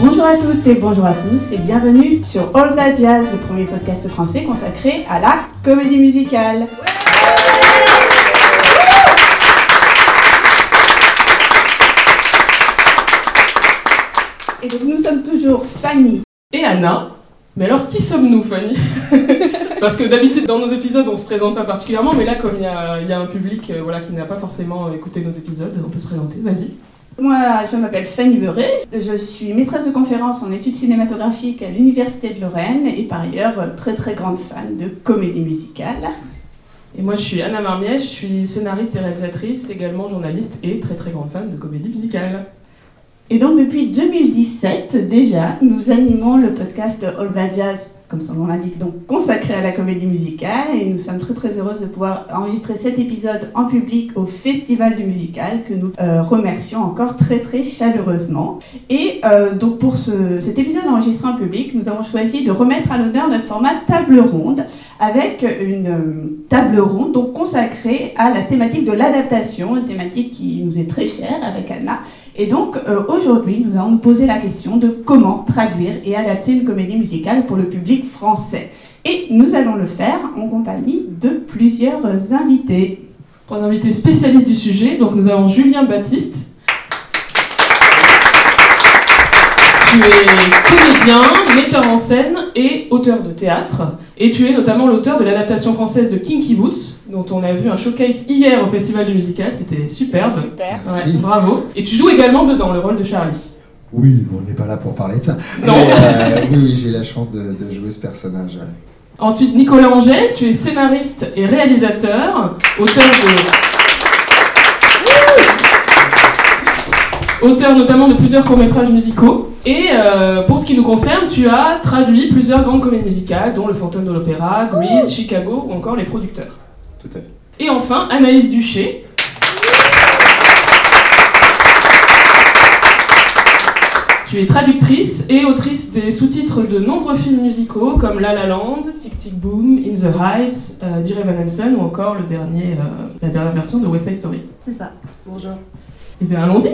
Bonjour à toutes et bonjour à tous et bienvenue sur All That Jazz, le premier podcast français consacré à la comédie musicale. Et donc nous sommes toujours Fanny et Anna. Mais alors, qui sommes-nous, Fanny? Parce que d'habitude, dans nos épisodes, on se présente pas particulièrement, mais là, comme il y a, un public euh, voilà, qui n'a pas forcément écouté nos épisodes, on peut se présenter. Vas-y. Moi, je m'appelle Fanny Beuret, je suis maîtresse de conférence en études cinématographiques à l'Université de Lorraine et par ailleurs très très grande fan de comédie musicale. Et moi, je suis Anna Marmiès, je suis scénariste et réalisatrice, également journaliste et très très grande fan de comédie musicale. Et donc depuis 2017 déjà, nous animons le podcast All That Jazz, comme son nom l'indique, donc consacré à la comédie musicale. Et nous sommes très très heureuses de pouvoir enregistrer cet épisode en public au Festival du Musical, que nous euh, remercions encore très très chaleureusement. Et euh, donc pour ce, cet épisode enregistré en public, nous avons choisi de remettre à l'honneur notre format table ronde, avec une euh, table ronde donc consacrée à la thématique de l'adaptation, une thématique qui nous est très chère avec Anna et donc euh, aujourd'hui, nous allons nous poser la question de comment traduire et adapter une comédie musicale pour le public français. Et nous allons le faire en compagnie de plusieurs invités. Trois invités spécialistes du sujet. Donc nous avons Julien Baptiste. Tu es comédien, metteur en scène et auteur de théâtre. Et tu es notamment l'auteur de l'adaptation française de Kinky Boots, dont on a vu un showcase hier au Festival du Musical, c'était superbe. Super. bravo. Et tu joues également dedans le rôle de Charlie. Oui, on n'est pas là pour parler de ça. Non. Euh, oui, j'ai la chance de, jouer ce personnage. Ensuite, Nicolas Angel, tu es scénariste et réalisateur, auteur de auteur notamment de plusieurs courts-métrages musicaux. Et euh, pour ce qui nous concerne, tu as traduit plusieurs grandes comédies musicales, dont Le Fantôme de l'Opéra, Grease, Chicago ou encore Les Producteurs. Tout à fait. Et enfin, Anaïs Duché. Tu es traductrice et autrice des sous-titres de nombreux films musicaux comme La La Land, Tic Tic Boom, In the Heights, euh, Dear Evan Hansen ou encore le dernier, euh, la dernière version de West Side Story. C'est ça. Bonjour. Eh bien, allons-y.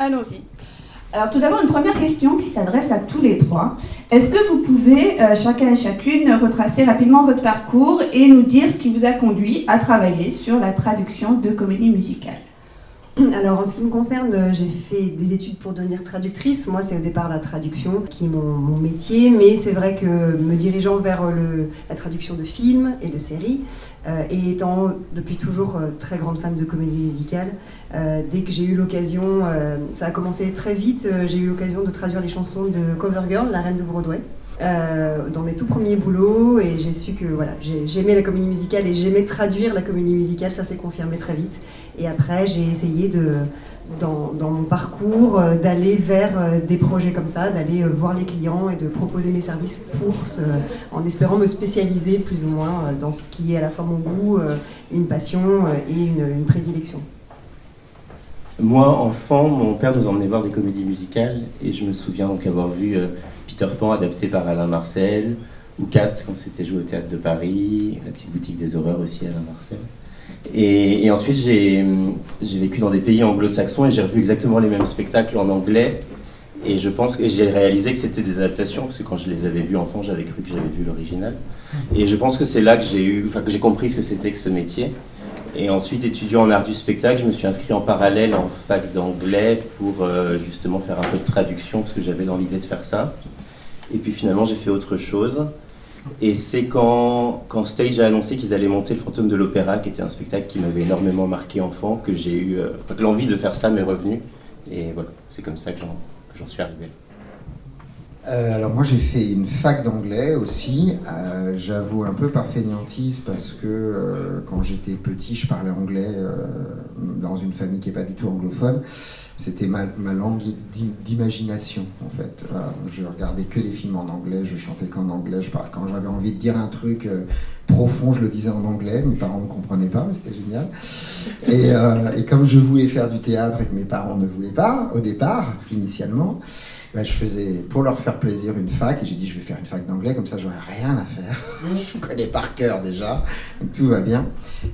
Allons-y. Alors tout d'abord, une première question qui s'adresse à tous les trois. Est-ce que vous pouvez, euh, chacun et chacune, retracer rapidement votre parcours et nous dire ce qui vous a conduit à travailler sur la traduction de comédie musicale? alors en ce qui me concerne, euh, j'ai fait des études pour devenir traductrice. Moi, c'est au départ la traduction qui est mon, métier, mais c'est vrai que me dirigeant vers la traduction de films et de séries, euh, et étant depuis toujours euh, très grande fan de comédie musicale, dès que j'ai eu l'occasion, ça a commencé très vite, j'ai eu l'occasion de traduire les chansons de Covergirl, la reine de Broadway. dans mes tout premiers boulots et j'ai su que voilà, j'aimais la comédie musicale et j'aimais traduire la comédie musicale, ça s'est confirmé très vite. Et après, j'ai essayé de, dans, mon parcours euh, d'aller vers euh, des projets comme ça, d'aller euh, voir les clients et de proposer mes services en espérant me spécialiser plus ou moins dans ce qui est à la fois mon goût, une passion et une, prédilection. Moi, enfant, mon père nous emmenait voir des comédies musicales et je me souviens donc avoir vu Peter Pan adapté par Alain Marcel ou Cats quand c'était joué au théâtre de Paris, La petite boutique des horreurs aussi Alain Marcel. Et, ensuite, j'ai vécu dans des pays anglo-saxons et j'ai revu exactement les mêmes spectacles en anglais. Et je pense que j'ai réalisé que c'était des adaptations, parce que quand je les avais vus enfant, j'avais cru que j'avais vu l'original. Et je pense que c'est là que j'ai enfin, compris ce que c'était que ce métier. Et ensuite, étudiant en art du spectacle, je me suis inscrit en parallèle en fac d'anglais pour euh, justement faire un peu de traduction, parce que j'avais dans l'idée de faire ça. Et puis finalement, j'ai fait autre chose. Et c'est quand, quand Stage a annoncé qu'ils allaient monter le Fantôme de l'Opéra, qui était un spectacle qui m'avait énormément marqué enfant, que j'ai eu. Euh, l'envie de faire ça m'est revenue. Et voilà, c'est comme ça que j'en suis arrivé. Euh, alors moi j'ai fait une fac d'anglais aussi, euh, j'avoue un peu par fainéantise parce que quand j'étais petit je parlais anglais dans une famille qui n'est pas du tout anglophone c'était ma, langue d'imagination en fait. je regardais que des films en anglais, je chantais qu'en anglais, je quand j'avais envie de dire un truc euh, profond, je le disais en anglais, mes parents ne comprenaient pas, mais c'était génial. Euh, et, comme je voulais faire du théâtre et que mes parents ne voulaient pas au départ, initialement, ben, je faisais pour leur faire plaisir une fac et j'ai dit je vais faire une fac d'anglais comme ça j'aurai rien à faire. je connais par cœur déjà, donc tout va bien.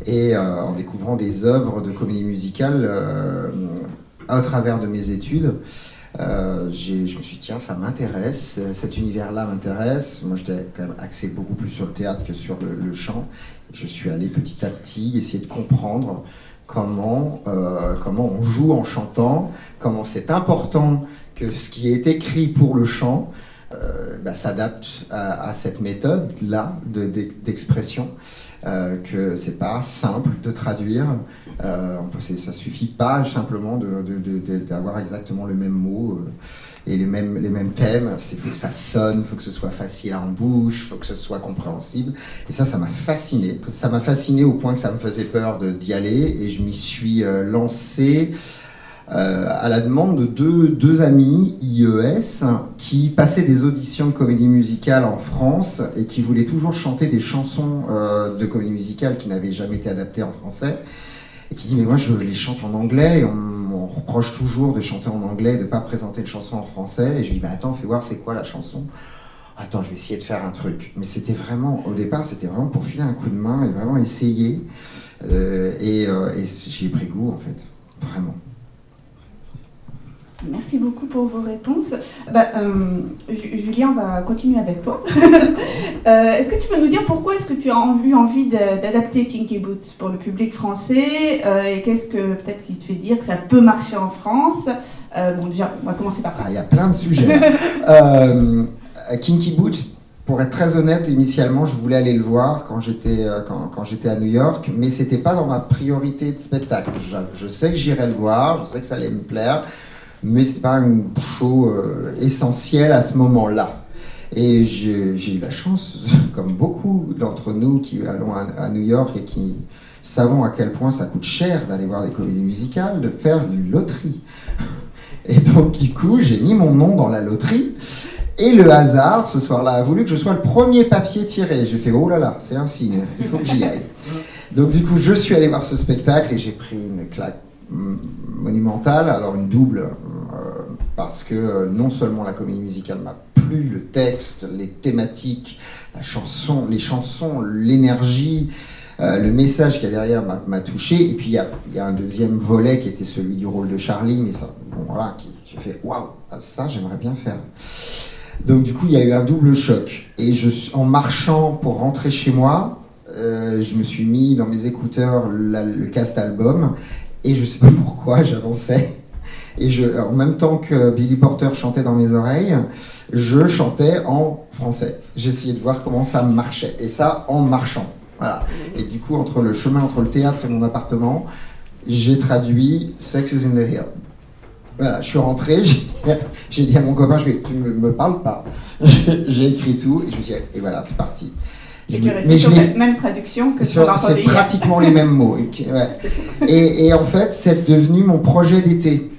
Et euh, en découvrant des œuvres de comédie musicale à travers de mes études. Euh, je me suis dit, tiens, ça m'intéresse, euh, cet univers-là m'intéresse. Moi, j'étais quand même axé beaucoup plus sur le théâtre que sur le, chant. Je suis allé petit à petit essayer de comprendre comment, euh, comment on joue en chantant, comment c'est important que ce qui est écrit pour le chant bah, s'adapte à, cette méthode-là de- d'ex- d'expression. Euh, que c'est pas simple de traduire. Euh, ça suffit pas simplement d'avoir exactement le même mot euh, et les mêmes, les mêmes thèmes. Il faut que ça sonne, il faut que ce soit facile en bouche, il faut que ce soit compréhensible. Et ça, ça m'a fasciné. Ça m'a fasciné au point que ça me faisait peur d'y aller et je m'y suis euh, lancé euh, à la demande de deux, amis IES qui passaient des auditions de comédie musicale en France et qui voulaient toujours chanter des chansons euh, de comédie musicale qui n'avaient jamais été adaptées en français. Et qui dit mais moi je les chante en anglais et on, on reproche toujours de chanter en anglais et de pas présenter de chansons en français. Et je lui dis bah attends fais voir c'est quoi la chanson? Attends je vais essayer de faire un truc. Mais c'était vraiment au départ c'était vraiment pour filer un coup de main et vraiment essayer. Euh, et, et j'y ai pris goût en fait. Vraiment Merci beaucoup pour vos réponses. Bah, euh, Ju- Julien, on va continuer avec toi. Euh, est-ce que tu peux nous dire pourquoi est-ce que tu as eu envie d'adapter Kinky Boots pour le public français euh, et qu'est-ce que peut-être qui te fait dire que ça peut marcher en France? Bon, déjà, on va commencer par ça. Ah, il y a plein de sujets. euh, Kinky Boots, pour être très honnête, initialement, je voulais aller le voir quand j'étais quand, quand j'étais à New York, mais c'était pas dans ma priorité de spectacle. Je, je sais que j'irais le voir, je sais que ça allait me plaire, mais c'est pas un show euh, essentiel à ce moment-là. Et j'ai eu la chance, comme beaucoup d'entre nous qui allons à, à New York et qui savons à quel point ça coûte cher d'aller voir des comédies musicales, de faire une loterie. Et donc, du coup, j'ai mis mon nom dans la loterie. Et le hasard, ce soir-là, a voulu que je sois le premier papier tiré. J'ai fait, oh là là, c'est un signe, il faut que j'y aille. Donc, du coup, je suis allé voir ce spectacle et j'ai pris une claque monumentale, alors une double, parce que euh, non seulement la comédie musicale m'a plu, le texte, les thématiques, la chanson, les chansons, l'énergie, euh, le message qu'il y a derrière m'a- touché. Et puis il y a, un deuxième volet qui était celui du rôle de Charlie, mais ça, bon, voilà, j'ai fait waouh, ah, ça j'aimerais bien faire. Donc du coup il y a eu un double choc. Et en marchant pour rentrer chez moi, euh, je me suis mis dans mes écouteurs le cast album et je sais pas pourquoi j'avançais. Et je, en même temps que Billy Porter chantait dans mes oreilles, je chantais en français. J'essayais de voir comment ça marchait. Et ça en marchant. Voilà. Et du coup, entre le chemin entre le théâtre et mon appartement, j'ai traduit Sex is in the Hill. Voilà, je suis rentré, j'ai- dit à mon copain, je vais, tu ne me parles pas. J'ai écrit tout et je me suis dit, et voilà, c'est parti. Je mais sur cette même traduction que sur- c'est pratiquement les mêmes mots. Ouais. Et en fait, c'est devenu mon projet d'été.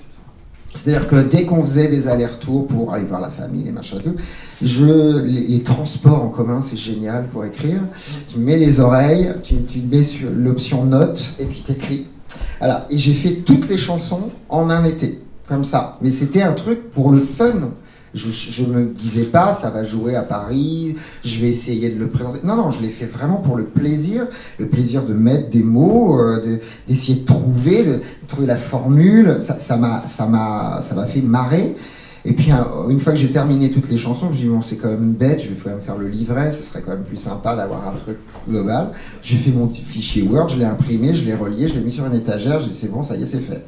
C'est-à-dire que dès qu'on faisait des allers-retours pour aller voir la famille, les machins tout, les, transports en commun, c'est génial pour écrire. Tu mets les oreilles, tu, tu mets sur l'option notes et puis t'écris. Voilà. Et j'ai fait toutes les chansons en un été, comme ça. Mais c'était un truc pour le fun. Je, je me disais pas, ça va jouer à Paris, je vais essayer de le présenter. Non, non, je l'ai fait vraiment pour le plaisir, le plaisir de mettre des mots, euh, de- d'essayer de, trouver, de, trouver la formule. Ça m'a, ça fait marrer. Et puis un- une fois que j'ai terminé toutes les chansons, je me suis dit bon, c'est quand même bête, je vais quand même faire le livret, ce serait quand même plus sympa d'avoir un truc global. J'ai fait mon petit fichier Word, je l'ai imprimé, je l'ai relié, je l'ai mis sur une étagère, j'ai dit c'est bon, ça y est, c'est fait.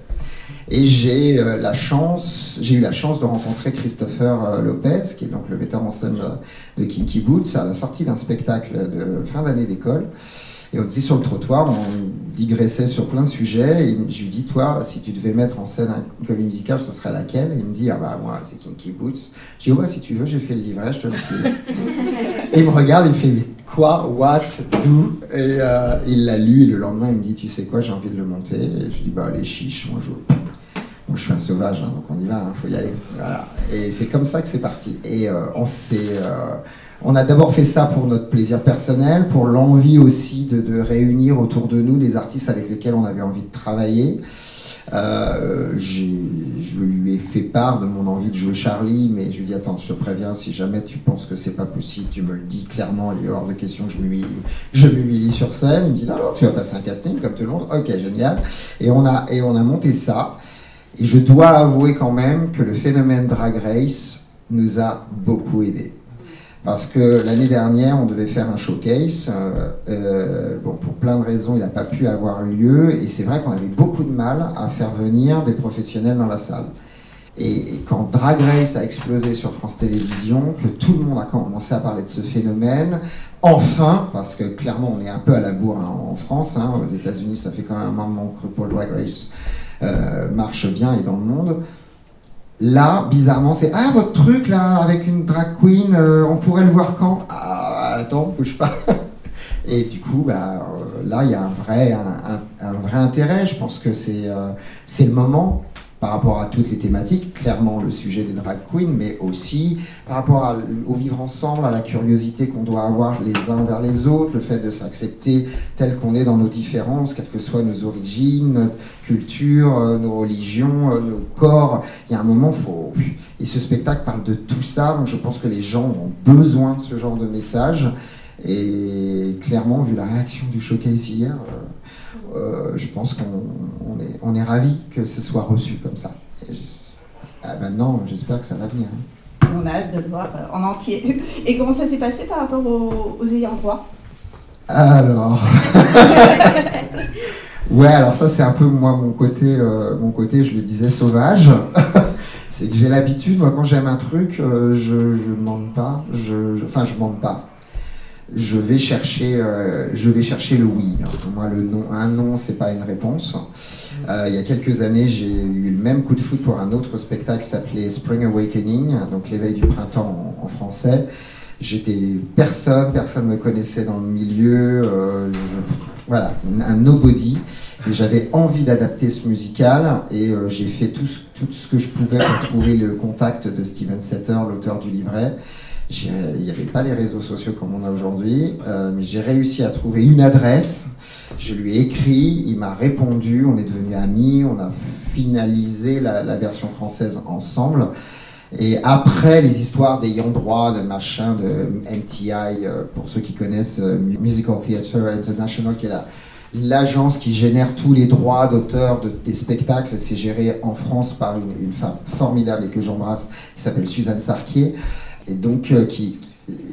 Et j'ai euh, la chance, j'ai eu la chance de rencontrer Christopher euh, Lopez, qui est donc le metteur en scène euh, de Kinky Boots, à la sortie d'un spectacle de fin d'année d'école. Et on était sur le trottoir, on digressait sur plein de sujets, et je lui dis, toi, si tu devais mettre en scène une comédie musicale, ce serait laquelle? Et il me dit, ah bah moi, c'est Kinky Boots. Je dis, ouais, si tu veux, j'ai fait le livret, je te le file. et il me regarde, il me fait, quoi, what, d'où? Et euh, il l'a lu, et le lendemain, il me dit, tu sais quoi, j'ai envie de le monter. Et je lui dis, bah, les chiches, moi, je, moi, je suis un sauvage, hein, donc on y va, il faut y aller. Voilà. Et c'est comme ça que c'est parti. Et euh, on s'est... euh, on a d'abord fait ça pour notre plaisir personnel, pour l'envie aussi de, de réunir autour de nous des artistes avec lesquels on avait envie de travailler. Euh, je lui ai fait part de mon envie de jouer Charlie, mais je lui ai dit attends, je te préviens, si jamais tu penses que c'est pas possible, tu me le dis clairement, il est hors de question que je m'humilie sur scène. Il me dit non, non, tu vas passer un casting comme tout le monde. Ok, génial. Et on a et on a monté ça. Et je dois avouer quand même que le phénomène Drag Race nous a beaucoup aidés. Parce que l'année dernière, on devait faire un showcase. Euh, euh, bon, pour plein de raisons, il n'a pas pu avoir lieu. Et c'est vrai qu'on avait beaucoup de mal à faire venir des professionnels dans la salle. Et quand Drag Race a explosé sur France Télévisions, que tout le monde a commencé à parler de ce phénomène, enfin, parce que clairement on est un peu à la bourre hein, en France, hein, aux États-Unis ça fait quand même un moment que Paul Drag Race marche bien et dans le monde. Là, bizarrement, c'est Ah, votre truc là, avec une drag queen, euh, on pourrait le voir quand? Ah, attends, bouge pas. Et du coup, bah, euh, là, il y a un vrai, intérêt. Je pense que c'est c'est le moment par rapport à toutes les thématiques, clairement le sujet des drag queens, mais aussi par rapport au vivre ensemble, à la curiosité qu'on doit avoir les uns vers les autres, le fait de s'accepter tel qu'on est dans nos différences, quelles que soient nos origines, notre culture, euh, nos religions, euh, nos corps. Il y a un moment, faut... Et ce spectacle parle de tout ça, donc je pense que les gens ont besoin de ce genre de message. Et clairement, vu la réaction du showcase hier, euh, euh, je pense qu'on est, on est ravis que ce soit reçu comme ça. Ah, maintenant, j'espère que ça va venir. Hein. On a hâte de le voir euh, en entier. Et comment ça s'est passé par rapport aux, ayants droit? Alors. ouais, alors ça, c'est un peu moi, mon côté, euh, mon côté je le disais, sauvage. c'est que j'ai l'habitude, moi, quand j'aime un truc, je ne demande pas. Je, enfin, je demande pas je vais chercher, euh, je vais chercher le oui. Pour moi, le non, un non, c'est pas une réponse. Euh, il y a quelques années, j'ai eu le même coup de foot pour un autre spectacle qui s'appelait Spring Awakening, donc l'éveil du printemps en, français. J'étais personne, personne ne me connaissait dans le milieu, euh, voilà, un nobody. J'avais envie d'adapter ce musical et j'ai fait tout tout ce que je pouvais pour trouver le contact de Steven Setter, l'auteur du livret. Il n'y avait pas les réseaux sociaux comme on a aujourd'hui, euh, mais j'ai réussi à trouver une adresse. Je lui ai écrit, il m'a répondu, on est devenus amis, on a finalisé la, version française ensemble. Et après les histoires d'ayant droit, de machin, de MTI, euh, pour ceux qui connaissent euh, Musical Theatre International, qui est l'agence qui génère tous les droits d'auteur de, des spectacles, c'est géré en France par une, une femme formidable et que j'embrasse, qui s'appelle Suzanne Sarquier. Et donc, euh, qui,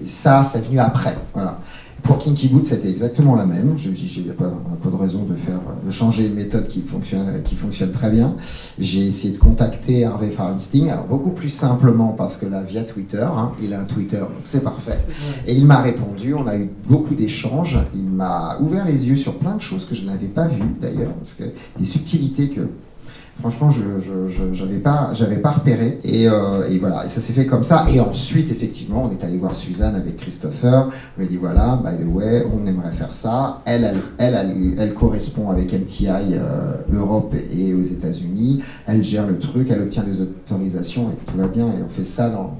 ça, c'est venu après. Voilà. Pour Kinky Boot, c'était exactement la même. Je me suis dit, il n'y a pas, pas, de raison de faire, de changer une méthode qui fonctionne, qui fonctionne très bien. J'ai essayé de contacter Harvey Feinstein, alors beaucoup plus simplement parce que là, via Twitter, hein, il a un Twitter, donc c'est parfait. Et il m'a répondu, on a eu beaucoup d'échanges. Il m'a ouvert les yeux sur plein de choses que je n'avais pas vues d'ailleurs, parce que des subtilités que Franchement, je n'avais pas, pas repéré. Euh, et, voilà, et ça s'est fait comme ça. Et ensuite, effectivement, on est allé voir Suzanne avec Christopher. On lui a dit voilà, by the way, on aimerait faire ça. Elle, elle, elle, correspond avec MTI euh, Europe et aux États-Unis. Elle gère le truc, elle obtient les autorisations et tout va bien. Et on fait ça dans,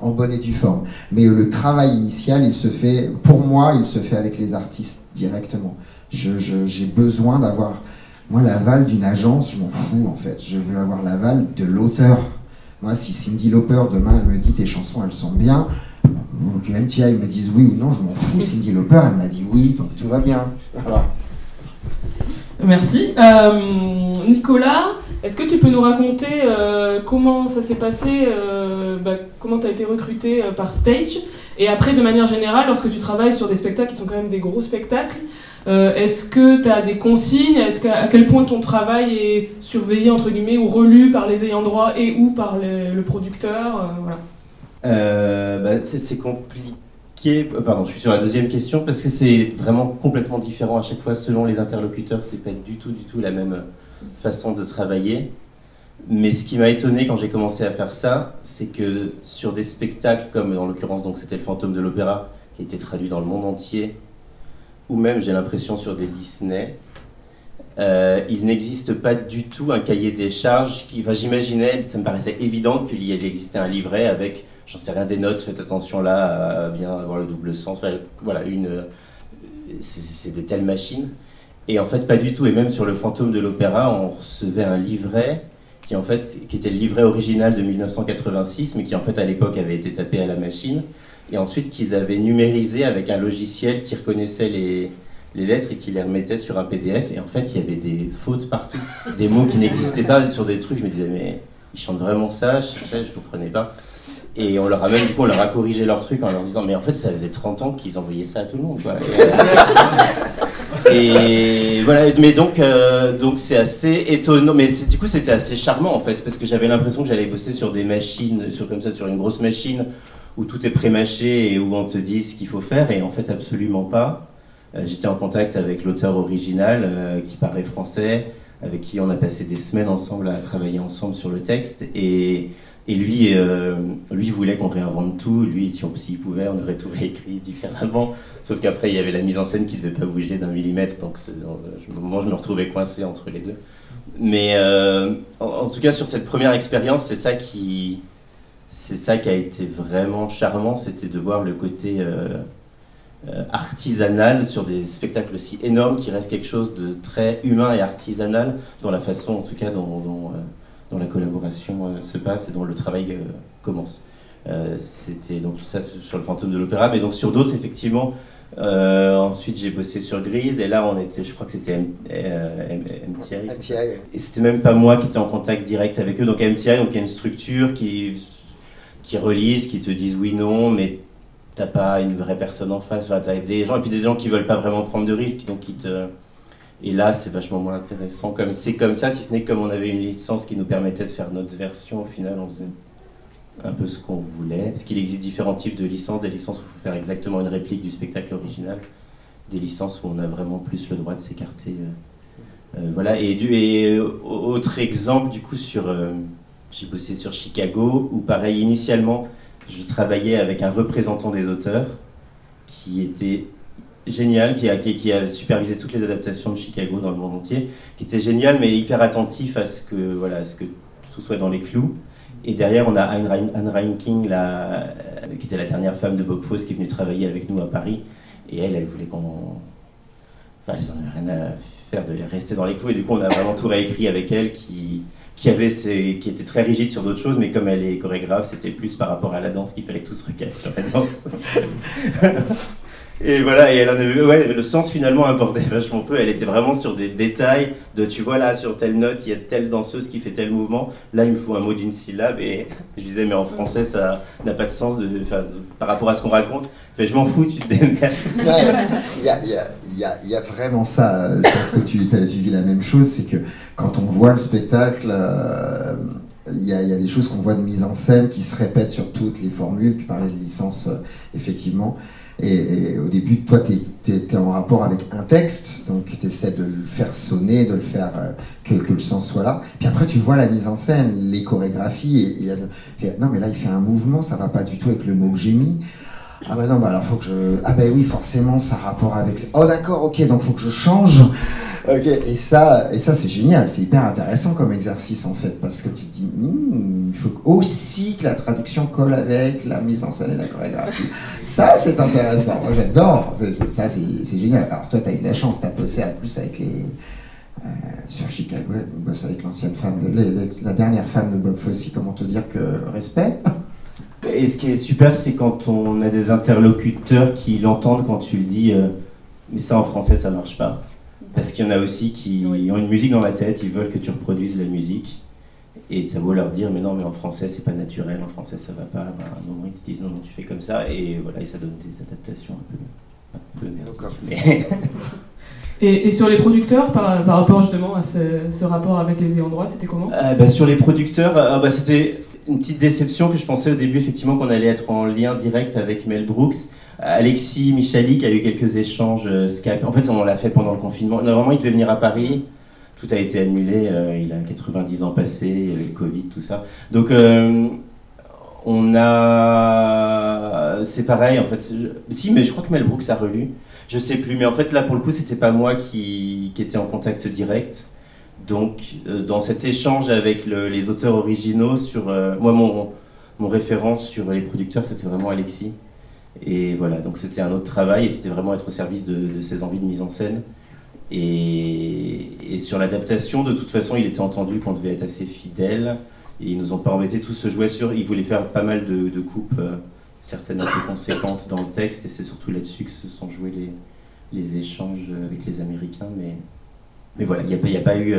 en bonne et due forme. Mais le travail initial, il se fait, pour moi, il se fait avec les artistes directement. J'ai besoin d'avoir moi, l'aval d'une agence, je m'en fous en fait. Je veux avoir l'aval de l'auteur. Moi, si Cindy Lauper demain elle me dit tes chansons elles sont bien, ou que MTI me dise oui ou non, je m'en fous. Cindy Lauper elle m'a dit oui, donc tout va bien. Merci. Euh, Nicolas, est-ce que tu peux nous raconter euh, comment ça s'est passé, euh, bah, comment tu as été recruté par Stage? Et après, de manière générale, lorsque tu travailles sur des spectacles qui sont quand même des gros spectacles, euh, est-ce que tu as des consignes? Est-ce à quel point ton travail est surveillé entre guillemets ou relu par les ayants droit et ou par le producteur? Euh, voilà. Euh, bah, c'est compliqué. Pardon, je suis sur la deuxième question parce que c'est vraiment complètement différent à chaque fois selon les interlocuteurs. C'est pas du tout, du tout la même façon de travailler. Mais ce qui m'a étonné quand j'ai commencé à faire ça, c'est que sur des spectacles comme en l'occurrence donc c'était le Fantôme de l'Opéra qui a été traduit dans le monde entier ou même j'ai l'impression sur des Disney, euh, il n'existe pas du tout un cahier des charges qui, enfin, j'imaginais, ça me paraissait évident qu'il y existait un livret avec, j'en sais rien, des notes, faites attention là à bien avoir le double sens, voilà, une, c'est des telles machines. Et en fait, pas du tout. Et même sur le fantôme de l'opéra, on recevait un livret qui en fait, qui était le livret original de 1986, mais qui en fait à l'époque avait été tapé à la machine et ensuite qu'ils avaient numérisé avec un logiciel qui reconnaissait les, lettres et qui les remettait sur un PDF. Et en fait, il y avait des fautes partout, des mots qui n'existaient pas sur des trucs. Je me disais, mais ils chantent vraiment ça Je ne comprenais pas. Et on leur a même, du coup, on leur a corrigé leur truc en leur disant, mais en fait, ça faisait 30 ans qu'ils envoyaient ça à tout le monde. Et, voilà, mais donc, euh, donc c'est assez étonnant. Mais du coup, c'était assez charmant en fait, parce que j'avais l'impression que j'allais bosser sur des machines, sur comme ça, sur une grosse machine où tout est pré-mâché et où on te dit ce qu'il faut faire, et en fait, absolument pas. Euh, j'étais en contact avec l'auteur original euh, qui parlait français, avec qui on a passé des semaines ensemble à travailler ensemble sur le texte. Et, et lui, euh, lui voulait qu'on réinvente tout. Lui, si s'il pouvait, on aurait tout réécrit différemment. Sauf qu'après, il y avait la mise en scène qui ne devait pas bouger d'un millimètre. Donc, au moment, je me retrouvais coincé entre les deux. Mais en, tout cas, sur cette première expérience, c'est ça qui, c'est ça qui a été vraiment charmant, c'était de voir le côté euh, artisanal sur des spectacles aussi énormes qui reste quelque chose de très humain et artisanal dans la façon, en tout cas, dont, euh, la collaboration euh, se passe et dont le travail commence. C'était donc ça sur le fantôme de l'opéra, mais donc sur d'autres, effectivement. ensuite, j'ai bossé sur Grise, et là, on était, je crois que c'était MTI. Et c'était même pas moi qui étais en contact direct avec eux. Donc MTI, donc il y a une structure qui qui relise, qui te disent oui, non, mais t'as pas une vraie personne en face. Enfin, t'as des gens, et puis des gens qui veulent pas vraiment prendre de risques, donc ils te. Et là, c'est vachement moins intéressant. Comme c'est comme ça, si ce n'est comme on avait une licence qui nous permettait de faire notre version, au final, on faisait un peu ce qu'on voulait. Parce qu'il existe différents types de licences. Des licences où il faut faire exactement une réplique du spectacle original. Des licences où on a vraiment plus le droit de s'écarter. Euh, euh, voilà. Et, du, et autre exemple, du coup, sur. Euh, j'ai bossé sur Chicago, où pareil, initialement, je travaillais avec un représentant des auteurs qui était génial, qui a, supervisé toutes les adaptations de Chicago dans le monde entier, qui était génial, mais hyper attentif à ce que, voilà, ce que tout soit dans les clous. Et derrière, on a Anne, Reinking, la, qui était la dernière femme de Bob Fosse, qui est venue travailler avec nous à Paris. Et elle, elle voulait qu'on. Enfin, elle n'en avait rien à faire de rester dans les clous. Et du coup, on a vraiment tout réécrit avec elle, qui, qui, avait qui était très rigide sur d'autres choses, mais comme elle est chorégraphe, c'était plus par rapport à la danse qu'il fallait que tout se recasse sur la danse. Et voilà, et le sens finalement importait vachement peu. Elle était vraiment sur des détails de, tu vois là, sur telle note, il y a telle danseuse qui fait tel mouvement. Là, il me faut un mot d'une syllabe. Et je disais, mais en français, ça n'a pas de sens par rapport à ce qu'on raconte. je m'en fous, tu te démerdes. Il y, a, vraiment ça. Je pense que tu as suivi la même chose. C'est que quand on voit le spectacle, euh, il y, a, y, a des choses qu'on voit de mise en scène qui se répètent sur toutes les formules. Tu parlais de licence, euh, effectivement. Et, au début, toi, tu es, en rapport avec un texte, donc tu essaies de le faire sonner, de le faire euh, que, que, le sens soit là. Puis après, tu vois la mise en scène, les chorégraphies, et, elle non, mais là, il fait un mouvement, ça va pas du tout avec le mot que j'ai mis. Ah bah non, bah alors faut que je. Ah bah oui, forcément, ça a rapport avec. Oh d'accord, ok, donc faut que je change. Ok, et ça, et ça c'est génial, c'est hyper intéressant comme exercice en fait, parce que tu te dis, hmm, il faut aussi que la traduction colle avec la mise en scène et la chorégraphie. ça c'est intéressant, moi j'adore, ça c'est génial. Alors toi tu as eu de la chance, tu as bossé en plus avec les. Euh, sur Chicago, tu bosses avec l'ancienne femme, de, la dernière femme de Bob Fosse, comment te dire que respect Et ce qui est super, c'est quand on a des interlocuteurs qui l'entendent quand tu le dis, euh, mais ça en français ça marche pas. Parce qu'il y en a aussi qui ont une musique dans la tête, ils veulent que tu reproduises la musique. Et ça vaut leur dire, mais non, mais en français, c'est pas naturel, en français, ça va pas. Ben, à un moment, ils te disent, non, non, tu fais comme ça. Et voilà, et ça donne des adaptations un peu, un mais... et, et, sur les producteurs, par, par rapport justement à ce, ce, rapport avec les ayants droit, c'était comment? Euh, bah, Sur les producteurs, euh, bah, c'était une petite déception que je pensais au début, effectivement, qu'on allait être en lien direct avec Mel Brooks. Alexis Michalik a eu quelques échanges euh, Skype. En fait, on l'a fait pendant le confinement. Normalement, il devait venir à Paris. Tout a été annulé. Euh, il a 90 ans passés, il y avait le Covid, tout ça. Donc, euh, on a. C'est pareil, en fait. Si, mais je crois que Mel Brooks a relu. Je sais plus. Mais en fait, là, pour le coup, c'était pas moi qui était en contact direct. Donc, dans cet échange avec les auteurs originaux, sur. moi, mon, mon référent sur les producteurs, c'était vraiment Alexis. Et voilà, donc c'était un autre travail et c'était vraiment être au service de, ses envies de mise en scène. Et, sur l'adaptation, de toute façon, il était entendu qu'on devait être assez fidèle. Et ils nous ont pas embêté tous se jouer sur. Ils voulaient faire pas mal de, coupes, euh, certaines un peu conséquentes dans le texte. Et c'est surtout là-dessus que se sont joués les, les échanges avec les Américains, mais, mais voilà, il n'y a, pas eu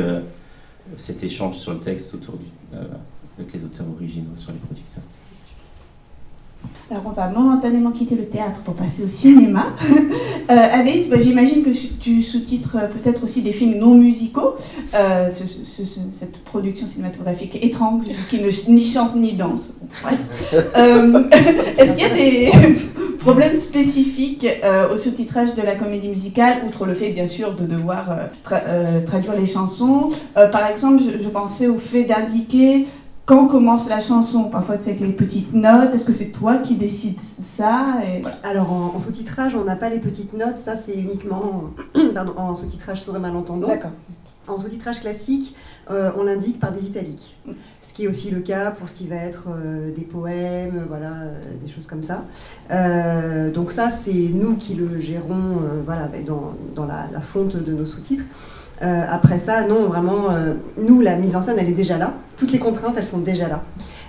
cet échange sur le texte autour du, avec les auteurs originaux sur les producteurs. Alors on va momentanément quitter le théâtre pour passer au cinéma. euh, Alice, bah, j'imagine que tu sous-titres euh, peut-être aussi des films non musicaux, euh, cette production cinématographique étrange qui ne ni chante ni danse. Euh, est-ce qu'il y a des problèmes spécifiques au sous-titrage de la comédie musicale, outre le fait bien sûr de devoir traduire les chansons? Par exemple, je, je pensais au fait d'indiquer quand commence la chanson Parfois c'est avec les petites notes. Est-ce que c'est toi qui décides ça Alors en, sous-titrage, on n'a pas les petites notes. Ça c'est uniquement pardon, en sous-titrage sourd et malentendant. D'accord. En sous-titrage classique, euh, on l'indique par des italiques. Ce qui est aussi le cas pour ce qui va être euh, des poèmes, voilà, euh, des choses comme ça. donc ça, c'est nous qui le gérons voilà, dans, dans la, la, fonte de nos sous-titres. Euh, après ça, non, vraiment, euh, nous, la mise en scène, elle est déjà là. Toutes les contraintes, elles sont déjà là.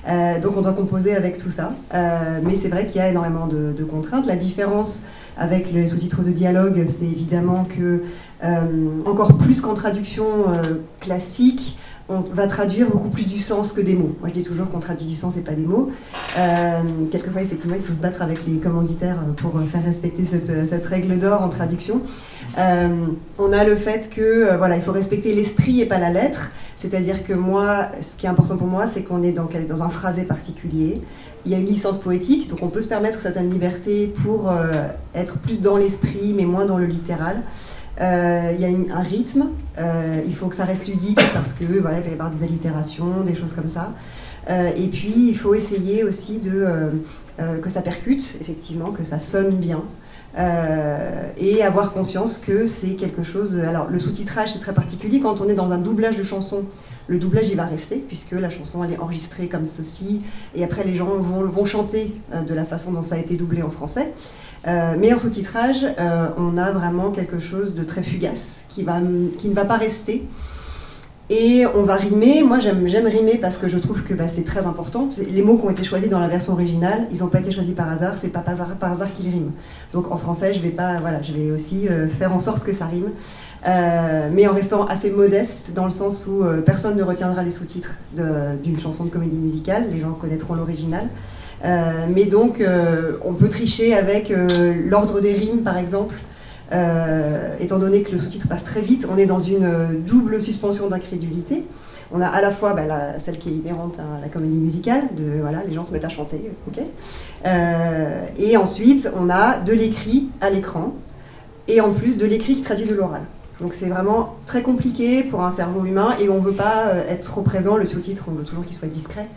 Euh, donc on doit composer avec tout ça. mais c'est vrai qu'il y a énormément de, contraintes. La différence avec les sous-titres de dialogue, c'est évidemment que, encore plus qu'en traduction classique, on va traduire beaucoup plus du sens que des mots. Moi, je dis toujours qu'on traduit du sens et pas des mots. quelquefois, effectivement, il faut se battre avec les commanditaires pour faire respecter cette, règle d'or en traduction. Euh, on a le fait que euh, voilà, il faut respecter l'esprit et pas la lettre. C'est-à-dire que moi, ce qui est important pour moi, c'est qu'on est dans, un phrasé particulier. Il y a une licence poétique, donc on peut se permettre certaines libertés pour euh, être plus dans l'esprit, mais moins dans le littéral. Il y a un rythme, il faut que ça reste ludique parce que voilà, il va y avoir des allitérations, des choses comme ça. et puis il faut essayer aussi de, que ça percute, effectivement, que ça sonne bien. Euh, et avoir conscience que c'est quelque chose. Alors, le sous-titrage, c'est très particulier. Quand on est dans un doublage de chanson, le doublage, il va rester, puisque la chanson, elle est enregistrée comme ceci, et après, les gens vont, vont chanter euh, de la façon dont ça a été doublé en français. Euh, mais en sous-titrage, on a vraiment quelque chose de très fugace, qui, va, ne va pas rester. Et on va rimer. Moi, j'aime, rimer parce que je trouve que bah, c'est très important. Les mots qui ont été choisis dans la version originale, ils n'ont pas été choisis par hasard. C'est pas par hasard, hasard qu'ils riment. Donc en français, je vais pas, voilà, je vais aussi euh, faire en sorte que ça rime, euh, mais en restant assez modeste dans le sens où euh, personne ne retiendra les sous-titres d'une chanson de comédie musicale. Les gens connaîtront l'original. Mais donc, on peut tricher avec l'ordre des rimes, par exemple. Euh, étant donné que le sous-titre passe très vite, on est dans une euh, double suspension d'incrédulité. On a à la fois bah, celle qui est inhérente à la comédie musicale, de voilà, les gens se mettent à chanter, ok. Euh, et ensuite, on a de l'écrit à l'écran, et en plus de l'écrit qui traduit de l'oral. Donc c'est vraiment très compliqué pour un cerveau humain, et on ne veut pas être trop présent. Le sous-titre, on veut toujours qu'il soit discret.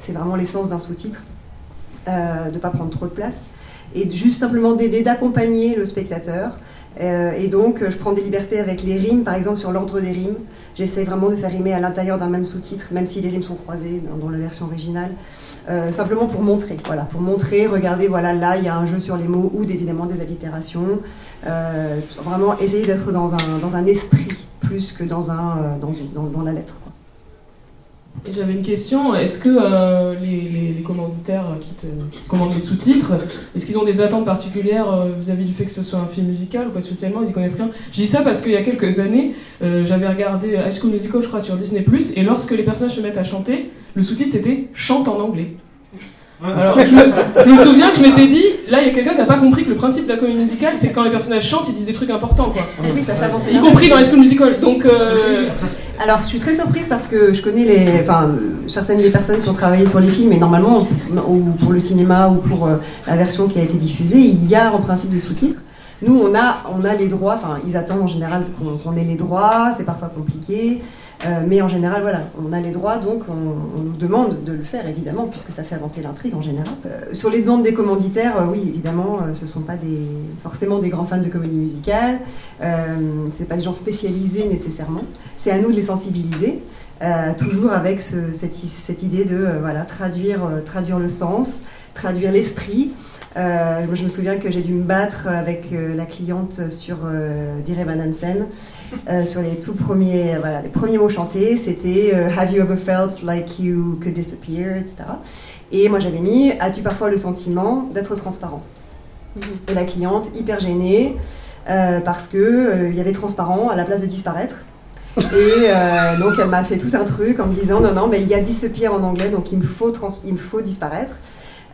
C'est vraiment l'essence d'un sous-titre, de ne pas prendre trop de place, et juste simplement d'aider, d'accompagner le spectateur. Euh, et donc, je prends des libertés avec les rimes, par exemple sur l'ordre des rimes. J'essaie vraiment de faire rimer à l'intérieur d'un même sous-titre, même si les rimes sont croisées dans, la version originale. Euh, simplement pour montrer, voilà, pour montrer, regardez, voilà, là, il y a un jeu sur les mots ou évidemment des allitérations. Euh, vraiment essayer d'être dans un, dans un, esprit plus que dans, un, dans, dans la lettre. J'avais une question, est-ce que euh, les, les, commanditaires qui te, commandent les sous-titres, est-ce qu'ils ont des attentes particulières euh, vis-à-vis du fait que ce soit un film musical ou pas spécialement Ils y connaissent rien? Je dis ça parce qu'il y a quelques années, euh, j'avais regardé High School Musical, je crois, sur Disney+, et lorsque les personnages se mettent à chanter, le sous-titre c'était « chante en anglais ». Alors, je me, souviens que je m'étais dit, là, il y a quelqu'un qui n'a pas compris que le principe de la comédie musicale, c'est que quand les personnages chantent, ils disent des trucs importants, quoi. Oui, ça Y compris dans High School Musical. Donc, alors, je suis très surprise parce que je connais les, enfin, certaines des personnes qui ont travaillé sur les films, et normalement, ou pour le cinéma ou pour euh, la version qui a été diffusée, il y a en principe des sous-titres. Nous, on a, on a les droits, enfin, ils attendent en général qu'on ait les droits, c'est parfois compliqué. Euh, mais en général, voilà, on a les droits, donc on, nous demande de le faire, évidemment, puisque ça fait avancer l'intrigue en général. Euh, sur les demandes des commanditaires, euh, oui, évidemment, ce ne sont pas forcément des grands fans de comédie musicale, ce pas des gens spécialisés nécessairement. C'est à nous de les sensibiliser, toujours avec cette, idée de voilà, traduire, traduire le sens, traduire l'esprit. moi, je me souviens que j'ai dû me battre avec la cliente sur euh, Dire Van Hansen euh, sur les tout premiers, voilà, les premiers mots chantés, c'était euh, Have you ever felt like you could disappear, etc. Et moi j'avais mis As-tu parfois le sentiment d'être transparent? Et la cliente, hyper gênée, euh, parce que il y avait transparent à la place de disparaître. Et donc elle m'a fait tout un truc en me disant non, non, mais il y a disappear en anglais, donc il me faut, trans il me faut disparaître.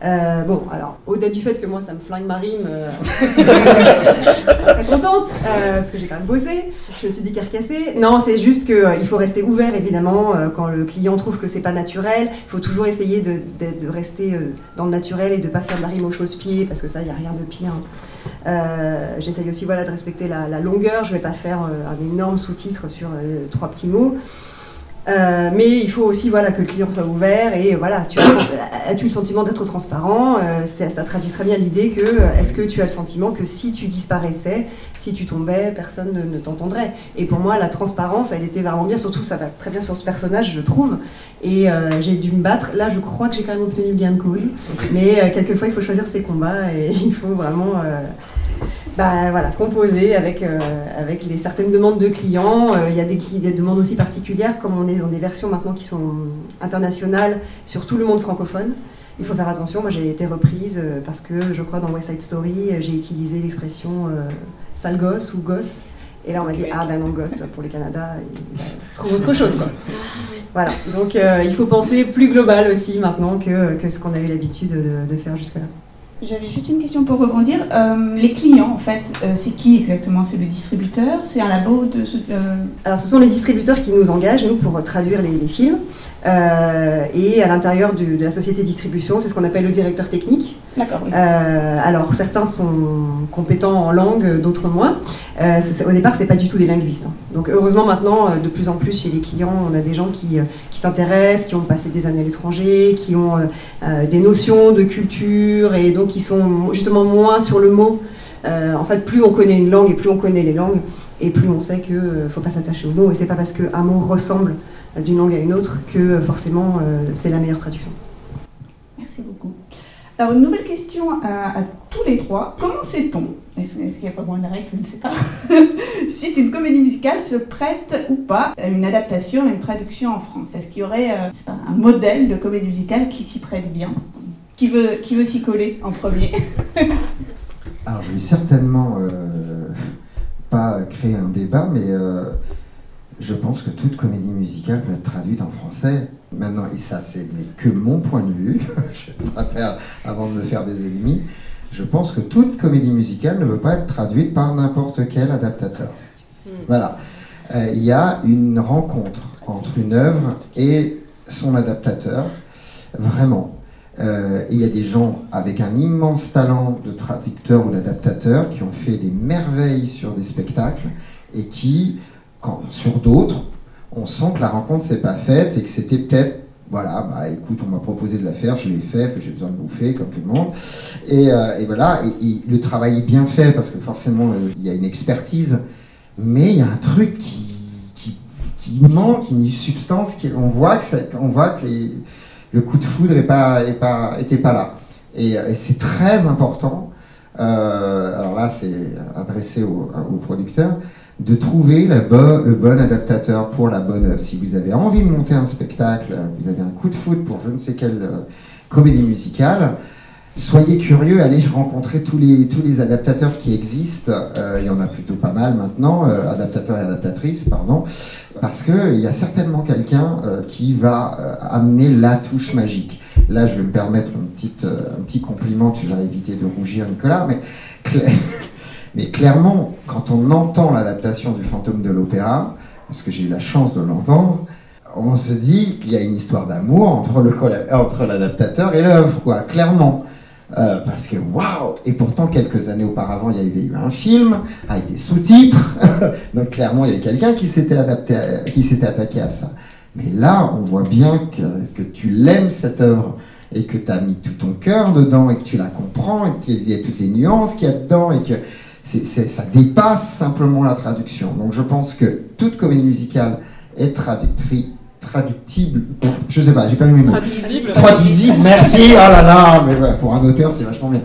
Euh, bon, alors, au-delà du fait que moi, ça me flingue ma rime, euh, très contente, euh, parce que j'ai quand même bossé, je me suis dit carcassé. Non, c'est juste qu'il faut rester ouvert, évidemment, quand le client trouve que c'est pas naturel. Il faut toujours essayer de, rester dans le naturel et de pas faire de la rime au chausse-pied, parce que ça, il n'y a rien de pire. J'essaye aussi voilà, de respecter la, la, longueur, je vais pas faire un énorme sous-titre sur trois petits mots. Euh, mais il faut aussi voilà, que le client soit ouvert et voilà, tu as, tu le sentiment d'être transparent euh, Ça traduit très bien l'idée que euh, est-ce que tu as le sentiment que si tu disparaissais, si tu tombais, personne ne, t'entendrait? Et pour moi, la transparence, elle était vraiment bien, surtout ça va très bien sur ce personnage, je trouve. Et j'ai dû me battre. Là, je crois que j'ai quand même obtenu bien de cause. Mais quelquefois, il faut choisir ses combats et il faut vraiment bah, voilà, composer avec, euh, avec les certaines demandes de clients. Euh, il y a des, des, demandes aussi particulières, comme on est dans des versions maintenant qui sont internationales sur tout le monde francophone. Il faut faire attention. Moi, j'ai été reprise euh, parce que je crois dans West Side Story, j'ai utilisé l'expression sale gosse ou gosse. Et là, on m'a dit Ah ben non, gosse, pour le Canada, il trouve autre chose. Quoi. Voilà, donc il faut penser plus global aussi maintenant que, que ce qu'on avait l'habitude de, de faire jusque-là. J'avais juste une question pour rebondir. Euh, les clients, en fait, euh, c'est qui exactement? C'est le distributeur? C'est un labo de. Euh Alors, ce sont les distributeurs qui nous engagent, nous, pour traduire les films. Et à l'intérieur de, la société de distribution, c'est ce qu'on appelle le directeur technique. D'accord. Euh, alors certains sont compétents en langue, d'autres moins. Euh, au départ, c'est pas du tout des linguistes. Hein. Donc heureusement maintenant, euh, de plus en plus chez les clients, on a des gens qui, qui s'intéressent, qui ont passé des années à l'étranger, qui ont des notions de culture et donc qui sont justement moins sur le mot. en fait, plus on connaît une langue et plus on connaît les langues, et plus on sait qu'il ne faut pas s'attacher au mot. Et c'est pas parce qu'un mot ressemble d'une langue à une autre que forcément c'est la meilleure traduction. Merci beaucoup. Alors, une nouvelle question à, tous les trois. Comment sait-on, est-ce, qu'il y a vraiment une règle, je ne sais pas, si une comédie musicale se prête ou pas à une adaptation, à une traduction en France? Est-ce qu'il y aurait euh, un modèle de comédie musicale qui s'y prête bien Qui veut, qui veut s'y coller en premier? Alors, je vais certainement euh, pas créer un débat, mais euh, je pense que toute comédie musicale peut être traduite en français. Maintenant, et ça, c'est que mon point de vue, je préfère, avant de me faire des ennemis, je pense que toute comédie musicale ne peut pas être traduite par n'importe quel adaptateur. Hmm. Voilà. Euh, il y a une rencontre entre une œuvre et son adaptateur, vraiment. Euh, il y a des gens avec un immense talent de traducteur ou d'adaptateur qui ont fait des merveilles sur des spectacles et qui sur d'autres, on sent que la rencontre s'est pas faite et que c'était peut-être voilà, bah écoute, on m'a proposé de la faire, je l'ai fait, j'ai besoin de bouffer comme tout le monde. Et, euh, voilà, et, le travail est bien fait parce que forcément euh, il y a une expertise, mais il y a un truc qui, manque, une substance, qui, on voit que, on voit que le coup de foudre n'était pas, pas, était pas là. Et, euh, c'est très important. alors là, c'est adressé aux au producteurs de trouver le bon adaptateur pour la bonne. Si vous avez envie de monter un spectacle, vous avez un coup de foot pour je ne sais quelle euh, comédie musicale, soyez curieux, allez rencontrer tous les, adaptateurs qui existent. Euh, il y en a plutôt pas mal maintenant, euh, adaptateurs et adaptatrices, pardon, parce qu'il y a certainement quelqu'un qui va amener la touche magique. Là, je vais me permettre un petit compliment, tu vas éviter de rougir, Nicolas, mais mais clairement, quand on entend l'adaptation du fantôme de l'opéra, parce que j'ai eu la chance de l'entendre, on se dit qu'il y a une histoire d'amour entre, l'adaptateur et l'œuvre, quoi, clairement. Euh, parce que waouh Et pourtant, quelques années auparavant, il y avait eu un film avec des sous-titres. Donc clairement, il y avait quelqu'un qui s'était qui s'était attaqué à ça. Mais là, on voit bien que, que tu l'aimes cette œuvre et que tu as mis tout ton cœur dedans et que tu la comprends et qu'il y a toutes les nuances qu'il y a dedans et que ça dépasse simplement la traduction. Donc je pense que toute comédie musicale est traductrice traductible, je sais pas, j'ai pas eu mes mots. Traduisible. Traduisible, merci, oh là là, mais pour un auteur c'est vachement bien.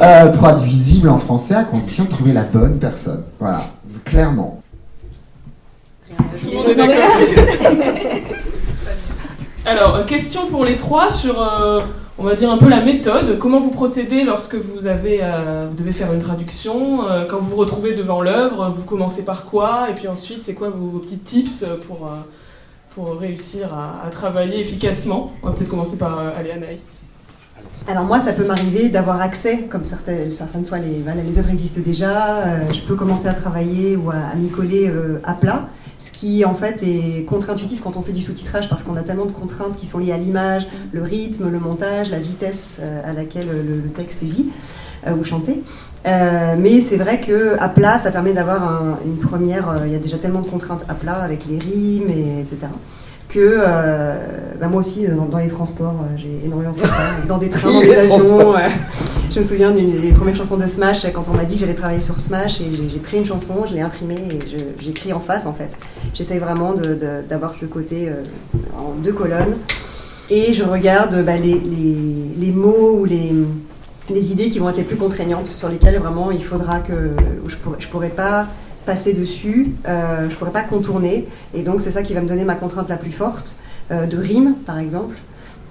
Euh, traduisible en français à condition de trouver la bonne personne. Voilà, clairement. Alors, question pour les trois sur. Euh, on va dire un peu la méthode, comment vous procédez lorsque vous, avez, euh, vous devez faire une traduction, euh, quand vous vous retrouvez devant l'œuvre, vous commencez par quoi, et puis ensuite c'est quoi vos, petits tips pour, euh, réussir à, travailler efficacement? On va peut-être commencer par euh, aller Anaïs. Alors moi, ça peut m'arriver d'avoir accès, comme certaines, certaines fois les, œuvres existent déjà, je peux commencer à travailler ou à, m'y coller à plat, ce qui en fait est contre-intuitif quand on fait du sous-titrage parce qu'on a tellement de contraintes qui sont liées à l'image, le rythme, le montage, la vitesse euh, à laquelle le, le, texte est dit euh, ou chanté. Euh, mais c'est vrai que à plat, ça permet d'avoir un, une première. Il y a déjà tellement de contraintes à plat avec les rimes, et, etc que euh, bah moi aussi dans, dans les transports j'ai énormément fait ça. Dans des trains dans des avions je me souviens d'une des premières chansons de Smash quand on m'a dit que j'allais travailler sur Smash et j'ai pris une chanson je l'ai imprimée et j'écris en face en fait. J'essaye vraiment d'avoir ce côté euh, en deux colonnes. Et je regarde bah, les, les, les, mots ou les, les idées qui vont être les plus contraignantes sur lesquelles vraiment il faudra que je pourrais, je pourrais pas passer dessus, euh, je pourrais pas contourner. Et donc c'est ça qui va me donner ma contrainte la plus forte, euh, de rimes par exemple.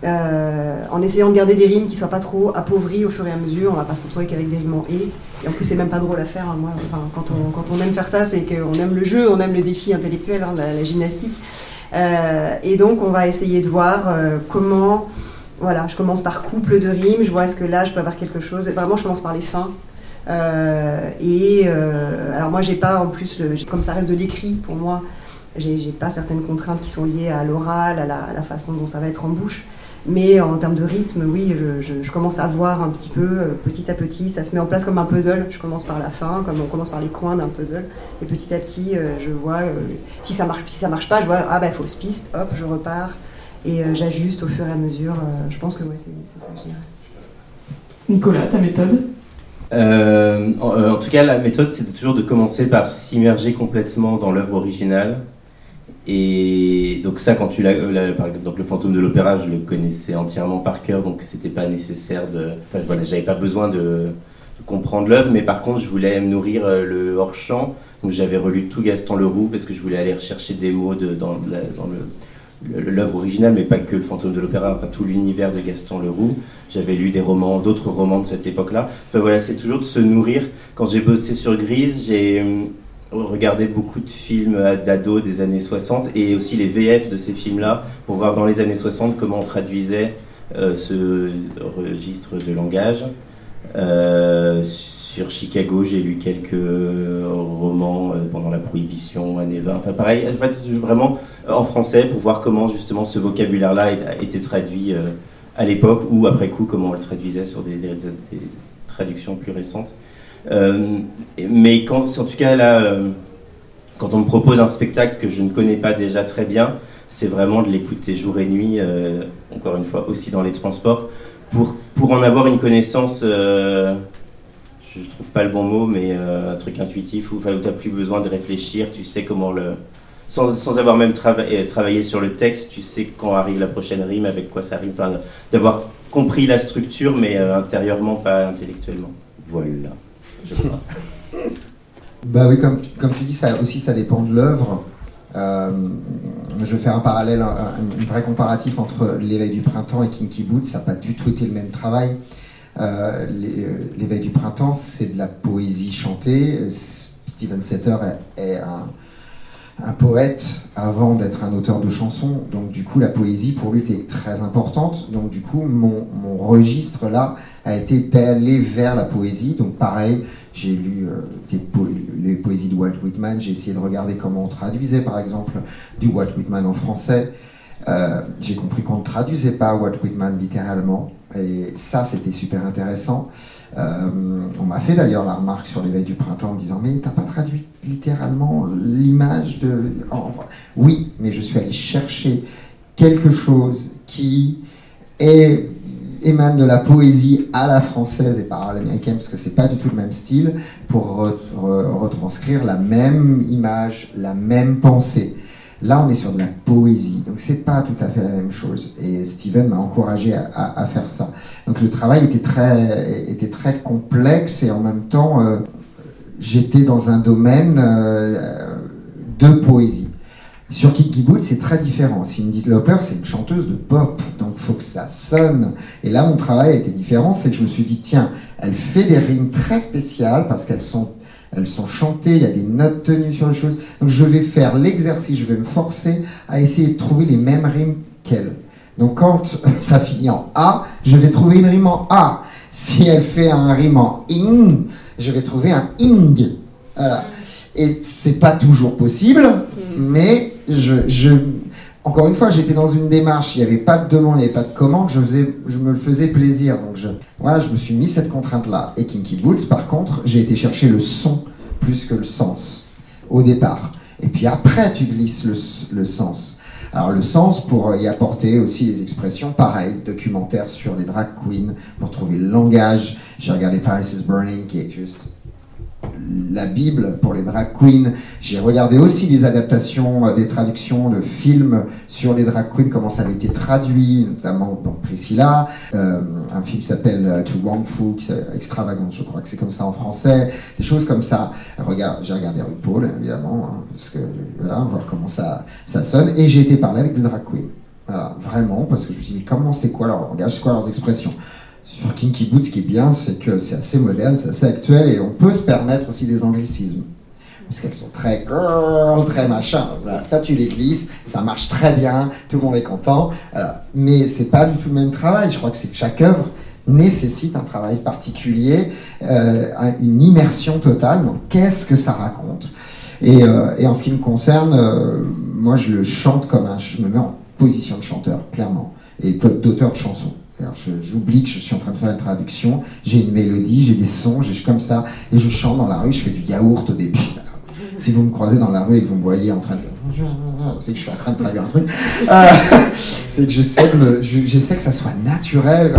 Euh, en essayant de garder des rimes qui soient pas trop appauvries au fur et à mesure, on va pas se retrouver qu'avec des rimes en et. Et en plus c'est même pas drôle à faire. Hein, moi, quand, on, quand on aime faire ça, c'est qu'on aime le jeu, on aime le défi intellectuel, hein, la, la, gymnastique. Euh, et donc on va essayer de voir comment. Voilà, je commence par couple de rimes, je vois est-ce que là je peux avoir quelque chose. Vraiment, je commence par les fins. Euh, et euh, alors moi j'ai pas en plus, comme ça reste de l'écrit pour moi, j'ai pas certaines contraintes qui sont liées à l'oral, à, la façon dont ça va être en bouche. Mais en termes de rythme, oui, je, commence à voir un petit peu, euh, petit à petit, ça se met en place comme un puzzle. Je commence par la fin, comme on commence par les coins d'un puzzle, et petit à petit, je vois si ça marche, si ça marche pas, je vois ah bah fausse piste, hop, je repars et j'ajuste au fur et à mesure. je pense que ouais, c'est ça je dirais. Nicolas, ta méthode? Euh, en, en, tout cas, la méthode, c'est toujours de commencer par s'immerger complètement dans l'œuvre originale. Et donc ça, quand tu l'as, par exemple, le fantôme de l'opéra, je le connaissais entièrement par cœur, donc c'était pas nécessaire de, enfin, voilà, j'avais pas besoin de, comprendre l'œuvre, mais par contre, je voulais me nourrir le hors champ, donc j'avais relu tout Gaston Leroux parce que je voulais aller rechercher des mots dans le l'œuvre originale, mais pas que le fantôme de l'opéra, enfin tout l'univers de Gaston Leroux. J'avais lu des romans, d'autres romans de cette époque-là. Enfin voilà, c'est toujours de se nourrir. Quand j'ai bossé sur Grise, j'ai regardé beaucoup de films d'ados des années 60 et aussi les VF de ces films-là pour voir dans les années 60 comment on traduisait euh, ce registre de langage. Euh, sur Chicago, j'ai lu quelques romans euh, pendant la prohibition, années 20. Enfin, pareil, en fait, vraiment euh, en français pour voir comment justement ce vocabulaire-là été traduit à l'époque ou après coup, comment on le traduisait sur des, traductions plus récentes. Mais quand, en tout cas, là, quand on me propose un spectacle que je ne connais pas déjà très bien, c'est vraiment de l'écouter jour et nuit, encore une fois, aussi dans les transports, pour, pour en avoir une connaissance je trouve pas le bon mot, mais euh, un truc intuitif où, où tu n'as plus besoin de réfléchir, tu sais comment le. Sans, sans avoir même trava travaillé sur le texte, tu sais quand arrive la prochaine rime, avec quoi ça rime, enfin, d'avoir compris la structure, mais euh, intérieurement, pas intellectuellement. Voilà, je crois. bah oui, comme, comme tu dis, ça aussi, ça dépend de l'œuvre. Euh, je fais un parallèle, un, vrai comparatif entre l'éveil du printemps et Kinky Boots. Ça n'a pas du tout été le même travail. Euh, L'éveil du printemps, c'est de la poésie chantée. Steven Setter est, un, poète avant d'être un auteur de chansons. Donc du coup, la poésie pour lui était très importante. Donc du coup, mon, mon registre là a été d'aller vers la poésie. Donc pareil, j'ai lu euh, les poésies de Walt Whitman. J'ai essayé de regarder comment on traduisait par exemple du Walt Whitman en français. Euh, j'ai compris qu'on ne traduisait pas Walt Whitman littéralement. Et ça, c'était super intéressant. Euh, on m'a fait d'ailleurs la remarque sur l'éveil du printemps en me disant Mais t'as pas traduit littéralement l'image de. Oui, mais je suis allé chercher quelque chose qui est, émane de la poésie à la française et pas à l'américaine, parce que c'est pas du tout le même style, pour re re retranscrire la même image, la même pensée. Là, on est sur de la poésie, donc c'est pas tout à fait la même chose. Et Steven m'a encouragé à, faire ça. Donc le travail était très, était très complexe et en même temps, euh, j'étais dans un domaine euh, de poésie. Sur Kiki Boot, c'est très différent. Cindy Lauper, c'est une chanteuse de pop, donc faut que ça sonne. Et là, mon travail était différent, c'est que je me suis dit, tiens, elle fait des rimes très spéciales parce qu'elles sont, elles sont chantées, il y a des notes tenues sur les choses. Donc je vais faire l'exercice, je vais me forcer à essayer de trouver les mêmes rimes qu'elle. Donc quand ça finit en A, je vais trouver une rime en A. Si elle fait un rime en ing, je vais trouver un ing. Voilà. Et c'est pas toujours possible, mais je, je encore une fois, j'étais dans une démarche, il n'y avait pas de demande, il n'y avait pas de commande, je, faisais, je me le faisais plaisir. Donc je, voilà, je me suis mis cette contrainte-là. Et Kinky Boots, par contre, j'ai été chercher le son plus que le sens au départ. Et puis après, tu glisses le, le sens. Alors le sens pour y apporter aussi les expressions, pareil, documentaires sur les drag queens, pour trouver le langage. J'ai regardé Paris is Burning, qui est juste la Bible pour les drag queens. J'ai regardé aussi les adaptations, euh, des traductions de films sur les drag queens, comment ça avait été traduit, notamment dans Priscilla. Euh, un film s'appelle euh, To Wrongful, extravagance, je crois que c'est comme ça en français. Des choses comme ça. Regarde, j'ai regardé RuPaul, évidemment, hein, voir comment ça, ça sonne. Et j'ai été parler avec des drag queens. Vraiment, parce que je me suis dit, comment c'est quoi leur langage, c'est quoi leurs expressions? Sur Kinky Boots, ce qui est bien, c'est que c'est assez moderne, c'est assez actuel et on peut se permettre aussi des anglicismes. Parce qu'elles sont très girl, très machin. ça, tu les glisses, ça marche très bien, tout le monde est content. Mais c'est pas du tout le même travail. Je crois que chaque œuvre nécessite un travail particulier, euh, une immersion totale. Donc, qu'est-ce que ça raconte? Et, euh, et, en ce qui me concerne, euh, moi, je le chante comme un. Je me mets en position de chanteur, clairement, et d'auteur de chansons. J'oublie que je suis en train de faire une traduction, j'ai une mélodie, j'ai des sons, j'ai comme ça, et je chante dans la rue, je fais du yaourt au début. Si vous me croisez dans la rue et que vous me voyez en train de faire c'est que je suis en train de traduire un truc. Euh, c'est que je sais que, je, que ça soit naturel.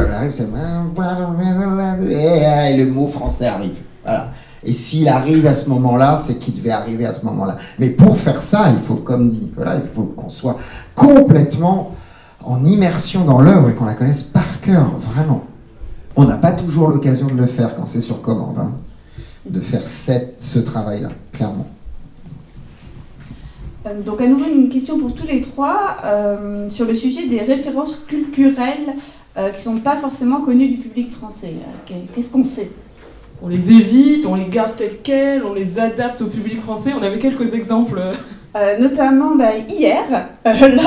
Et le mot français arrive. Voilà. Et s'il arrive à ce moment-là, c'est qu'il devait arriver à ce moment-là. Mais pour faire ça, il faut, comme dit, voilà, il faut qu'on soit complètement en immersion dans l'œuvre et qu'on la connaisse par cœur, vraiment. On n'a pas toujours l'occasion de le faire quand c'est sur commande, hein, de faire cette, ce travail-là, clairement. Euh, donc à nouveau une question pour tous les trois euh, sur le sujet des références culturelles euh, qui ne sont pas forcément connues du public français. Qu'est-ce qu'on fait? On les évite, on les garde telles quelles, on les adapte au public français. On avait quelques exemples euh, notamment bah, hier. Euh,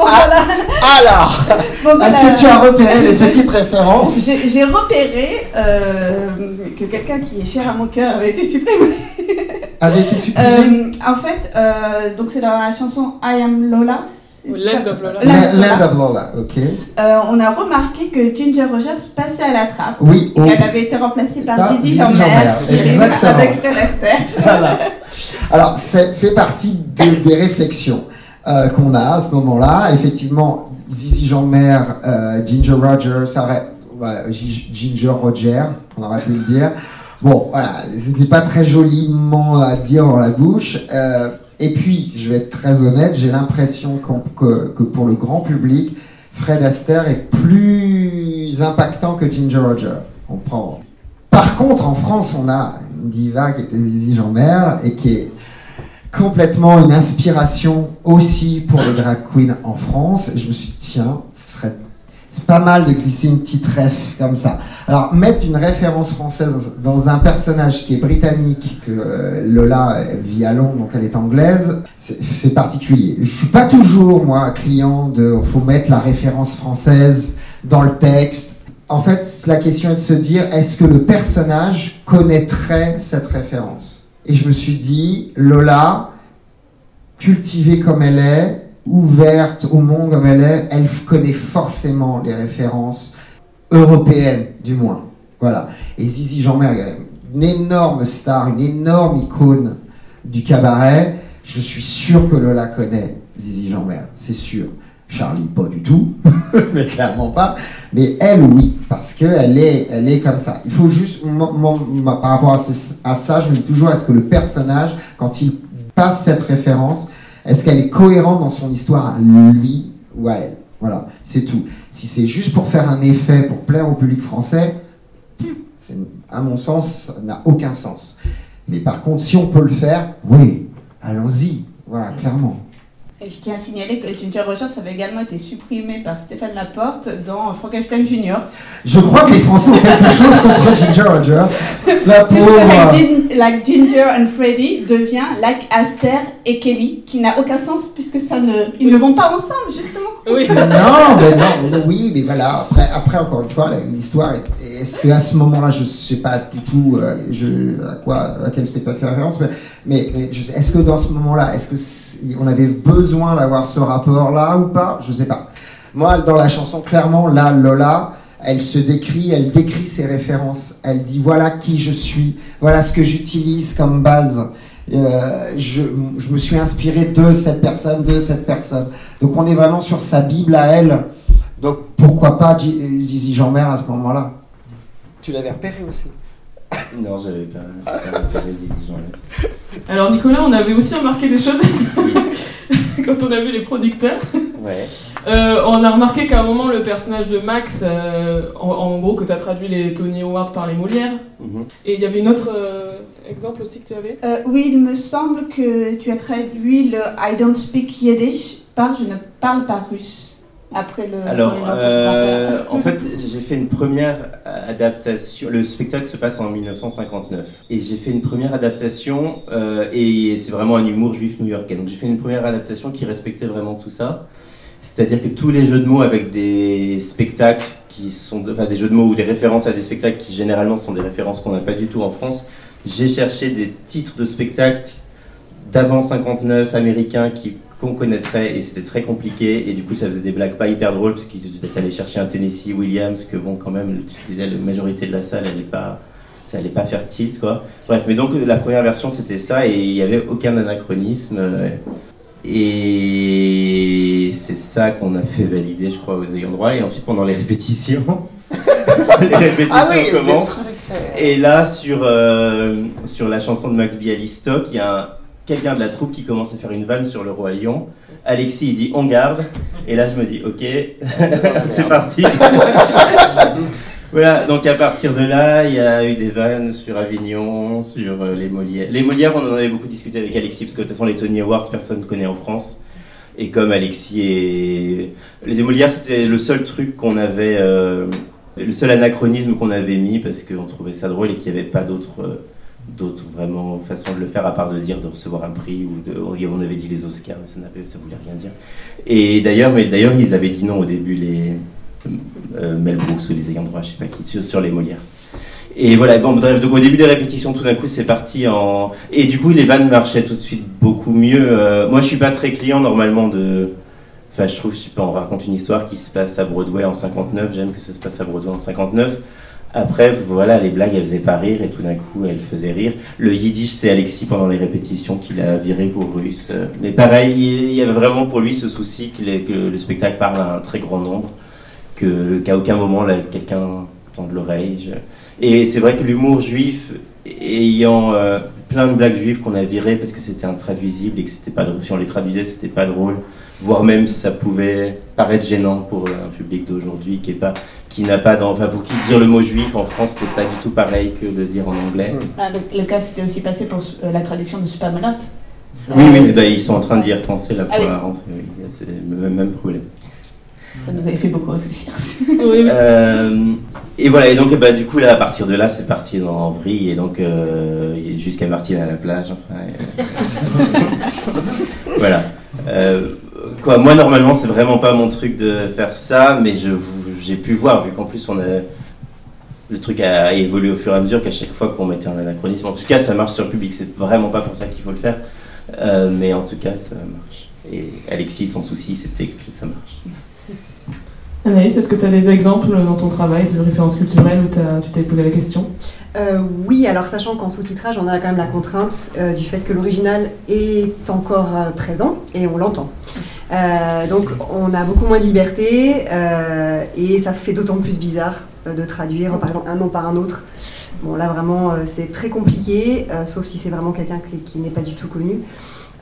ah, alors, est-ce que tu as repéré les petites références? J'ai repéré euh, que quelqu'un qui est cher à mon cœur avait été supprimé. Avait été supprimé? En fait, donc c'est dans la chanson I Am Lola, Land of Lola. Land, of Lola, ok. Euh, on a remarqué que Ginger Rogers passait à la trappe. Oui. Et qu'elle avait été remplacée par, Zizi Jean-Mer. Exactement. Avec Fred Astaire. voilà. Alors, ça fait partie des réflexions euh, qu'on a à ce moment-là. Effectivement, Zizi Jean-Mer, euh, Ginger Rogers, ça aurait, Ginger Roger, on aurait pu le dire. Bon, voilà, c'était pas très joliment à dire dans la bouche. Euh, et puis, je vais être très honnête, j'ai l'impression que, pour le grand public, Fred Astaire est plus impactant que Ginger Roger. On prend. Par contre, en France, on a une diva qui était Zizi Jean-Mer et qui est complètement une inspiration aussi pour le drag queen en France. Et je me suis dit, tiens, ce serait c'est pas mal de glisser une petite ref comme ça. Alors, mettre une référence française dans un personnage qui est britannique, que euh, Lola vit à Londres, donc elle est anglaise, c'est particulier. Je suis pas toujours, moi, client de faut mettre la référence française dans le texte. En fait, la question est de se dire, est-ce que le personnage connaîtrait cette référence? Et je me suis dit, Lola, cultivée comme elle est, ouverte au monde comme elle est, elle connaît forcément les références européennes, du moins. Voilà. Et Zizi Jean-Mer, une énorme star, une énorme icône du cabaret. Je suis sûr que Lola connaît Zizi Jean-Mer, c'est sûr. Charlie, pas du tout, mais clairement pas. Mais elle, oui, parce qu'elle est, elle est comme ça. Il faut juste, par rapport à, ça, je me dis toujours, est-ce que le personnage, quand il passe cette référence, est-ce qu'elle est cohérente dans son histoire à lui ou à elle? Voilà, c'est tout. Si c'est juste pour faire un effet, pour plaire au public français, à mon sens, ça n'a aucun sens. Mais par contre, si on peut le faire, oui, allons-y. Voilà, clairement. Et je tiens à signaler que Ginger Rogers avait également été supprimé par Stéphane Laporte dans Frankenstein Junior. Je crois que les Français ont quelque chose contre Ginger Rogers. La pauvre. like, Gin- like Ginger and Freddy devient like Aster et Kelly, qui n'a aucun sens puisque ça ne, ils ne vont pas ensemble justement. Oui. Non, mais non, mais oui, mais voilà. Après, après encore une fois, l'histoire est. Est-ce qu'à ce moment-là, je sais pas du tout euh, à quoi, à quel spectacle fait référence, mais, est-ce que dans ce moment-là, est-ce que on avait besoin d'avoir ce rapport-là ou pas? Je sais pas. Moi, dans la chanson, clairement, là, Lola, elle se décrit, elle décrit ses références. Elle dit voilà qui je suis, voilà ce que j'utilise comme base. Euh, je, me suis inspiré de cette personne, de cette personne. Donc on est vraiment sur sa Bible à elle. Donc pourquoi pas Zizi Jean-Mer à ce moment-là? Tu l'avais repéré aussi Non, j'avais pas, pas repéré. Alors Nicolas, on avait aussi remarqué des choses quand on a vu les producteurs. Ouais. Euh, on a remarqué qu'à un moment, le personnage de Max, euh, en, en gros, que tu as traduit les Tony Awards par les Molières. Mhm. Et il y avait une autre euh, exemple aussi que tu avais? Euh, oui, il me semble que tu as traduit le I don't speak Yiddish par je ne parle pas russe. Après le. Alors, euh, en fait, j'ai fait une première adaptation. Le spectacle se passe en 1959. Et j'ai fait une première adaptation, euh, et c'est vraiment un humour juif new-yorkais. Donc j'ai fait une première adaptation qui respectait vraiment tout ça. C'est-à-dire que tous les jeux de mots avec des spectacles qui sont. Enfin, des jeux de mots ou des références à des spectacles qui généralement sont des références qu'on n'a pas du tout en France, j'ai cherché des titres de spectacles d'avant 59 américains qui qu'on connaîtrait et c'était très compliqué et du coup ça faisait des blagues pas hyper drôles parce qu'il allé chercher un Tennessee Williams que bon quand même tu disais la majorité de la salle elle est pas ça allait pas faire tilt quoi. Bref mais donc la première version c'était ça et il y avait aucun anachronisme euh, et c'est ça qu'on a fait valider je crois aux ayants droit et ensuite pendant les répétitions les répétitions Ah oui, commencent. euh, et là, sur, euh, sur la chanson de Max Bialystock, il y a un- quelqu'un de la troupe qui commence à faire une vanne sur le roi lion. Alexis, il dit on garde. Et là, je me dis ok, c'est parti. voilà, donc à partir de là, il y a eu des vannes sur Avignon, sur euh, les Molières. Les Molières, on en avait beaucoup discuté avec Alexis, parce que de toute façon, les Tony Awards, personne ne connaît en France. Et comme Alexis et. Les Molières, c'était le seul truc qu'on avait. euh, le seul anachronisme qu'on avait mis parce qu'on trouvait ça drôle et qu'il n'y avait pas d'autres euh, d'autres vraiment façons de le faire à part de dire de recevoir un prix ou de on avait dit les Oscars mais ça n'avait ça voulait rien dire et d'ailleurs mais d'ailleurs ils avaient dit non au début les euh, Mel Brooks ou les ayants droit je sais pas qui sur, sur les Molières et voilà bon bref, donc au début des répétitions tout d'un coup c'est parti en et du coup les vannes marchaient tout de suite beaucoup mieux Euh, moi je suis pas très client normalement de Enfin, je trouve, je sais pas, on raconte une histoire qui se passe à Broadway en 59. J'aime que ça se passe à Broadway en 59. Après, voilà, les blagues, elles faisaient pas rire et tout d'un coup, elles faisaient rire. Le yiddish, c'est Alexis pendant les répétitions qui l'a viré pour russe. Mais pareil, il y avait vraiment pour lui ce souci que, le spectacle parle à un très grand nombre, que qu'à aucun moment quelqu'un tende l'oreille. Et c'est vrai que l'humour juif, ayant euh, plein de blagues juives qu'on a virées parce que c'était intraduisible et que c'était pas drôle. Si on les traduisait, c'était pas drôle voire même ça pouvait paraître gênant pour un public d'aujourd'hui qui est pas qui n'a pas dans, enfin pour qui dire le mot juif en France c'est pas du tout pareil que de le dire en anglais. Ah, le, le cas s'était aussi passé pour euh, la traduction de Spamalot. Oui oui mais ben, ils sont en train d'y repenser là pour Ah oui. la rentrée. oui. C'est le même, même problème. Ça nous avait fait beaucoup réfléchir. Oui, oui. Euh, et voilà, et donc bah, du coup, là, à partir de là, c'est parti dans, en vrille, et donc euh, et jusqu'à Martine à la plage, enfin. et- voilà. Euh, quoi, moi, normalement, c'est vraiment pas mon truc de faire ça, mais je, j'ai pu voir, vu qu'en plus, on a. Le truc a évolué au fur et à mesure qu'à chaque fois qu'on mettait un anachronisme, en tout cas, ça marche sur le public, c'est vraiment pas pour ça qu'il faut le faire, Euh, mais en tout cas, ça marche. Et Alexis, son souci, c'était que ça marche. Anaïs, est-ce que tu as des exemples dans ton travail de références culturelles où t'as- tu t'es posé la question? Euh, oui, alors sachant qu'en sous-titrage, on a quand même la contrainte euh, du fait que l'original est encore euh, présent et on l'entend. Euh, donc on a beaucoup moins de liberté euh, et ça fait d'autant plus bizarre euh, de traduire par exemple un nom par un autre. Bon là vraiment c'est très compliqué, sauf si c'est vraiment quelqu'un qui, qui n'est pas du tout connu.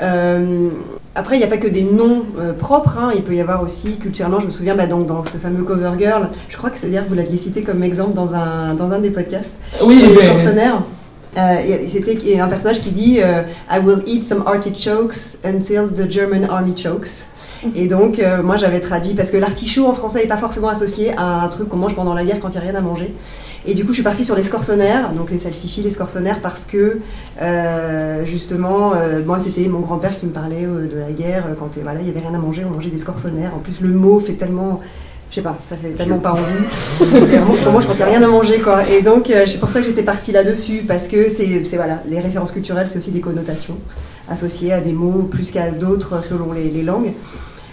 Euh, après, il n'y a pas que des noms euh, propres, hein. il peut y avoir aussi culturellement, je me souviens bah, donc, dans ce fameux Cover Girl, je crois que c'est-à-dire que vous l'aviez cité comme exemple dans un, dans un des podcasts, Oui, sur les. Euh, C'était un personnage qui dit I will eat some artichokes until the German army chokes. Et donc, euh, moi j'avais traduit, parce que l'artichaut en français n'est pas forcément associé à un truc qu'on mange pendant la guerre quand il n'y a rien à manger. Et du coup, je suis partie sur les scorsonnaires, donc les salsifis, les scorsonnaires, parce que euh, justement, euh, moi c'était mon grand-père qui me parlait de la guerre, quand il n'y avait rien à manger, on mangeait des scorsonnaires. En plus, le mot fait tellement. Je sais pas, ça fait tellement pas envie. C'est vraiment ce n'y a rien à manger, quoi. Et donc, c'est pour ça que j'étais partie là-dessus, parce que c'est voilà, les références culturelles, c'est aussi des connotations associées à des mots plus qu'à d'autres selon les langues.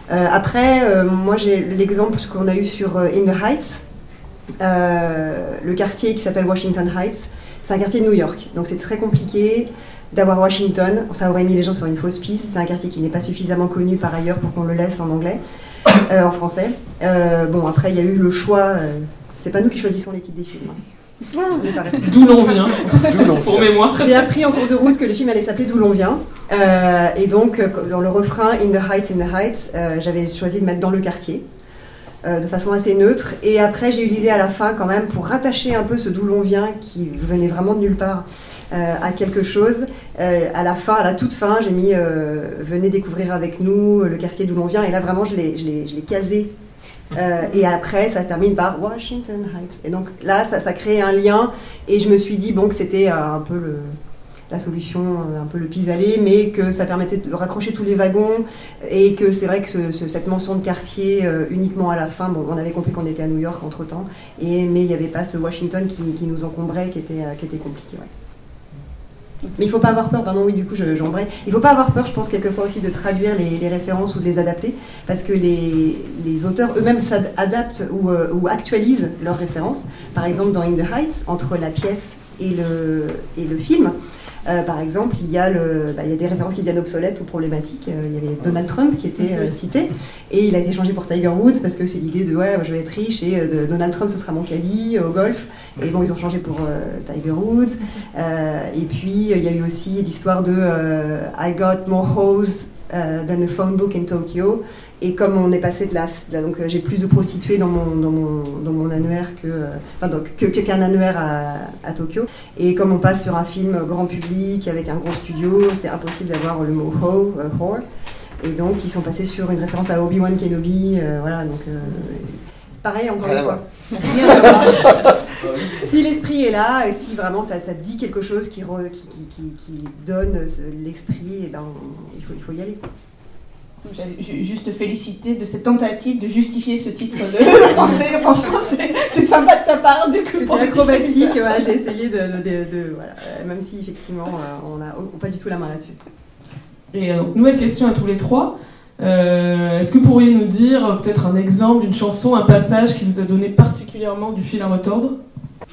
Euh, après, euh, moi j'ai l'exemple qu'on a eu sur euh, In the Heights, le quartier qui s'appelle Washington Heights, c'est un quartier de New York, donc c'est très compliqué d'avoir Washington, ça aurait mis les gens sur une fausse piste, c'est un quartier qui n'est pas suffisamment connu par ailleurs pour qu'on le laisse en anglais, en français. Bon, après il y a eu le choix, c'est pas nous qui choisissons les titres des films. hein. Exemple. D'où l'on vient, pour mémoire. J'ai appris en cours de route que le film allait s'appeler D'où l'on vient. Euh, et donc, euh, dans le refrain In the Heights, in the Heights, euh, j'avais choisi de mettre dans le quartier, euh, de façon assez neutre. Et après, j'ai eu l'idée à la fin, quand même, pour rattacher un peu ce D'où l'on vient, qui venait vraiment de nulle part, à quelque chose. À la fin, à la toute fin, j'ai mis Venez découvrir avec nous le quartier d'où l'on vient. Et là, vraiment, je l'ai casé. Euh, et après, ça se termine par Washington Heights. Et donc là, ça, ça crée un lien. Et je me suis dit, bon, que c'était euh, un peu la solution, euh, un peu le pis-aller, mais que ça permettait de raccrocher tous les wagons. Et que c'est vrai que ce- ce- cette mention de quartier uniquement à la fin, bon, on avait compris qu'on était à New York entre temps. Mais il n'y avait pas ce Washington qui, nous encombrait, qui était, compliqué. Mais il faut pas avoir peur, pardon, oui, du coup, je- j'embraye. Il faut pas avoir peur, je pense, quelquefois aussi de traduire les, références ou de les adapter, parce que les, auteurs eux-mêmes s'adaptent ou, euh, ou actualisent leurs références. Par exemple, dans In the Heights, entre la pièce et le film, euh, par exemple, il y, a le, bah, il y a des références qui deviennent obsolètes ou problématiques. Euh, il y avait Donald Trump qui était euh, cité, et il a été changé pour Tiger Woods, parce que c'est l'idée de ouais, je vais être riche, et de Donald Trump, ce sera mon caddie au golf. Et bon, ils ont changé pour Tiger Woods. Et puis, il y a eu aussi l'histoire de I got more hoes than a phone book in Tokyo. Et comme on est passé de la, de la- donc euh, j'ai plus de prostituées dans mon, dans mon, dans mon annuaire que, euh, enfin, donc, que, que- qu'un annuaire à, à Tokyo. Et comme on passe sur un film grand public avec un gros studio, c'est impossible d'avoir le mot ho, euh, whore. Et donc ils sont passés sur une référence à Obi-Wan Kenobi. euh, voilà, donc euh, pareil encore Rien une à fois. si l'esprit est là, et si vraiment ça, ça dit quelque chose qui, re- qui, qui, qui- qui donne l'esprit, eh ben, on- il, faut, il faut y aller. Juste te féliciter de cette tentative de justifier ce titre de français. Franchement, c'est sympa de ta part. Du coup, C'était pour acrobatique, voilà, j'ai essayé de, de- de- de- voilà, euh, même si effectivement euh, on n'a pas du tout la main là-dessus. Et euh, donc, nouvelle question à tous les trois. Euh, Est-ce que vous pourriez nous dire peut-être un exemple d'une chanson, un passage qui vous a donné particulièrement du fil à retordre?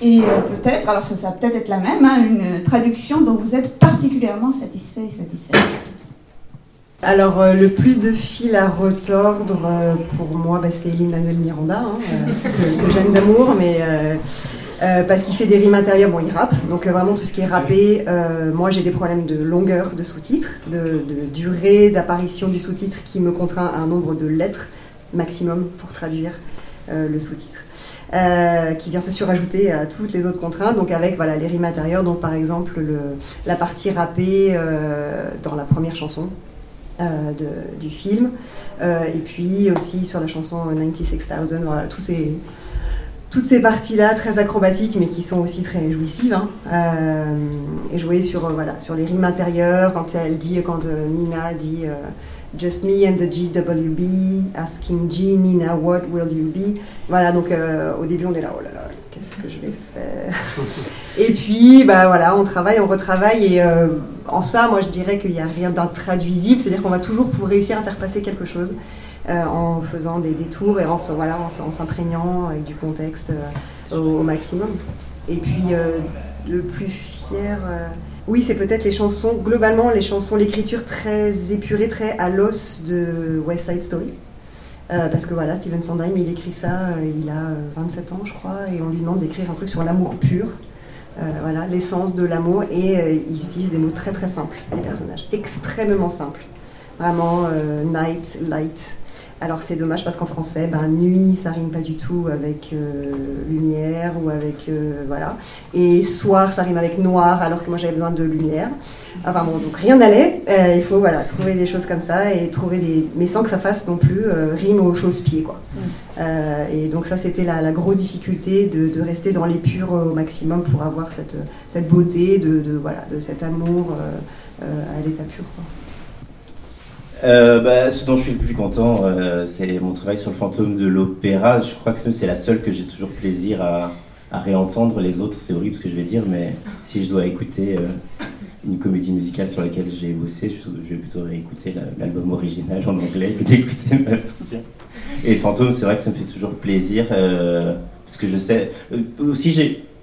Et euh, peut-être, alors ça, ça va peut-être être la même, hein, une traduction dont vous êtes particulièrement satisfait et satisfait. Alors, euh, le plus de fil à retordre, euh, pour moi, bah, c'est Lin-Manuel Miranda, hein, euh, que, j'aime d'amour, mais euh, parce qu'il fait des rimes intérieures, bon, il rappe, donc vraiment tout ce qui est rappé. moi, j'ai des problèmes de longueur de sous-titres, de, de durée d'apparition du sous-titre qui me contraint à un nombre de lettres maximum pour traduire le sous-titre. euh, qui vient se surajouter à toutes les autres contraintes, donc avec voilà, les rimes intérieures, donc par exemple le, la partie rappée euh, dans la première chanson, de- du film. Euh, et puis aussi sur la chanson 96000, voilà, tous ces, toutes ces parties-là très acrobatiques, mais qui sont aussi très jouissives. hein. Euh, et jouer sur, euh, voilà, sur les rimes intérieures, quand elle dit, quand euh, Nina dit euh, Just me and the GWB, asking G, Nina, what will you be? Voilà, donc euh, au début on est là, oh là là, qu'est-ce que je vais faire? Et puis, bah voilà, on travaille, on retravaille, et euh, en ça, moi je dirais qu'il n'y a rien d'intraduisible, c'est-à-dire qu'on va toujours pour réussir à faire passer quelque chose euh, en faisant des détours et en, s'imprégnant avec du contexte euh, au, maximum. Et puis, le plus fier, oui, c'est peut-être les chansons, globalement, les chansons, l'écriture très épurée, très à l'os de West Side Story. Euh, parce que voilà, Steven Sondheim, il écrit ça, euh, il a euh, 27 ans, je crois, et on lui demande d'écrire un truc sur l'amour pur. Euh, voilà, l'essence de l'amour, et euh, ils utilisent des mots très très simples, les personnages, extrêmement simples. Vraiment, euh, night, light. Alors c'est dommage parce qu'en français, ben, nuit, ça rime pas du tout avec euh, lumière ou avec euh, voilà. Et soir, ça rime avec noir alors que moi j'avais besoin de lumière. Enfin bon, donc rien n'allait. Euh, il faut voilà trouver des choses comme ça et trouver des, mais sans que ça fasse non plus rime aux choses-pieds quoi. et donc ça c'était la, grosse difficulté de, rester dans les purs au maximum pour avoir cette, cette beauté de, de voilà de cet amour à l'état pur. Quoi. Euh, bah, ce dont je suis le plus content, euh, c'est mon travail sur le fantôme de l'opéra. Je crois que c'est la seule que j'ai toujours plaisir à, réentendre. Les autres, c'est horrible ce que je vais dire, mais si je dois écouter euh, une comédie musicale sur laquelle j'ai bossé, je, vais plutôt réécouter l'album original en anglais que d'écouter ma version. Et le fantôme, c'est vrai que ça me fait toujours plaisir, parce que je sais. aussi,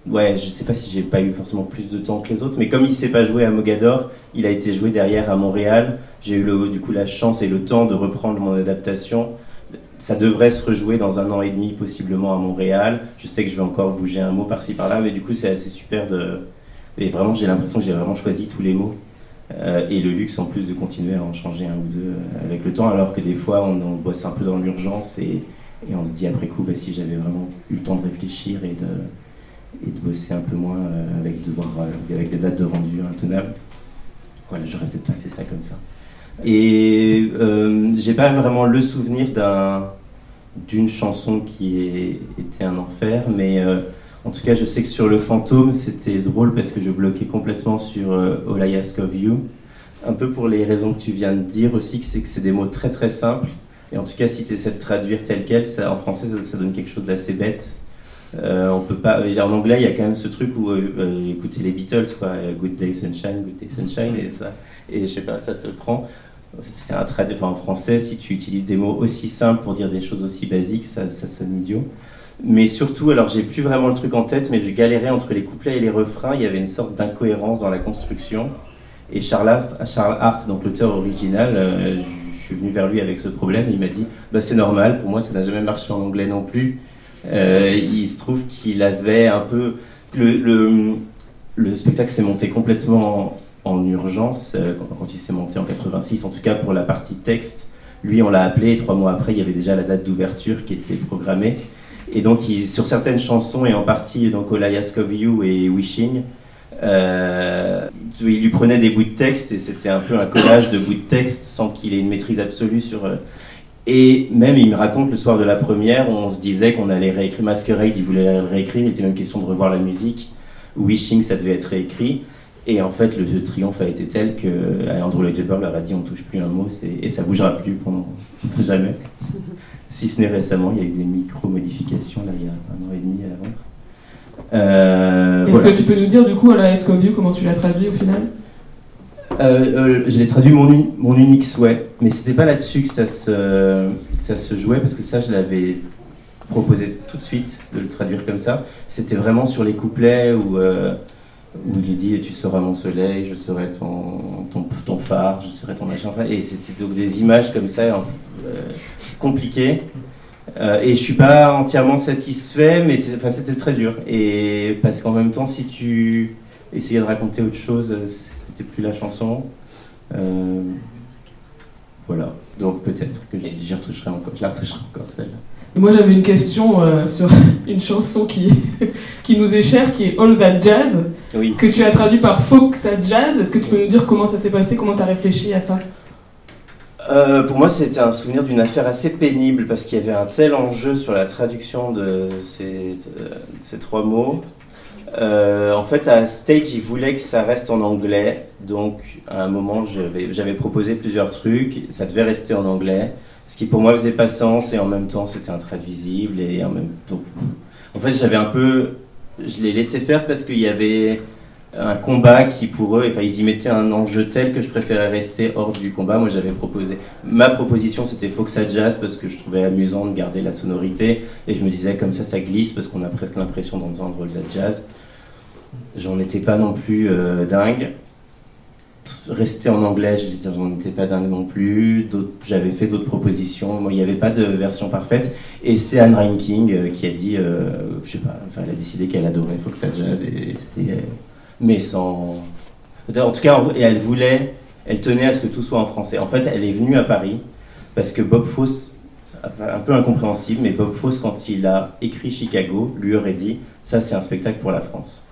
ouais, je sais pas si j'ai pas eu forcément plus de temps que les autres, mais comme il s'est pas joué à Mogador, il a été joué derrière à Montréal. J'ai eu du coup la chance et le temps de reprendre mon adaptation. Ça devrait se rejouer dans un an et demi, possiblement à Montréal. Je sais que je vais encore bouger un mot par-ci par-là, mais du coup c'est assez super de. Et vraiment, j'ai l'impression que j'ai vraiment choisi tous les mots. Euh, et le luxe en plus de continuer à en changer un ou deux euh, avec le temps, alors que des fois on, bosse un peu dans l'urgence et, et, on se dit après coup, bah, si j'avais vraiment eu le temps de réfléchir et de, et de bosser un peu moins euh, avec, devoir, euh, avec des dates de rendu intenables. Voilà, j'aurais peut-être pas fait ça comme ça. Et euh, j'ai pas vraiment le souvenir d'un, d'une chanson qui était un enfer, mais en tout cas, je sais que sur le fantôme, c'était drôle parce que je bloquais complètement sur All I Ask of You. Un peu pour les raisons que tu viens de dire aussi, que c'est que c'est des mots très très simples. Et en tout cas, si tu essaies de traduire tel quel, ça, en français, ça donne quelque chose d'assez bête. Euh, on peut pas. En anglais, il y a quand même ce truc où euh, euh, écouter les Beatles, quoi. Good Day Sunshine, Good Day Sunshine, et ça, et je sais pas, ça te prend. C'est un trait. Enfin, en français, si tu utilises des mots aussi simples pour dire des choses aussi basiques, ça, sonne idiot. Mais surtout, alors j'ai plus vraiment le truc en tête, mais je galérais entre les couplets et les refrains. Il y avait une sorte d'incohérence dans la construction. Et Charles Hart, Charles Hart donc l'auteur original, je suis venu vers lui avec ce problème. il m'a dit bah, c'est normal, pour moi ça n'a jamais marché en anglais non plus. Euh, il se trouve qu'il avait un peu. Le, le, spectacle s'est monté complètement en, urgence euh, quand, il s'est monté en 86, en tout cas pour la partie texte. Lui, on l'a appelé, et trois mois après, il y avait déjà la date d'ouverture qui était programmée. Et donc, sur certaines chansons, et en partie donc All I Ask of You et Wishing, euh, il lui prenait des bouts de texte et c'était un peu un collage de bouts de texte sans qu'il ait une maîtrise absolue sur, et même, il me raconte le soir de la première, on se disait qu'on allait réécrire Masquerade, il voulait le réécrire, il était même question de revoir la musique. Wishing, ça devait être réécrit. Et en fait, le, triomphe a été tel que Andrew Lloyd Webber leur a dit on touche plus un mot et ça bougera plus pendant jamais. si ce n'est récemment, il y a eu des micro-modifications là, il y a un an et demi avant. Euh, Est-ce que tu peux nous dire du coup à la Escoview comment tu l'as traduit au final? Euh, euh, j'ai traduit mon, mon unique souhait, mais c'était pas là-dessus que ça, se, ça se jouait, parce que ça, je l'avais proposé tout de suite de le traduire comme ça. C'était vraiment sur les couplets où, euh, où il dit Tu seras mon soleil, je serai ton, ton, ton phare, je serai ton machin. Et c'était donc des images comme ça, compliquées. et je suis pas entièrement satisfait, mais c'était très dur. Et parce qu'en même temps, si tu essayais de raconter autre chose, plus la chanson. Euh, voilà. Donc peut-être que j'y retoucherai encore, je la retoucherai encore celle-là. Moi j'avais une question euh, sur une chanson qui, qui nous est chère, qui est All That Jazz, que tu as traduit par Folk Jazz. Est-ce que tu peux nous dire comment ça s'est passé, comment tu as réfléchi à ça? Euh, pour moi, c'était un souvenir d'une affaire assez pénible parce qu'il y avait un tel enjeu sur la traduction de ces, de ces trois mots euh, en fait, à Stage, ils voulaient que ça reste en anglais. Donc, à un moment, j'avais proposé plusieurs trucs. Ça devait rester en anglais. Ce qui, pour moi, faisait pas sens. Et en même temps, c'était intraduisible. Et en même temps. En fait, j'avais un peu. Je l'ai laissé faire parce qu'il y avait un combat qui, pour eux, enfin, ils y mettaient un enjeu tel que je préférais rester hors du combat. Moi, j'avais proposé. Ma proposition, c'était Foxa Jazz parce que je trouvais amusant de garder la sonorité. Et je me disais, comme ça, ça glisse parce qu'on a presque l'impression d'entendre le Jazz. J'en étais pas non plus euh, dingue. Rester en anglais, j'en étais pas dingue non plus. J'avais fait d'autres propositions. il n'y avait pas de version parfaite. Et c'est Anne Reinking euh, qui a dit, euh, je sais pas, enfin, elle a décidé qu'elle adorait Fox Jazz et, c'était, mais sans. En tout cas, elle voulait, elle tenait à ce que tout soit en français. En fait, elle est venue à Paris parce que Bob Fosse, un peu incompréhensible, mais Bob Fosse, quand il a écrit Chicago, lui aurait dit ça c'est un spectacle pour la France.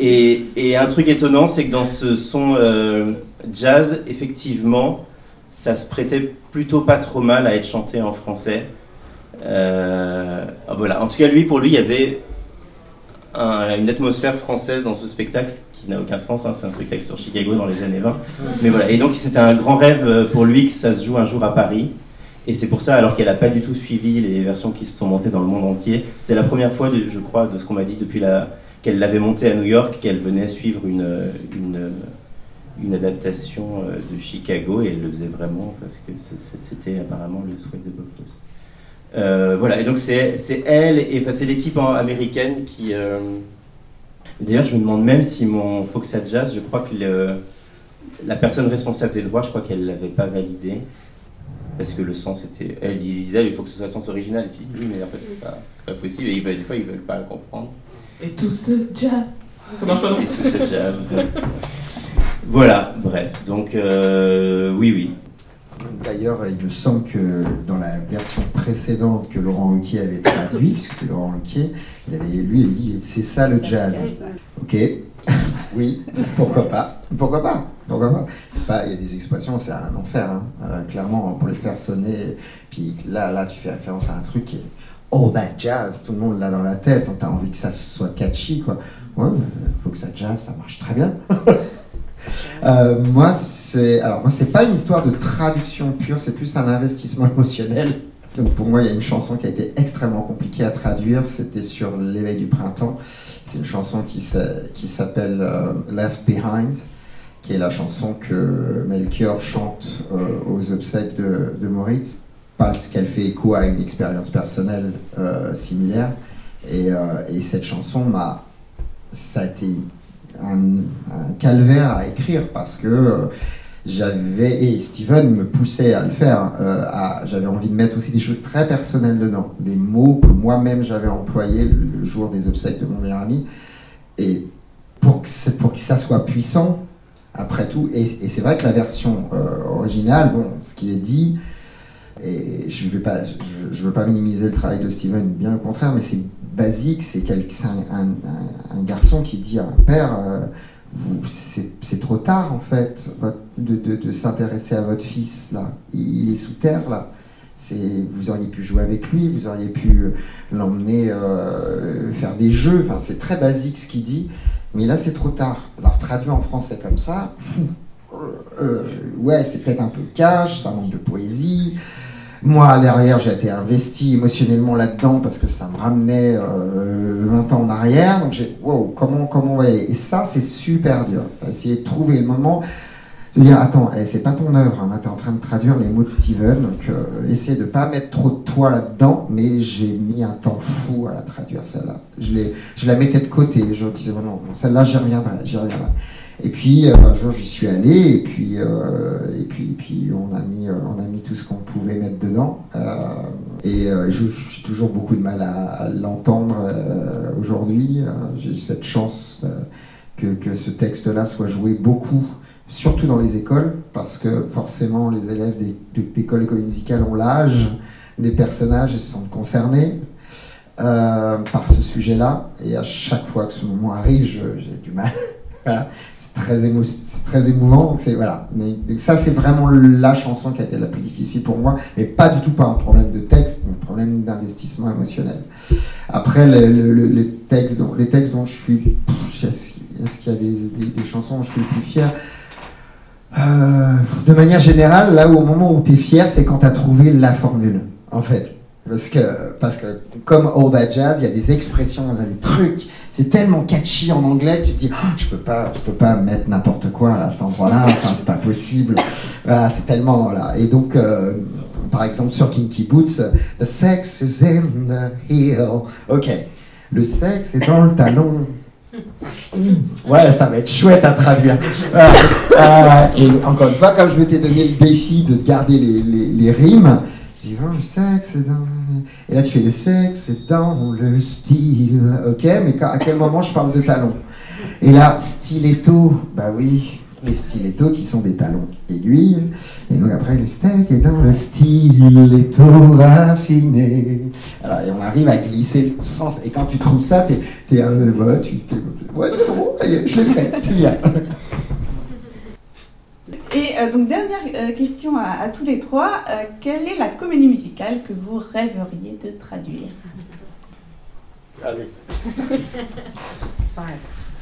Et, un truc étonnant, c'est que dans ce son euh, jazz, effectivement, ça se prêtait plutôt pas trop mal à être chanté en français. Euh, voilà. En tout cas, lui, pour lui, il y avait un- une atmosphère française dans ce spectacle qui n'a aucun sens. hein. C'est un spectacle sur Chicago dans les années 20. Mais voilà. Et donc, c'était un grand rêve euh, pour lui que ça se joue un jour à Paris. Et c'est pour ça, alors qu'elle n'a pas du tout suivi les versions qui se sont montées dans le monde entier, c'était la première fois, je crois, de ce qu'on m'a dit depuis la qu'elle l'avait montée à New York, qu'elle venait suivre une, une, adaptation euh, de Chicago, et elle le faisait vraiment parce que c'était apparemment le souhait de Bob Fosse. Euh, voilà, et donc c'est elle, et c'est l'équipe américaine qui... euh, D'ailleurs, je me demande même si mon Foxa Jazz, je crois que la personne responsable des droits, je crois qu'elle ne l'avait pas validé. Parce que le sens était. Elle disait, il faut que ce soit le sens original. Et tu dis, oui, mais en fait, c'est pas, pas possible. Et des fois, ils veulent pas comprendre. Et tout ce jazz. Ça marche pas non Et tout ce jazz. voilà, bref. Donc, euh, oui, oui. D'ailleurs, il me semble que dans la version précédente que Laurent Ruquier avait traduit, puisque c'est Laurent Ruquier, il avait, lui, il dit c'est ça le jazz. Ok, oui, pourquoi pas Pourquoi pas Pourquoi pas C'est pas, il y a des expressions, c'est un enfer, hein. Euh, clairement, pour les faire sonner. Puis là, là, tu fais référence à un truc qui est all that jazz, tout le monde l'a dans la tête, donc t'as envie que ça soit catchy, quoi. Ouais, il faut que ça jazz, ça marche très bien. Euh, moi, c'est alors moi, c'est pas une histoire de traduction pure, c'est plus un investissement émotionnel. Donc pour moi, il y a une chanson qui a été extrêmement compliquée à traduire. C'était sur l'éveil du printemps. C'est une chanson qui s'a- qui s'appelle euh, Left Behind, qui est la chanson que Melchior chante euh, aux obsèques de, de Moritz, parce qu'elle fait écho à une expérience personnelle euh, similaire. Et, euh, et cette chanson m'a, ça a été un, calvaire à écrire parce que euh, j'avais et Steven me poussait à le faire. j'avais envie de mettre aussi des choses très personnelles dedans, des mots que moi-même j'avais employés le, jour des obsèques de mon meilleur ami. Et pour que, pour que ça soit puissant, après tout, et, et c'est vrai que la version originale, bon, ce qui est dit, et je ne veux, pas- minimiser le travail de Steven, bien au contraire, mais c'est basique, c'est un, garçon qui dit à un père, euh, c'est trop tard en fait de, s'intéresser à votre fils là. Il, est sous terre là. Vous auriez pu jouer avec lui, vous auriez pu l'emmener euh, faire des jeux. C'est très basique ce qu'il dit, mais là c'est trop tard. Alors traduit en français comme ça, euh, ouais, c'est peut-être un peu cash, ça manque de poésie. Moi, à l'arrière, j'ai été investi émotionnellement là-dedans parce que ça me ramenait euh, 20 ans en arrière. Donc, j'ai, wow, comment, comment on va y aller? Et ça, c'est super dur. Essayer de trouver le moment de dire, attends, eh, c'est pas ton œuvre. Hein, t'es en train de traduire les mots de Steven. Donc, euh, essayer de pas mettre trop de toi là-dedans. Mais j'ai mis un temps fou à la traduire, celle-là. Je, je la mettais de côté. Je disais, bon, non, celle-là, j'y reviendrai, j'y reviendrai. Et puis euh, un jour j'y suis allé et puis euh, et puis et puis on a mis euh, on a mis tout ce qu'on pouvait mettre dedans et je, suis toujours beaucoup de mal à, à l'entendre aujourd'hui. J'ai cette chance que, que ce texte-là soit joué beaucoup, surtout dans les écoles, parce que forcément les élèves des, des écoles écoles musicales ont l'âge des personnages et se sentent concernés. euh, par ce sujet-là, et à chaque fois que ce moment arrive, j'ai du mal. C'est très, émo- très émouvant. Donc voilà. Ça c'est vraiment la chanson qui a été la plus difficile pour moi, et pas du tout par un problème de texte, mais un problème d'investissement émotionnel. Après le- le- le- les textes dont les textes dont je suis, est-ce qu'il y a des, des- des chansons dont je suis le plus fier? Euh, De manière générale, là où au moment où tu es fier, c'est quand tu as trouvé la formule, en fait. Parce que, parce que comme All That Jazz, il y a des expressions, il y a des trucs, c'est tellement catchy en anglais, tu te dis, Ah, je peux pas, je peux pas mettre n'importe quoi à cet endroit-là, enfin, c'est pas possible. Voilà, c'est tellement, voilà. Et donc, euh, par exemple, sur Kinky Boots, The sex is in the heel. Ok. Le sexe est dans le talon. Ouais, ça va être chouette à traduire. Euh, et encore une fois, comme je m'étais donné le défi de garder les, les, les rimes, le sexe dans... Et là, tu fais le sexe dans le style. Ok, mais à quel moment je parle de talon Et là, stiletto, bah oui, les stilettos qui sont des talons aiguilles. Et donc après, le steak est dans le stiletto raffiné. Alors, et on arrive à glisser le sens. Et quand tu trouves ça, t'es, un voilà, tu, t'es- ouais, c'est bon, je l'ai fait, c'est bien. Euh, donc, dernière euh, question à, à tous les trois. Euh, quelle est la comédie musicale que vous rêveriez de traduire? Allez. Ouais,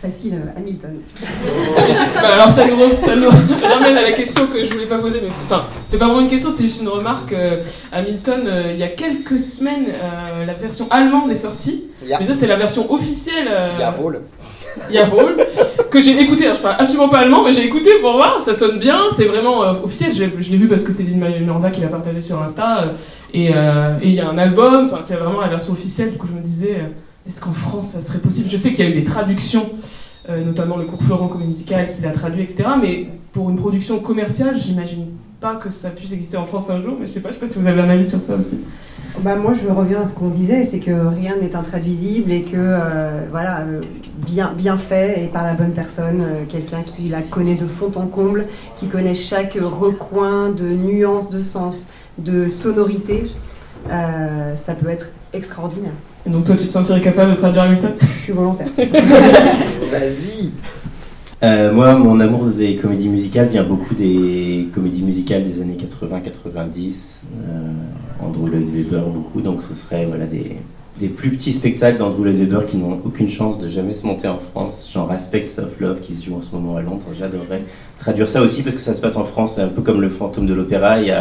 facile, Hamilton. Bah, alors ça nous, ça nous ramène à la question que je voulais pas poser, mais enfin, c'était pas vraiment une question, c'est juste une remarque. euh, Hamilton, euh, il y a quelques semaines, euh, la version allemande est sortie. Mais ça, c'est la version officielle. Jawohl. Jawohl, que j'ai écouté. Alors, je parle absolument pas allemand, mais j'ai écouté pour voir. Ça sonne bien, c'est vraiment euh, officiel. Je, l'ai vu parce que c'est Lynn Miranda qui l'a partagé sur Insta. euh, et euh, et il y a un album. C'est vraiment la version officielle. Du coup, je me disais, est-ce qu'en France, ça serait possible? Je sais qu'il y a eu des traductions, notamment le cours Florent Comédie Musicale qui l'a traduit, etc. Mais pour une production commerciale, j'imagine pas que ça puisse exister en France un jour. Mais je sais pas, je sais pas si vous avez un avis sur ça aussi. Bah, moi, je reviens à ce qu'on disait, c'est que rien n'est intraduisible et que, euh, voilà, euh, bien, bien fait et par la bonne personne, euh, quelqu'un qui la connaît de fond en comble, qui connaît chaque recoin de nuances de sens, de sonorité, euh, ça peut être extraordinaire. Et donc, toi, tu te sentirais capable de traduire Hamilton? Je suis volontaire. Vas-y. Euh, moi, mon amour des comédies musicales vient beaucoup des comédies musicales des années 80-90. Euh, Andrew Lloyd Webber, beaucoup. Donc, ce serait voilà, des, plus petits spectacles d'Andrew Lloyd Webber qui n'ont aucune chance de jamais se monter en France. Genre Aspects of Love qui se joue en ce moment à Londres. J'adorerais traduire ça aussi parce que ça se passe en France. C'est un peu comme le fantôme de l'opéra. Il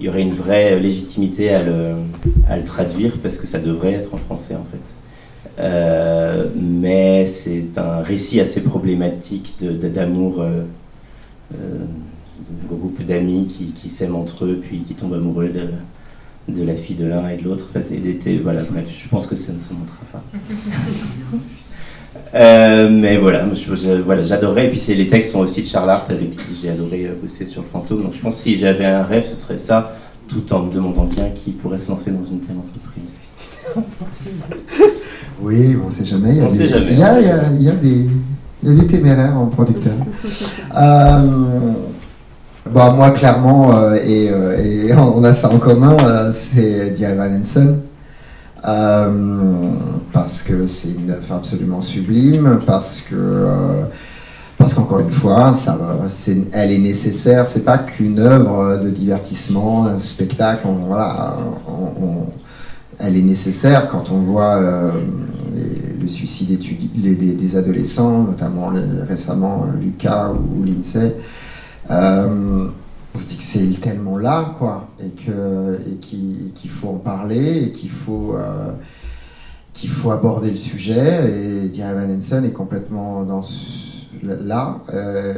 y, aurait une vraie légitimité à le traduire parce que ça devrait être en français en fait. Euh, mais c'est un récit assez problématique de- de- d'amour euh, euh, d'un groupe d'amis qui, qui s'aiment entre eux puis qui tombent amoureux de, de la fille de l'un et de l'autre. Enfin, c'est d'été, voilà, bref, je pense que ça ne se montrera pas. Euh, mais voilà, je- je- voilà, j'adorais. Et puis les textes sont aussi de Charles Hart avec qui j'ai adoré bosser sur le fantôme. Donc je pense que si j'avais un rêve, ce serait ça, tout en me demandant bien qui pourrait se lancer dans une telle entreprise. Oui, on sait jamais. Il y a On des, sait jamais, Il y a, il y a- jamais. il y a des, il y a des téméraires en producteur. Euh, bon, moi, clairement, euh, et, euh, et on a ça en commun, euh, c'est Hansen. Euh, parce que c'est une œuvre absolument sublime, parce que euh, parce qu'encore une fois, ça, elle est nécessaire. C'est pas qu'une œuvre de divertissement, un spectacle. on- voilà, on- on- elle est nécessaire quand on voit euh, le suicide des, adolescents, notamment récemment euh, Lucas ou, Lindsay. Euh, on se dit que c'est tellement là, quoi, et qu'il faut en parler et qu'il faut euh, faut aborder le sujet. Et Evan Hansen est complètement dans ce- là, euh,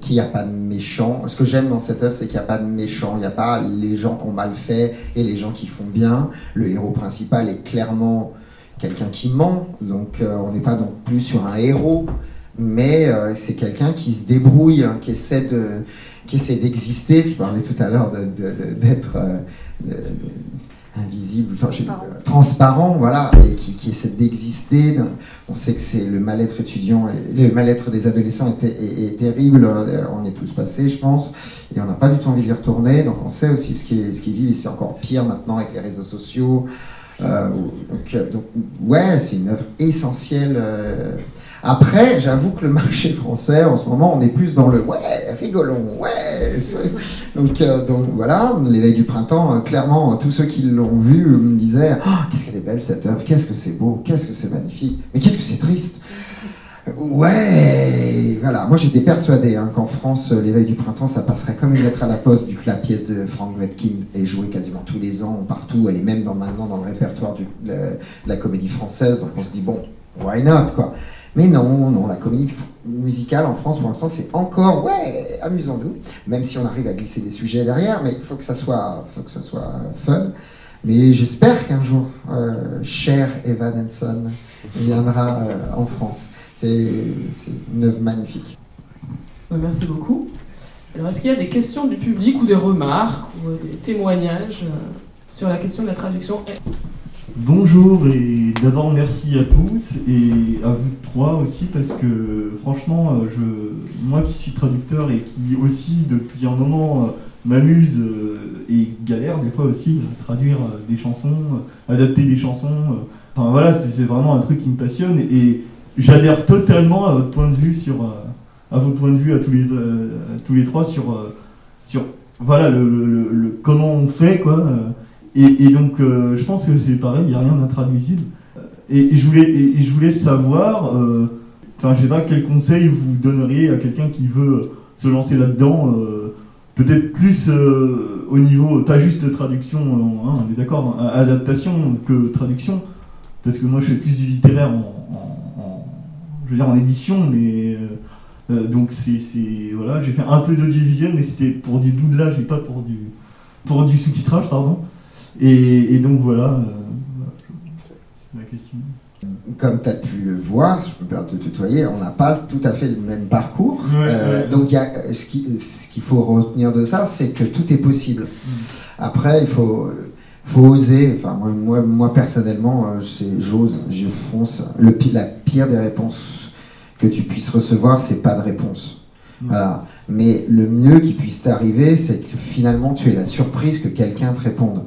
qu'il n'y a pas de méchant. Ce que j'aime dans cette œuvre, c'est qu'il n'y a pas de méchant. Il n'y a pas les gens qui ont mal fait et les gens qui font bien. Le héros principal est clairement quelqu'un qui ment, donc euh, on n'est pas non plus sur un héros, mais euh, c'est quelqu'un qui se débrouille, hein, qui essaie de, qui essaie d'exister. Tu parlais tout à l'heure d'être invisible, Transparent. euh, transparent, voilà, et qui, qui essaie d'exister. On sait que c'est le mal-être étudiant, et le mal-être des adolescents est, est- est terrible. euh, On est tous passés, je pense, et on n'a pas du tout envie d'y retourner. Donc on sait aussi ce qu'ils ce qu'ils vivent, et c'est encore pire maintenant avec les réseaux sociaux. Euh, donc, euh, donc, ouais, c'est une œuvre essentielle. euh. Après, j'avoue que le marché français, en ce moment, on est plus dans le ouais, rigolons, ouais. Donc, euh, voilà, l'éveil du printemps, euh, clairement, euh, tous ceux qui l'ont vu me disaient Oh, qu'est-ce qu'elle est belle cette œuvre, qu'est-ce que c'est beau, qu'est-ce que c'est magnifique, mais qu'est-ce que c'est triste. Ouais, voilà. Moi, j'étais persuadé hein, qu'en France, l'éveil du printemps, ça passerait comme une lettre à la poste, vu que la pièce de Frank Wedkin est jouée quasiment tous les ans, partout. Elle est même dans, maintenant dans le répertoire du- de la comédie française. Donc, on se dit bon, why not, quoi. Mais non, non, la comédie musicale en France, pour l'instant, c'est encore, ouais, amusons-nous. Même si on arrive à glisser des sujets derrière, mais il faut que ça soit, faut que ça soit fun. Mais j'espère qu'un jour, euh, cher Evan Hansen viendra euh, en France. C'est une œuvre magnifique. Ouais, Merci beaucoup. Alors, est-ce qu'il y a des questions du public ou des remarques ou euh, des témoignages euh, sur la question de la traduction? Bonjour et d'abord merci à tous et à vous trois aussi parce que franchement, euh, je, moi qui suis traducteur et qui aussi depuis un moment euh, m'amuse euh, et galère des fois aussi à traduire des chansons, adapter des chansons. Enfin voilà, c'est vraiment un truc qui me passionne et j'adhère totalement à votre point de vue sur, à votre point de vue à tous les, tous les trois sur, sur voilà le, comment on fait quoi. Et, donc, euh, je pense que c'est pareil, il n'y a rien d'intraduisible. Et, et, je voulais, je voulais savoir, euh, enfin, je sais pas, quel conseil vous donneriez à quelqu'un qui veut se lancer là-dedans, euh, peut-être plus au niveau, pas juste traduction, hein, on est d'accord, hein, adaptation que traduction, parce que moi je fais plus du littéraire en, je veux dire en édition, mais donc c'est, voilà, j'ai fait un peu d'audiovisuel, mais c'était pour du doublage et pas pour du, pour du sous-titrage, pardon. Et, donc voilà, euh, c'est ma question. Comme tu as pu le voir, je peux te tutoyer, on n'a pas tout à fait le même parcours. Euh, donc y a, ce qu'il faut retenir de ça, c'est que tout est possible. Mm. Après, il faut, faut oser. Enfin, moi, moi, personnellement, euh, j'ose, je fonce. Le, la pire des réponses que tu puisses recevoir, c'est pas de réponse. Mm. Voilà. Mais le mieux qui puisse t'arriver, c'est que finalement tu aies la surprise que quelqu'un te réponde.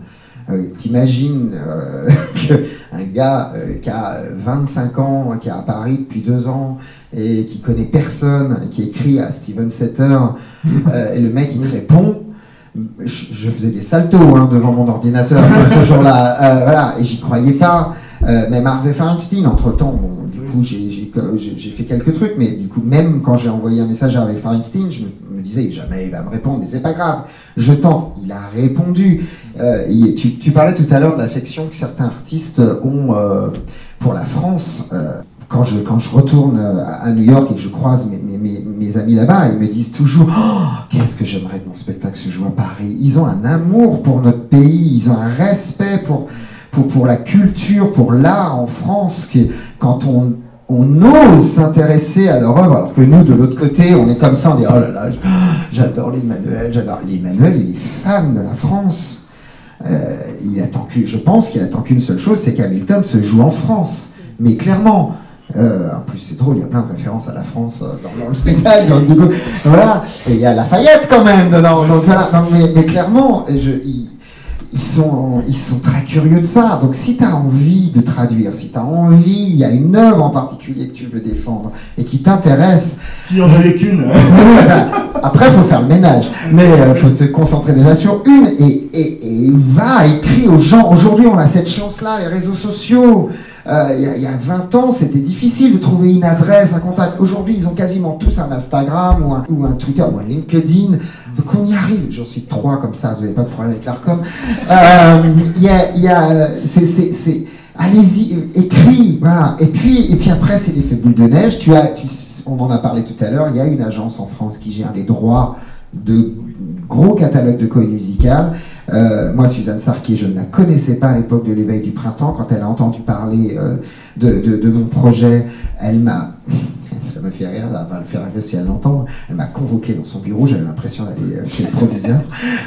Euh, t'imagines euh, qu'un gars euh, qui a 25 ans, qui est à Paris depuis deux ans, et qui connaît personne, qui écrit à Steven Setter, et le mec il te répond, je, faisais des saltos hein, devant mon ordinateur ce jour-là, voilà, et j'y croyais pas. Même Harvey Feinstein, entre-temps, du coup j'ai fait quelques trucs, mais du coup même quand j'ai envoyé un message à Harvey Feinstein, je me, disais jamais il va me répondre, mais c'est pas grave, je tente. Il a répondu. Euh, tu, parlais tout à l'heure de l'affection que certains artistes ont euh, pour la France. Euh, quand, je, retourne à New York et que je croise mes amis là-bas, ils me disent toujours oh, Qu'est-ce que j'aimerais que mon spectacle se joue à Paris? Ils ont un amour pour notre pays, ils ont un respect pour, pour, pour la culture, pour l'art en France. Que, quand on on ose s'intéresser à leur œuvre, alors que nous, de l'autre côté, on est comme ça, on dit oh là là, j'adore l'Emmanuel, j'adore l'Emmanuel, il est fan de la France. Euh, il attend que, je pense qu'il attend qu'une seule chose, c'est qu'Hamilton se joue en France. Mais clairement, euh, en plus c'est drôle, il y a plein de références à la France euh, dans, le spectacle, donc, voilà, et il y a Lafayette quand même dedans, donc voilà, mais, mais, clairement, je, ils sont, ils sont très curieux de ça. Donc si tu as envie de traduire, si tu as envie, il y a une œuvre en particulier que tu veux défendre et qui t'intéresse. Si on avait qu'une. Après, il faut faire le ménage. Mais il euh, faut te concentrer déjà sur une et, et, et va, écris aux gens. Aujourd'hui, on a cette chance-là, les réseaux sociaux. Euh, il y, a 20 ans, c'était difficile de trouver une adresse, un contact. Aujourd'hui, ils ont quasiment tous un Instagram ou un, Twitter ou un LinkedIn. Donc on y arrive. J'en cite trois comme ça, vous n'avez pas de problème avec l'ARCOM. Euh, il y a, y a c'est, allez-y, écris, voilà. Et puis, et puis après, c'est l'effet boule de neige. Tu as, tu, on en a parlé tout à l'heure. Il y a une agence en France qui gère les droits de gros catalogues de comédie musicale. Euh, moi, Suzanne Sarki, je ne la connaissais pas à l'époque de l'éveil du printemps. Quand elle a entendu parler euh, de, de, mon projet, elle m'a. Ça me fait rire, ça va le faire rire si elle l'entend. Elle m'a convoqué dans son bureau, j'avais l'impression d'aller euh, chez le proviseur,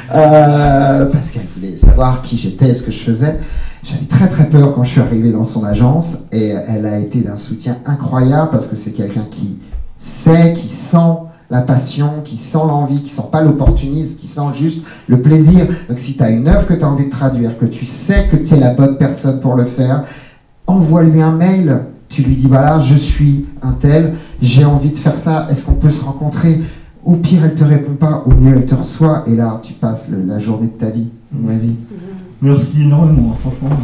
parce qu'elle voulait savoir qui j'étais, ce que je faisais. J'avais très très peur quand je suis arrivé dans son agence, et elle a été d'un soutien incroyable, parce que c'est quelqu'un qui sait, qui sent la passion, qui sent l'envie, qui sent pas l'opportunisme, qui sent juste le plaisir. Donc si tu as une œuvre que tu as envie de traduire, que tu sais que tu es la bonne personne pour le faire, envoie-lui un mail. Tu lui dis voilà, je suis un tel, j'ai envie de faire ça, est-ce qu'on peut se rencontrer? Au pire, elle te répond pas, au mieux, elle te reçoit, et là, tu passes la journée de ta vie. Vas-y. Merci énormément, franchement.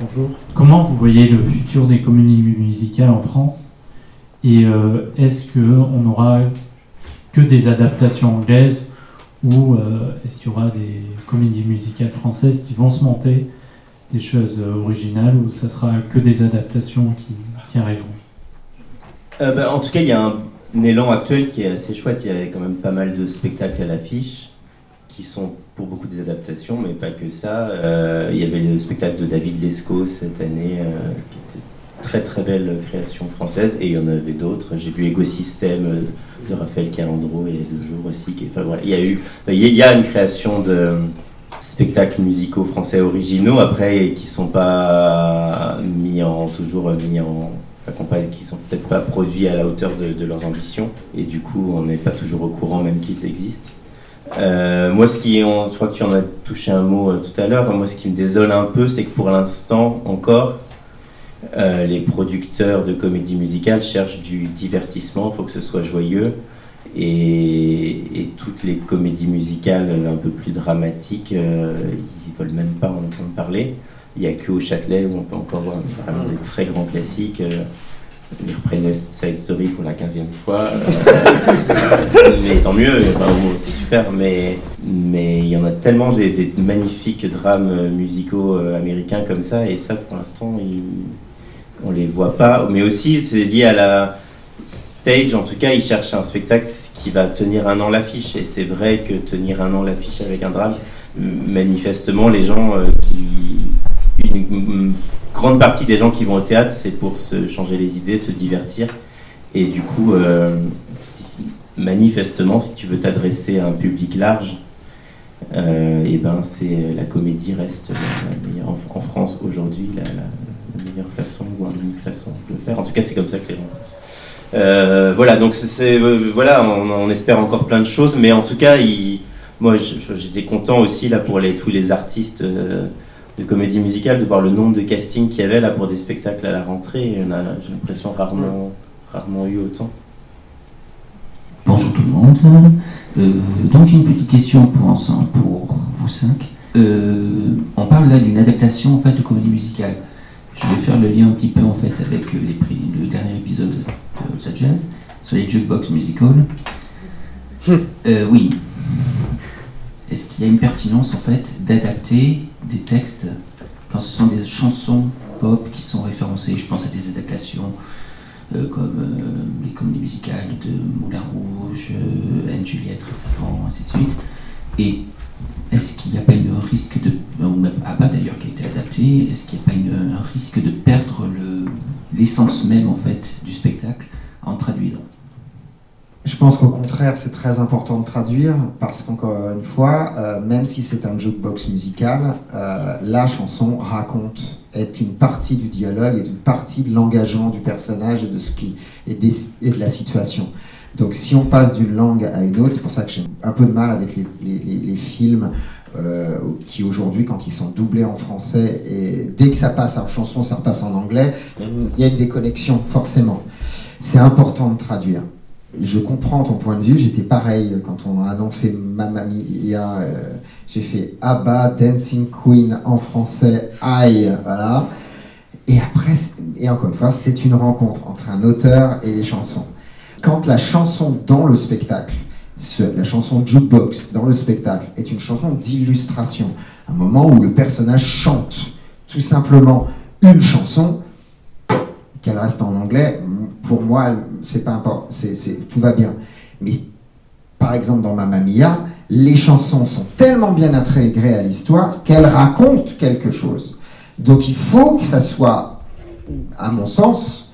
Bonjour. Comment vous voyez le futur des communies musicales en France? Et euh, est-ce qu'on aura que des adaptations anglaises ou euh, est-ce qu'il y aura des comédies musicales françaises qui vont se monter, des choses originales ou ça sera que des adaptations qui, arriveront? Euh, bah, En tout cas, il y a un, élan actuel qui est assez chouette. Il y a quand même pas mal de spectacles à l'affiche qui sont pour beaucoup des adaptations, mais pas que ça. il y avait le spectacle de David Lescaut cette année qui était très très belle création française et il y en avait d'autres. J'ai vu Ecosystème de Raphaël Calandro il y aussi. Qui, enfin, il y a eu, il y a une création de spectacles musicaux français originaux après qui sont pas mis en toujours mis en qui sont peut-être pas produits à la hauteur de, leurs ambitions et du coup on n'est pas toujours au courant même qu'ils existent. Euh, moi, ce qui, je crois que tu en as touché un mot euh, tout à l'heure. Moi, ce qui me désole un peu, c'est que pour l'instant encore, euh, les producteurs de comédie musicale cherchent du divertissement. Il faut que ce soit joyeux. Et, toutes les comédies musicales un peu plus dramatiques, ils ils veulent même pas en entendre parler. Il n'y a que au Châtelet où on peut encore voir vraiment des très grands classiques. Euh, ils reprennent Side Story pour la 15e fois. Euh, mais tant mieux, c'est super. Mais mais il y en a tellement des, magnifiques drames musicaux euh, américains comme ça. Et ça, pour l'instant, on les voit pas. Mais aussi, c'est lié à la stage. En tout cas, ils cherchent un spectacle qui va tenir un an l'affiche. Et c'est vrai que tenir un an l'affiche avec un drame, manifestement, les gens qui une, grande partie des gens qui vont au théâtre, c'est pour se changer les idées, se divertir. Et du coup, euh, manifestement, si tu veux t'adresser à un public large, et euh, eh ben c'est la comédie reste en, France aujourd'hui la, meilleure façon ou l'unique façon de le faire. En tout cas, c'est comme ça que les gens pensent. Euh, voilà, donc c'est voilà, on, espère encore plein de choses, mais en tout cas, moi, j'étais content aussi là pour tous les artistes de comédie musicale, de voir le nombre de castings qu'il y avait là pour des spectacles à la rentrée. J'ai l'impression, rarement, rarement eu autant. Bonjour tout le monde. Euh, donc j'ai une petite question pour ensemble, pour vous cinq. Euh, on parle là d'une adaptation en fait de comédie musicale. Je vais faire le lien un petit peu en fait avec les prix, le dernier épisode de The Jazz sur les jukebox musicals. Euh, oui, est-ce qu'il y a une pertinence en fait d'adapter des textes quand ce sont des chansons pop qui sont référencées? Je pense à des adaptations euh, comme euh, les comédies musicales de Moulin Rouge, euh, Anne-Juliette récemment, ainsi de suite. Et est-ce qu'il n'y a pas un risque de, ou d'ailleurs qui a été adapté, est-ce qu'il n'y a pas un risque de perdre l'essence même en fait du spectacle en traduisant? Je pense qu'au contraire, c'est très important de traduire parce qu'encore une fois, euh, même si c'est un jukebox musical, euh, la chanson raconte, est une partie du dialogue, est une partie de l'engagement du personnage et de, et, de la situation. Donc si on passe d'une langue à une autre, c'est pour ça que j'ai un peu de mal avec les, films euh, qui aujourd'hui, quand ils sont doublés en français, et dès que ça passe en chanson, ça repasse en anglais, il y a une déconnexion, forcément. C'est important de traduire je comprends ton point de vue. J'étais pareil quand on a annoncé Mamma Mia. Euh, j'ai fait Abba, Dancing Queen en français, aïe, voilà. Et après, et encore une fois, c'est une rencontre entre un auteur et les chansons. Quand la chanson dans le spectacle, la chanson jukebox dans le spectacle est une chanson d'illustration, un moment où le personnage chante tout simplement une chanson, qu'elle reste en anglais, pour moi, c'est pas important, tout va bien. Mais par exemple, dans Mamma Mia, les chansons sont tellement bien intégrées à l'histoire qu'elles racontent quelque chose. Donc il faut que ça soit, à mon sens,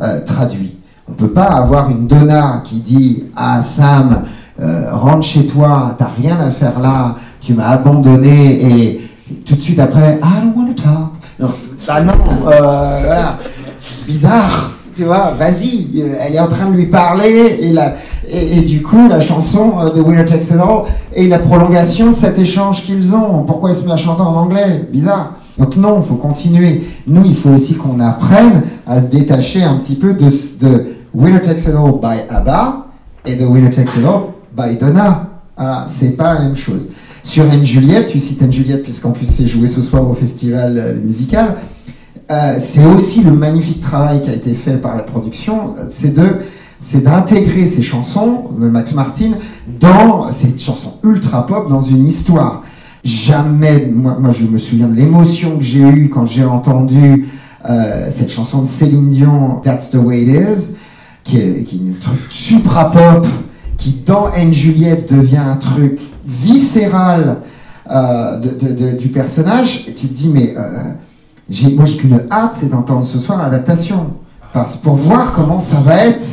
euh, traduit. On ne peut pas avoir une Donna qui dit à Sam, euh, rentre chez toi, t'as rien à faire là, tu m'as abandonné, et tout de suite après, I don't want to talk. Non, bah non, euh, bizarre tu vois, vas-y, euh, elle est en train de lui parler, et, la, et, du coup, la chanson de Winner Takes All et la prolongation de cet échange qu'ils ont. Pourquoi ils se mettent à chanter en anglais? Bizarre. Donc non, il faut continuer. Nous, il faut aussi qu'on apprenne à se détacher un petit peu de, de Winner Takes It All by ABBA et de Winner Takes It All by Donna. Voilà, c'est pas la même chose. Sur Anne Juliette, tu cites Anne Juliette puisqu'en plus c'est joué ce soir au festival euh, musical. Euh, c'est aussi le magnifique travail qui a été fait par la production, c'est de c'est d'intégrer ces chansons de Max Martin dans ces chansons ultra pop dans une histoire. Jamais, moi, je me souviens de l'émotion que j'ai eue quand j'ai entendu euh, cette chanson de Céline Dion, That's the Way It Is, qui est, qui est une truc supra pop, qui dans Anne Juliette devient un truc viscéral euh, de, du personnage. Et tu te dis, mais moi, j'ai qu'une hâte, c'est d'entendre ce soir l'adaptation. Parce pour voir comment ça va être,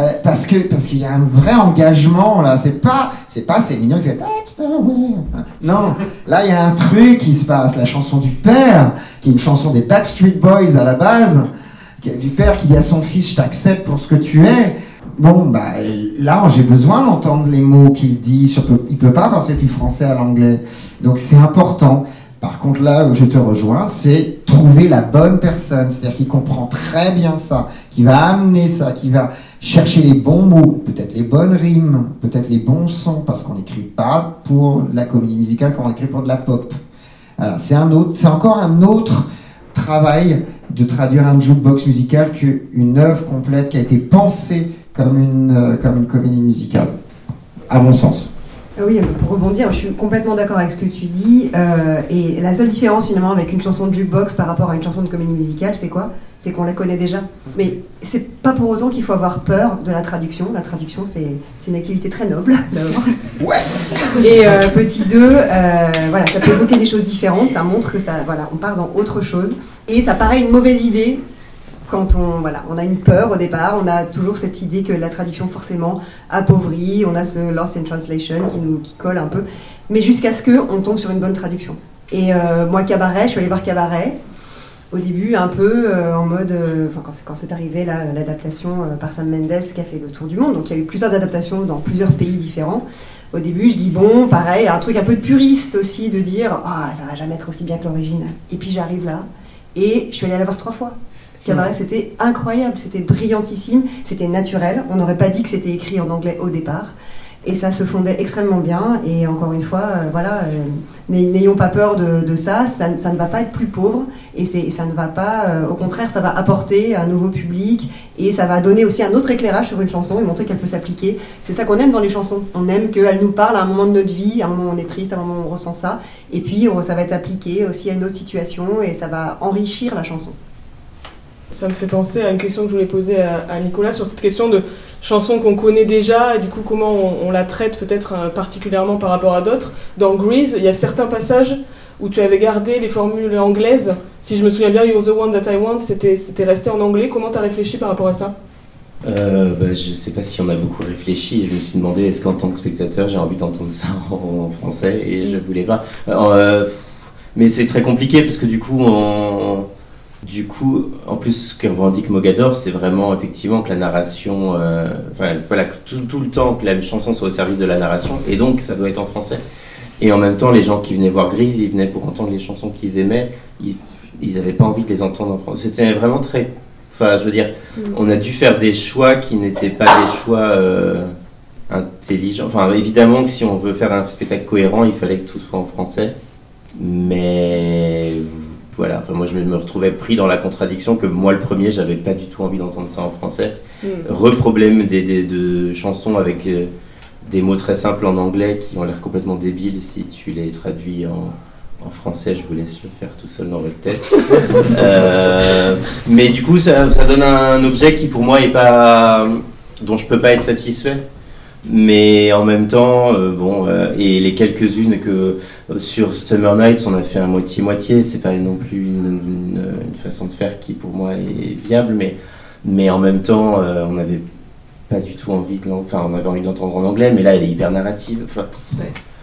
Euh, parce que parce qu'il y a un vrai engagement là. C'est pas c'est pas c'est mignon qui fait That's the way. Non, là il y a un truc qui se passe. La chanson du père, qui est une chanson des Backstreet Boys à la base, du père qui dit à son fils je t'accepte pour ce que tu es. Bon, bah là, j'ai besoin d'entendre les mots qu'il dit. Surtout, il peut pas passer du français à l'anglais. Donc c'est important. Par contre, là où je te rejoins, c'est trouver la bonne personne, c'est-à-dire qui comprend très bien ça, qui va amener ça, qui va chercher les bons mots, peut-être les bonnes rimes, peut-être les bons sons, parce qu'on n'écrit pas pour la comédie musicale comme on écrit pour de la pop. c'est un autre, c'est encore un autre travail de traduire un jukebox musical qu'une œuvre complète qui a été pensée comme une, euh, comme une comédie musicale, à mon sens. Ah oui, pour rebondir, je suis complètement d'accord avec ce que tu dis. Euh, et la seule différence finalement avec une chanson de jukebox par rapport à une chanson de comédie musicale, c'est quoi? C'est qu'on la connaît déjà. Mais c'est pas pour autant qu'il faut avoir peur de la traduction. La traduction, c'est une activité très noble d'abord. Ouais. Et euh, petit 2, voilà, ça peut évoquer des choses différentes. Ça montre que ça, voilà, on part dans autre chose. Et ça paraît une mauvaise idée quand on, voilà, on a une peur au départ, on a toujours cette idée que la traduction forcément appauvrit, on a ce loss in translation qui nous qui colle un peu, mais jusqu'à ce qu'on tombe sur une bonne traduction. Et euh, moi, Cabaret, je suis allée voir Cabaret, au début un peu euh, en mode, euh, quand c'est arrivé l'adaptation par Sam Mendes qui a fait le tour du monde, donc il y a eu plusieurs adaptations dans plusieurs pays différents. Au début, je dis bon, pareil, un truc un peu de puriste aussi, de dire ah ça va jamais être aussi bien que l'original. Et puis j'arrive là, et je suis allée la voir trois fois. Cabaret, c'était incroyable, c'était brillantissime, c'était naturel. On n'aurait pas dit que c'était écrit en anglais au départ. Et ça se fondait extrêmement bien. Et encore une fois, euh, voilà, euh, n'ayons pas peur de, ça. ça. ne va pas être plus pauvre. Et ça ne va pas, euh, au contraire, ça va apporter un nouveau public. Et ça va donner aussi un autre éclairage sur une chanson et montrer qu'elle peut s'appliquer. C'est ça qu'on aime dans les chansons. On aime qu'elles nous parlent à un moment de notre vie, à un moment on est triste, à un moment on ressent ça. Et puis, ça va être appliqué aussi à une autre situation et ça va enrichir la chanson ça me fait penser à une question que je voulais poser à, Nicolas sur cette question de chansons qu'on connaît déjà et du coup comment on, la traite peut-être euh, particulièrement par rapport à d'autres. Dans Grease, il y a certains passages où tu avais gardé les formules anglaises. Si je me souviens bien, You're the one that I want, c'était resté en anglais. Comment tu as réfléchi par rapport à ça? Euh, bah, je sais pas si on a beaucoup réfléchi. Je me suis demandé est-ce qu'en tant que spectateur j'ai envie d'entendre ça en, français? Et je voulais pas. Euh, mais c'est très compliqué parce que du coup on, du coup, en plus, ce que revendique Mogador, c'est vraiment effectivement que la narration, euh, enfin, voilà, tout, le temps que la chanson soit au service de la narration, et donc ça doit être en français. Et en même temps, les gens qui venaient voir Grise, ils venaient pour entendre les chansons qu'ils aimaient, ils n'avaient pas envie de les entendre en français. C'était vraiment très. Enfin, je veux dire, mm. on a dû faire des choix qui n'étaient pas des choix euh, intelligents. Enfin, évidemment que si on veut faire un spectacle cohérent, il fallait que tout soit en français. Mais voilà, enfin, moi je me retrouvais pris dans la contradiction que moi le premier, j'avais pas du tout envie d'entendre ça en français. Mm. Reproblème des, de chansons avec euh, des mots très simples en anglais qui ont l'air complètement débiles si tu les traduis en, français, je vous laisse le faire tout seul dans votre tête. Euh, mais du coup, ça, donne un objet qui pour moi est pas. dont je peux pas être satisfait. Mais en même temps, euh, bon, et les quelques-unes que sur Summer Nights, on a fait un moitié-moitié. C'est pas non plus une, façon de faire qui, pour moi, est viable, mais, mais en même temps, euh, on n'avait pas du tout envie de enfin, on avait envie d'entendre en anglais, mais là, elle est hyper narrative.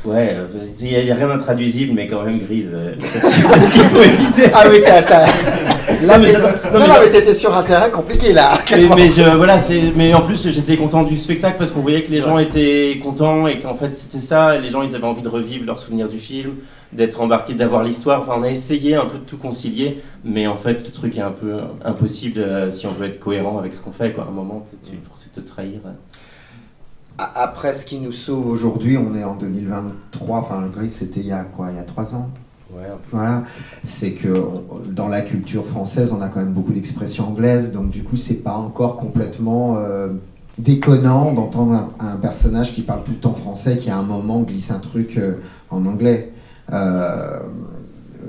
Euh, il n'y a, rien d'intraduisible, mais quand même grise. Euh, il faut éviter. Ah oui, t'as. Là, mais, non, mais, t'étais sur un terrain compliqué là. Mais, je, voilà, mais en plus j'étais content du spectacle parce qu'on voyait que les gens étaient contents et qu'en fait c'était ça. Les gens ils avaient envie de revivre leurs souvenirs du film, d'être embarqués, d'avoir l'histoire. Enfin, on a essayé un peu de tout concilier, mais en fait le truc est un peu impossible euh, si on veut être cohérent avec ce qu'on fait. Quoi. À un moment, tu es forcé de te trahir. Après, ce qui nous sauve aujourd'hui, on est en 2023. Enfin, le gris, c'était il y a quoi Il y a trois ans? Voilà, c'est que dans la culture française, on a quand même beaucoup d'expressions anglaises, donc du coup, c'est pas encore complètement euh, déconnant d'entendre un, personnage qui parle tout le temps français, qui à un moment glisse un truc euh, en anglais. Euh,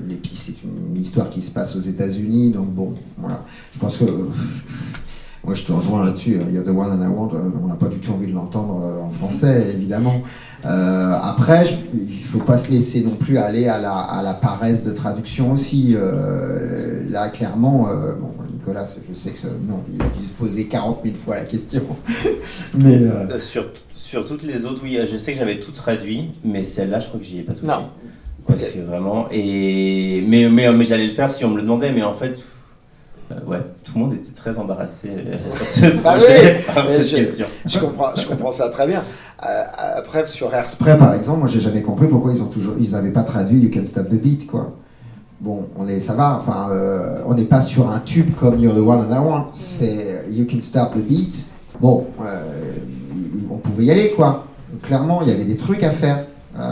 L'épi, c'est une histoire qui se passe aux États-Unis, donc bon, voilà. Je pense que moi, je te rejoins là-dessus. Il y a The One and I Want, euh, on n'a pas du tout envie de l'entendre euh, en français, évidemment. Euh, après, il ne faut pas se laisser non plus aller à la, à la paresse de traduction aussi. là, clairement, bon, Nicolas, je sais que non, il a dû se poser 40 000 fois la question. mais euh, sur, sur toutes les autres, oui, je sais que j'avais tout traduit, mais celle-là, je crois que j'y ai pas touché. Non. Parce que vraiment, et mais mais, mais j'allais le faire si on me le demandait, mais en fait, ouais, tout le monde était très embarrassé euh, sur ce bah projet par cette je, question. Je comprends, je comprends ça très bien. Euh, après, sur Airspray, par exemple, moi, j'ai jamais compris pourquoi ils ont toujours, ils n'avaient pas traduit You Can Stop the Beat, quoi. Bon, on est, ça va. Enfin, on n'est pas sur un tube comme You're the One and I Want. C'est You Can Stop the Beat. Bon, on pouvait y aller, quoi. Clairement, il y avait des trucs à faire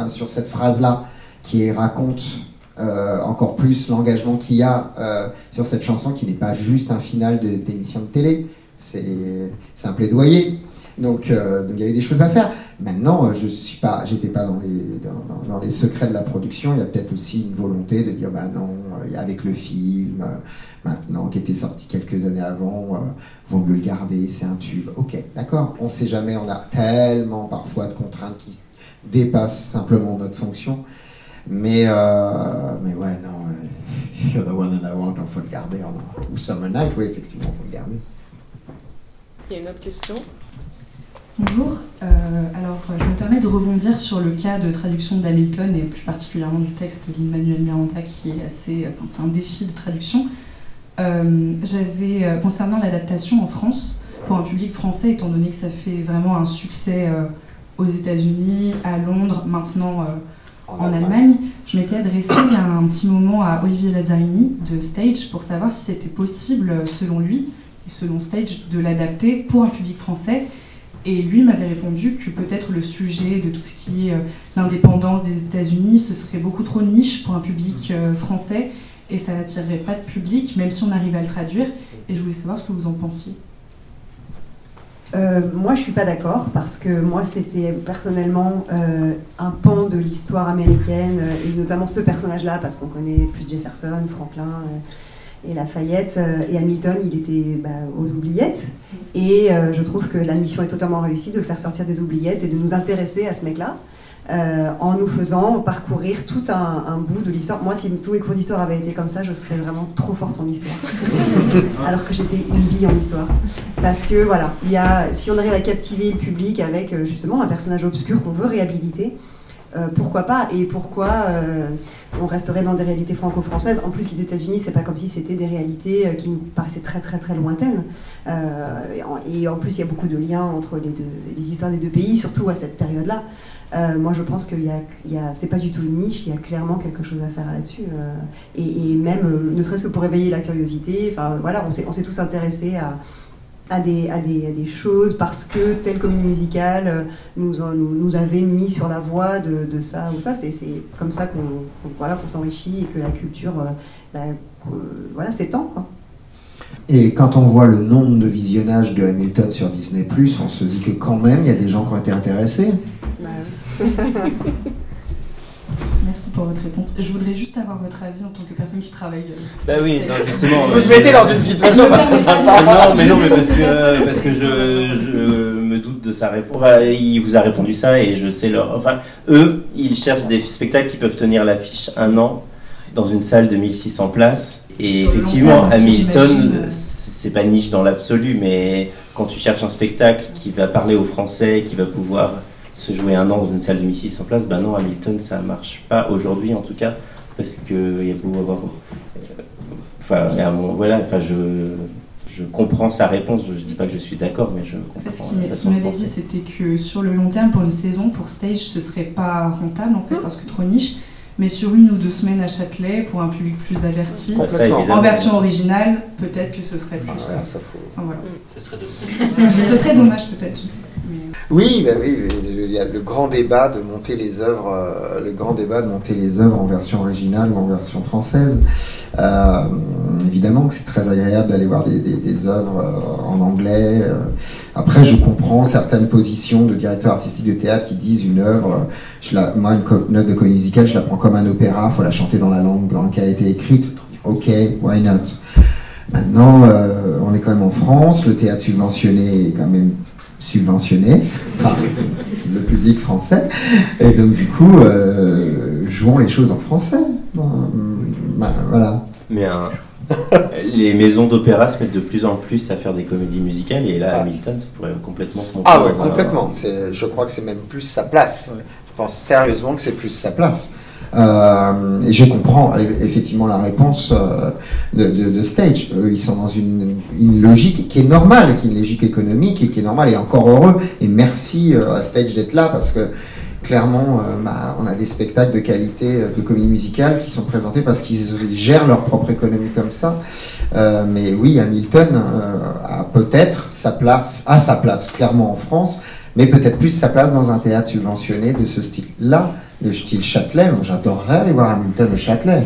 sur cette phrase-là qui raconte euh, encore plus l'engagement qu'il y a euh, sur cette chanson qui n'est pas juste un final d'émission de, télé, c'est un plaidoyer. Donc, euh, il y avait des choses à faire. Maintenant, je suis pas, j'étais pas dans les, dans, les secrets de la production. Il y a peut-être aussi une volonté de dire, bah non, avec le film, maintenant qui était sorti quelques années avant, vaut mieux le garder, c'est un tube. Ok, d'accord. On sait jamais, on a tellement parfois de contraintes qui dépassent simplement notre fonction. Mais, euh, mais ouais, non, euh, You're the one that I want, il faut le garder. Ou Summer Night, oui, effectivement, il faut le garder. Il y a une autre question? Bonjour, euh, alors je me permets de rebondir sur le cas de traduction d'Hamilton et plus particulièrement du texte d'Emmanuel Miranda qui est assez, enfin, c'est un défi de traduction. J'avais, concernant l'adaptation en France, pour un public français, étant donné que ça fait vraiment un succès aux États-Unis, à Londres, maintenant en, Allemagne, je m'étais adressée il y a un petit moment à Olivier Lazzarini de Stage pour savoir si c'était possible, selon lui, et selon Stage, de l'adapter pour un public français. Et lui m'avait répondu que peut-être le sujet de tout ce qui est euh, l'indépendance des États-Unis, ce serait beaucoup trop niche pour un public euh, français et ça n'attirerait pas de public, même si on arrive à le traduire. Et je voulais savoir ce que vous en pensiez. Euh, moi, je suis pas d'accord parce que moi, c'était personnellement euh, un pan de l'histoire américaine euh, et notamment ce personnage-là parce qu'on connaît plus Jefferson, Franklin et Lafayette et Hamilton, il était bah, aux oubliettes et je trouve que la mission est totalement réussie de le faire sortir des oubliettes et de nous intéresser à ce mec-là. Euh, en nous faisant parcourir tout un, bout de l'histoire. Moi, si tous mes cours d'histoire avaient été comme ça, je serais vraiment trop forte en histoire. Alors que j'étais une bille en histoire. Parce que voilà, il y a, si on arrive à captiver le public avec euh, justement un personnage obscur qu'on veut réhabiliter, euh, pourquoi pas Et pourquoi on resterait dans des réalités franco-françaises En plus, les États-Unis, c'est pas comme si c'était des réalités qui nous paraissaient très très très lointaines. et en plus, il y a beaucoup de liens entre les, deux, les histoires des deux pays, surtout à cette période-là. Euh, moi, je pense que y a, c'est pas du tout une niche, il y a clairement quelque chose à faire là-dessus. Euh, et, même, euh, ne serait-ce que pour éveiller la curiosité, voilà, on s'est, tous intéressés à, à, des, à, des, des, choses parce que telle comédie musicale nous, nous, avait mis sur la voie de, ça ou ça. C'est, comme ça qu'on, voilà, qu'on s'enrichit et que la culture voilà, s'étend. Et quand on voit le nombre de visionnages de Hamilton sur Disney, on se dit que quand même, il y a des gens qui ont été intéressés. Bah Merci pour votre réponse. Je voudrais juste avoir votre avis en tant que personne qui travaille. Euh, bah oui, justement. Vous me mettez dans une situation pas très sympa. Non, mais non, mais parce que, parce que je, je me doute de sa réponse. il vous a répondu ça et je sais leur. Enfin, eux, ils cherchent des spectacles qui peuvent tenir l'affiche un an dans une salle de 1600 places. Et effectivement, Hamilton, c'est pas niche dans l'absolu, mais quand tu cherches un spectacle qui va parler aux Français, qui va pouvoir se jouer un an dans une salle de missiles sans place, ben non, Hamilton, ça marche pas aujourd'hui en tout cas, parce qu'il y a beau avoir. Euh, enfin, voilà, enfin, je, je comprends sa réponse, je, dis pas que je suis d'accord, mais je comprends. En fait, ce qu'il m'avait dit, c'était que sur le long terme, pour une saison, pour stage, ce serait pas rentable en fait, mmh. parce que trop niche mais sur une ou deux semaines à Châtelet pour un public plus averti. en version originale, peut-être que ce serait plus. Ah, ça voilà. Ce serait dommage. ce serait dommage peut-être. Oui, bah oui, il y a le grand débat de monter les œuvres, euh, le grand débat de monter les œuvres en version originale ou en version française. Euh, évidemment que c'est très agréable d'aller voir des, des, œuvres euh, en anglais. Après, je comprends certaines positions de directeurs artistiques de théâtre qui disent une œuvre, moi, une, œuvre de comédie musicale, je la prends comme un opéra, il faut la chanter dans la langue dans laquelle elle a été écrite. Ok, why not? Maintenant, on est quand même en France, le théâtre subventionné est quand même subventionné par le public français. Et donc, du coup, euh, jouons les choses en français. Ben, voilà. Mais un, Les maisons d'opéra se mettent de plus en plus à faire des comédies musicales et là, Hamilton, ça pourrait complètement se monter. Ah ouais, un- complètement. Je crois que c'est même plus sa place. Je pense sérieusement que c'est plus sa place. Euh, et je comprends effectivement la réponse euh, de, de- de Stage. Eux, ils sont dans une, une logique qui est normale, qui est une logique économique et qui est normale et encore heureux. Et merci euh, à Stage d'être là parce que clairement, euh, bah, on a des spectacles de qualité euh, de comédie musicale qui sont présentés parce qu'ils gèrent leur propre économie comme ça. Euh, mais oui, Hamilton euh, a peut-être sa place, a sa place clairement en France, mais peut-être plus sa place dans un théâtre subventionné de ce style-là, le style Châtelet. J'adorerais aller voir Hamilton au Châtelet,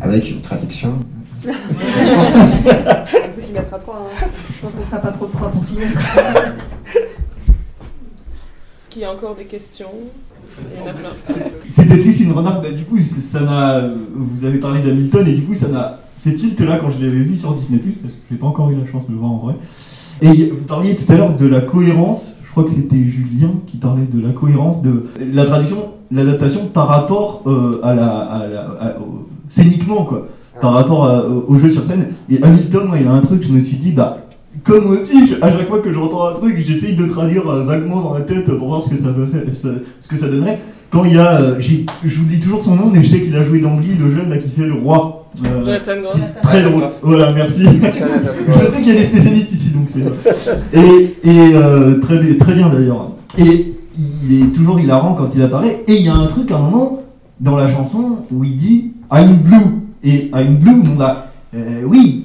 avec une traduction. On peut s'y mettre à trois. hein. Je pense que ce sera pas trop de trois pour s'y mettre. Qu'il y a encore des questions peut-être juste une remarque, bah, du coup, ça m'a. Vous avez parlé d'Hamilton et du coup, ça m'a. fait tilt là quand je l'avais vu sur Disney, parce que j'ai pas encore eu la chance de le voir en vrai. Et vous parliez tout à l'heure de la cohérence, je crois que c'était Julien qui parlait de la cohérence de la traduction, l'adaptation par rapport euh, à la. À la à- au- scéniquement, quoi. Par rapport à- au au jeu sur scène. Et Hamilton, moi, il y a un truc, je me suis dit, bah. Comme aussi, je- à chaque fois que j'entends un truc, j'essaye de traduire euh, vaguement dans la tête pour voir ce que ça, peut faire, ce, ce que ça donnerait. Quand il y a, euh, je vous dis toujours son nom, mais je sais qu'il a joué dans Glee, le jeune là qui fait le roi. Euh, Jonathan Groff. Très drôle. Voilà, merci. je sais qu'il y a des spécialistes ici, donc c'est. Et, et euh, très, très bien d'ailleurs. Et il est toujours hilarant quand il apparaît. Et il y a un truc à un moment dans la chanson où il dit I'm blue. Et I'm blue, on a. euh, oui,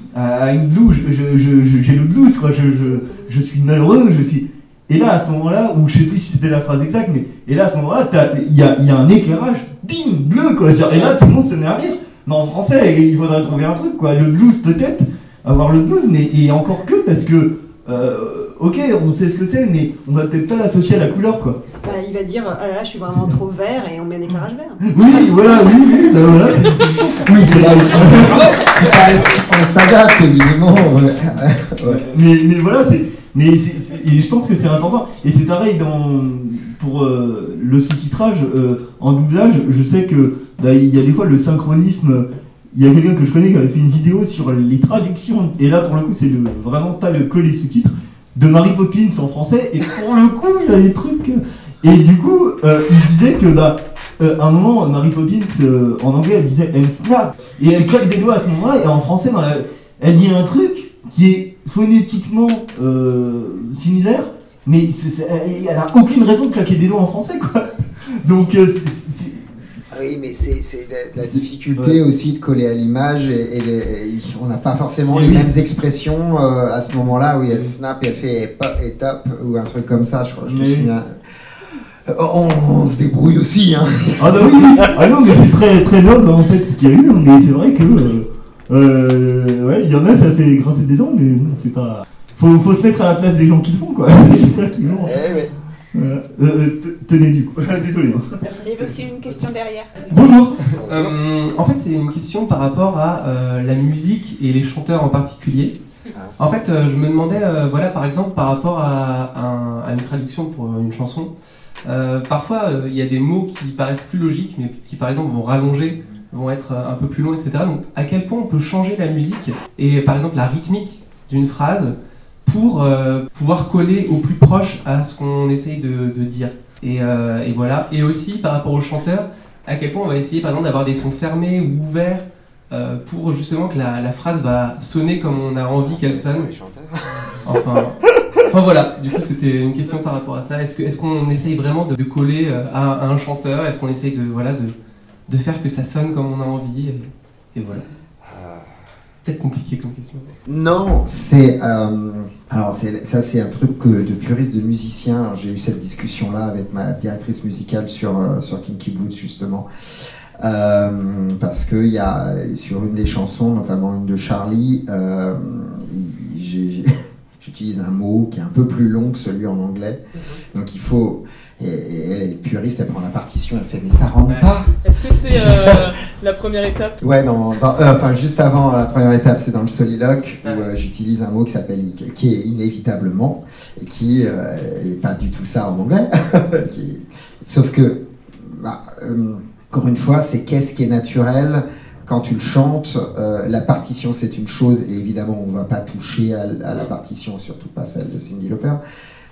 je- je- je- j'ai le blues, quoi. Je, je, je suis malheureux, je suis. Et là, à ce moment-là, où je sais plus si c'était la phrase exacte, mais et là, à ce moment-là, il y a, y a un éclairage, bing, bleu, quoi. Et là, tout le monde se met à rire. Mais en français, il faudrait trouver un truc, quoi. Le blues, peut-être, avoir le blues, mais et encore que, parce que, euh, ok, on sait ce que c'est, mais on va peut-être pas l'associer à la couleur, quoi. Bah, il va dire ah là là, je suis vraiment trop vert et on met un éclairage vert. Oui, voilà, oui, oui, bah voilà. Oui, c'est là où on s'adapte évidemment. ouais. Ouais. Mais, mais voilà, c'est. Mais et je pense que c'est important. Et c'est pareil dans, pour euh, le sous-titrage, euh, en doublage, je sais que bah, il y a des fois le synchronisme. Il y a quelqu'un que je connais qui avait fait une vidéo sur les traductions. Et là, pour le coup, c'est vraiment pas le coller sous-titres de Mary Poppins en français. Et pour le coup, il y a des trucs. Et du coup, euh, il disait que bah, euh, à un moment, Mary Poppins euh, en anglais, elle disait elle snap. Et elle claque des doigts à ce moment-là. Et en français, dans la- elle dit un truc qui est phonétiquement similaire, mais elle elle a aucune raison de claquer des doigts en français, quoi. Donc, c'est- Oui, mais c'est la, la difficulté aussi de coller à l'image et, et les- et on n'a pas forcément les oui. mêmes expressions euh, à ce moment-là où elle snap et elle fait et pop et top ou un truc comme ça. Je, crois, je me souviens. Euh, On, on se débrouille aussi. Hein. Ah bah oui, oui. ah non mais c'est très très noble en fait ce qu'il y a eu, mais c'est vrai que euh, euh, ouais, il y en a ça fait grincer des dents, mais bon c'est pas. Faut, faut se mettre à la place des gens qui le font quoi. toujours. Eh. Euh, euh, tenez du coup, désolé. Il y avait aussi une question derrière. Bonjour. Euh, en fait, c'est une question par rapport à euh, la musique et les chanteurs en particulier. En fait, euh, je me demandais, euh, voilà, par exemple, par rapport à, un- à une traduction pour une chanson, euh, parfois euh, il y a des mots qui paraissent plus logiques, mais qui par exemple vont rallonger, vont être un peu plus longs, etc. Donc, à quel point on peut changer la musique et par exemple la rythmique d'une phrase pour euh, pouvoir coller au plus proche à ce qu'on essaye de, de dire? Et, euh, et voilà. Et aussi par rapport aux chanteurs, à quel point on va essayer par exemple d'avoir des sons fermés ou ouverts euh, pour justement que la, la phrase va sonner comme on a envie qu'elle sonne. Enfin, enfin voilà, du coup c'était une question par rapport à ça. Est-ce que- est-ce qu'on essaye vraiment de, de coller euh, à, à un chanteur? Est-ce qu'on essaye de, voilà, de, de faire que ça sonne comme on a envie? Et, et voilà. Peut-être compliqué comme question. Non, c'est euh, alors ça c'est un truc que, de puriste de musicien. J'ai eu cette discussion là avec ma directrice musicale sur euh, sur Kinky Boots justement Euh, parce que y a sur une des chansons, notamment une de Charlie, euh, j'utilise un mot qui est un peu plus long que celui en anglais. Donc il faut et, et elle est puriste, elle prend la partition, elle fait mais ça rentre pas. Est-ce que c'est euh, la première étape? Ouais, dans- euh, enfin juste avant la première étape, c'est dans le soliloque où euh, j'utilise un mot qui s'appelle qui est inévitablement et qui est pas du tout ça en anglais. Qui- sauf que, bah, encore une fois, c'est qu'est-ce qui est naturel quand tu le chantes, euh, la partition c'est une chose, et évidemment on ne va pas toucher à, la partition, surtout pas celle de Cindy Lauper,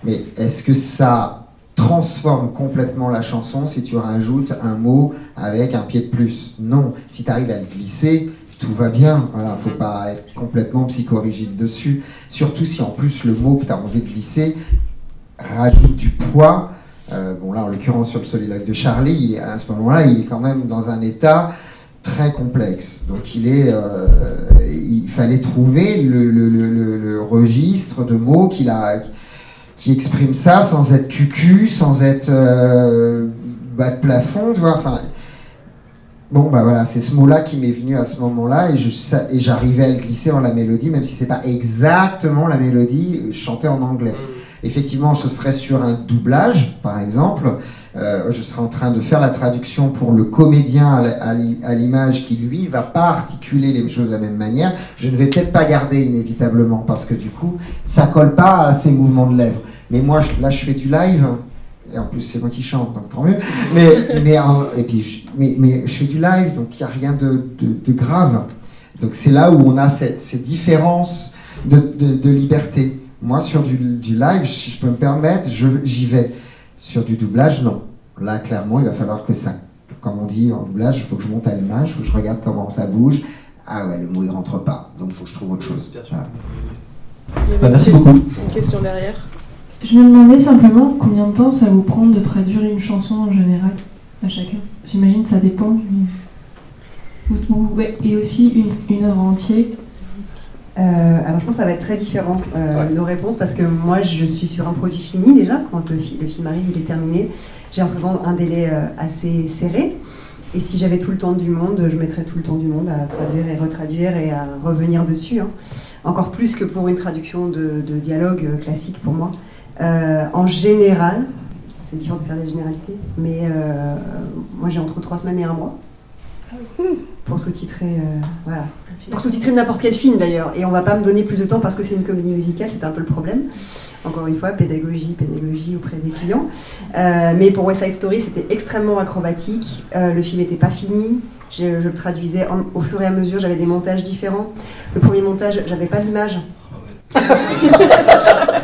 mais est-ce que ça transforme complètement la chanson si tu rajoutes un mot avec un pied de plus Non, si tu arrives à le glisser, tout va bien. Voilà, faut pas être complètement psychorigide dessus. Surtout si en plus le mot que tu as envie de glisser rajoute du poids. Euh, bon là, en l'occurrence sur le soliloque de Charlie, à ce moment-là, il est quand même dans un état très complexe. Donc il est, euh, il fallait trouver le, registre de mots qu'il a, qui exprime ça sans être cucu, sans être euh, bas de plafond, tu vois. Enfin, Bon, bah voilà, c'est ce mot-là qui m'est venu à ce moment-là et, je, et j'arrivais à le glisser dans la mélodie, même si c'est pas exactement la mélodie euh, chantée en anglais. Mm. Effectivement, ce serait sur un doublage, par exemple. Euh, je serais en train de faire la traduction pour le comédien à l'image qui, lui, va pas articuler les choses de la même manière. Je ne vais peut-être pas garder inévitablement parce que du coup, ça colle pas à ses mouvements de lèvres. Mais moi, là, je fais du live et en plus c'est moi qui chante, donc tant mieux. Mais, mais, et puis, mais, mais je fais du live, donc il n'y a rien de, de, grave. Donc c'est là où on a ces, ces différences de, de, liberté. Moi, sur du, du, live, si je peux me permettre, j'y vais. Sur du doublage, non. Là, clairement, il va falloir que ça, comme on dit en doublage, il faut que je monte à l'image, il faut que je regarde comment ça bouge. Ah ouais, le mot il rentre pas, donc il faut que je trouve autre chose. Bah, merci beaucoup. Une question derrière. Je me demandais simplement combien de temps ça vous prend de traduire une chanson en général à chacun. J'imagine que ça dépend. Et aussi une, une œuvre entière. Euh, alors je pense que ça va être très différent euh, nos réponses parce que moi je suis sur un produit fini déjà quand le, film arrive il est terminé j'ai souvent un délai euh, assez serré et si j'avais tout le temps du monde je mettrais tout le temps du monde à traduire et retraduire et à revenir dessus hein. encore plus que pour une traduction de, de dialogue classique pour moi euh, en général, c'est différent de faire des généralités, mais euh, moi j'ai entre trois semaines et un mois pour sous-titrer, euh, voilà. Pour sous-titrer n'importe quel film d'ailleurs. Et on va pas me donner plus de temps parce que c'est une comédie musicale, c'est un peu le problème. Encore une fois, pédagogie, pédagogie auprès des clients. mais pour West Side Story, c'était extrêmement acrobatique. le film n'était pas fini. Je, le traduisais au fur et à mesure, j'avais des montages différents. Le premier montage, j'avais pas l'image.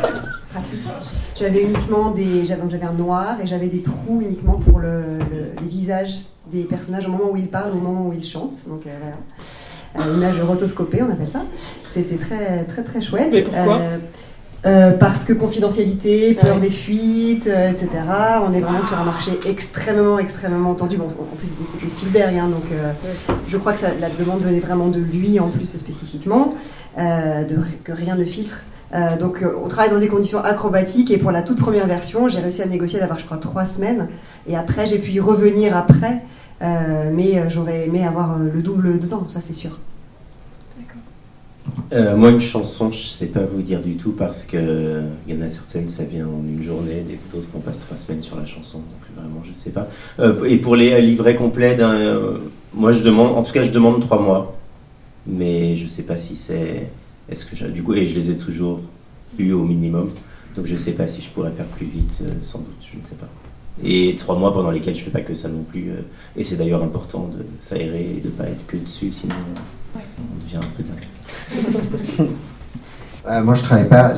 J'avais uniquement des. J'avais un noir et j'avais des trous uniquement pour le, les visages des personnages au moment où ils parlent, au moment où ils chantent. Donc euh, voilà. Euh, image rotoscopée, on appelle ça. C'était très très très chouette. Mais pourquoi euh, parce que confidentialité, peur des fuites, etc. On est vraiment sur un marché extrêmement, extrêmement tendu. Bon, en plus, c'était Spielberg, hein, donc je crois que la demande venait vraiment de lui en plus spécifiquement, de, que rien ne filtre. Euh, donc euh, on travaille dans des conditions acrobatiques et pour la toute première version, j'ai réussi à négocier d'avoir je crois trois semaines et après j'ai pu y revenir après, euh, mais j'aurais aimé avoir le double de temps, ça c'est sûr. moi, une chanson, je ne sais pas vous dire du tout parce que il y en a certaines, ça vient en une journée, d'autres, on passe trois semaines sur la chanson, donc vraiment, je ne sais pas. et pour les livrets complets, moi, je demande, en tout cas, je demande trois mois, mais je ne sais pas si c'est est-ce que du coup, et je les ai toujours eus au minimum. Donc je ne sais pas si je pourrais faire plus vite, euh, sans doute, je ne sais pas. Et trois mois pendant lesquels je ne fais pas que ça non plus. Euh, et c'est d'ailleurs important de s'aérer et de ne pas être que dessus, sinon on devient un peu dingue. Euh, moi, je travaille pas.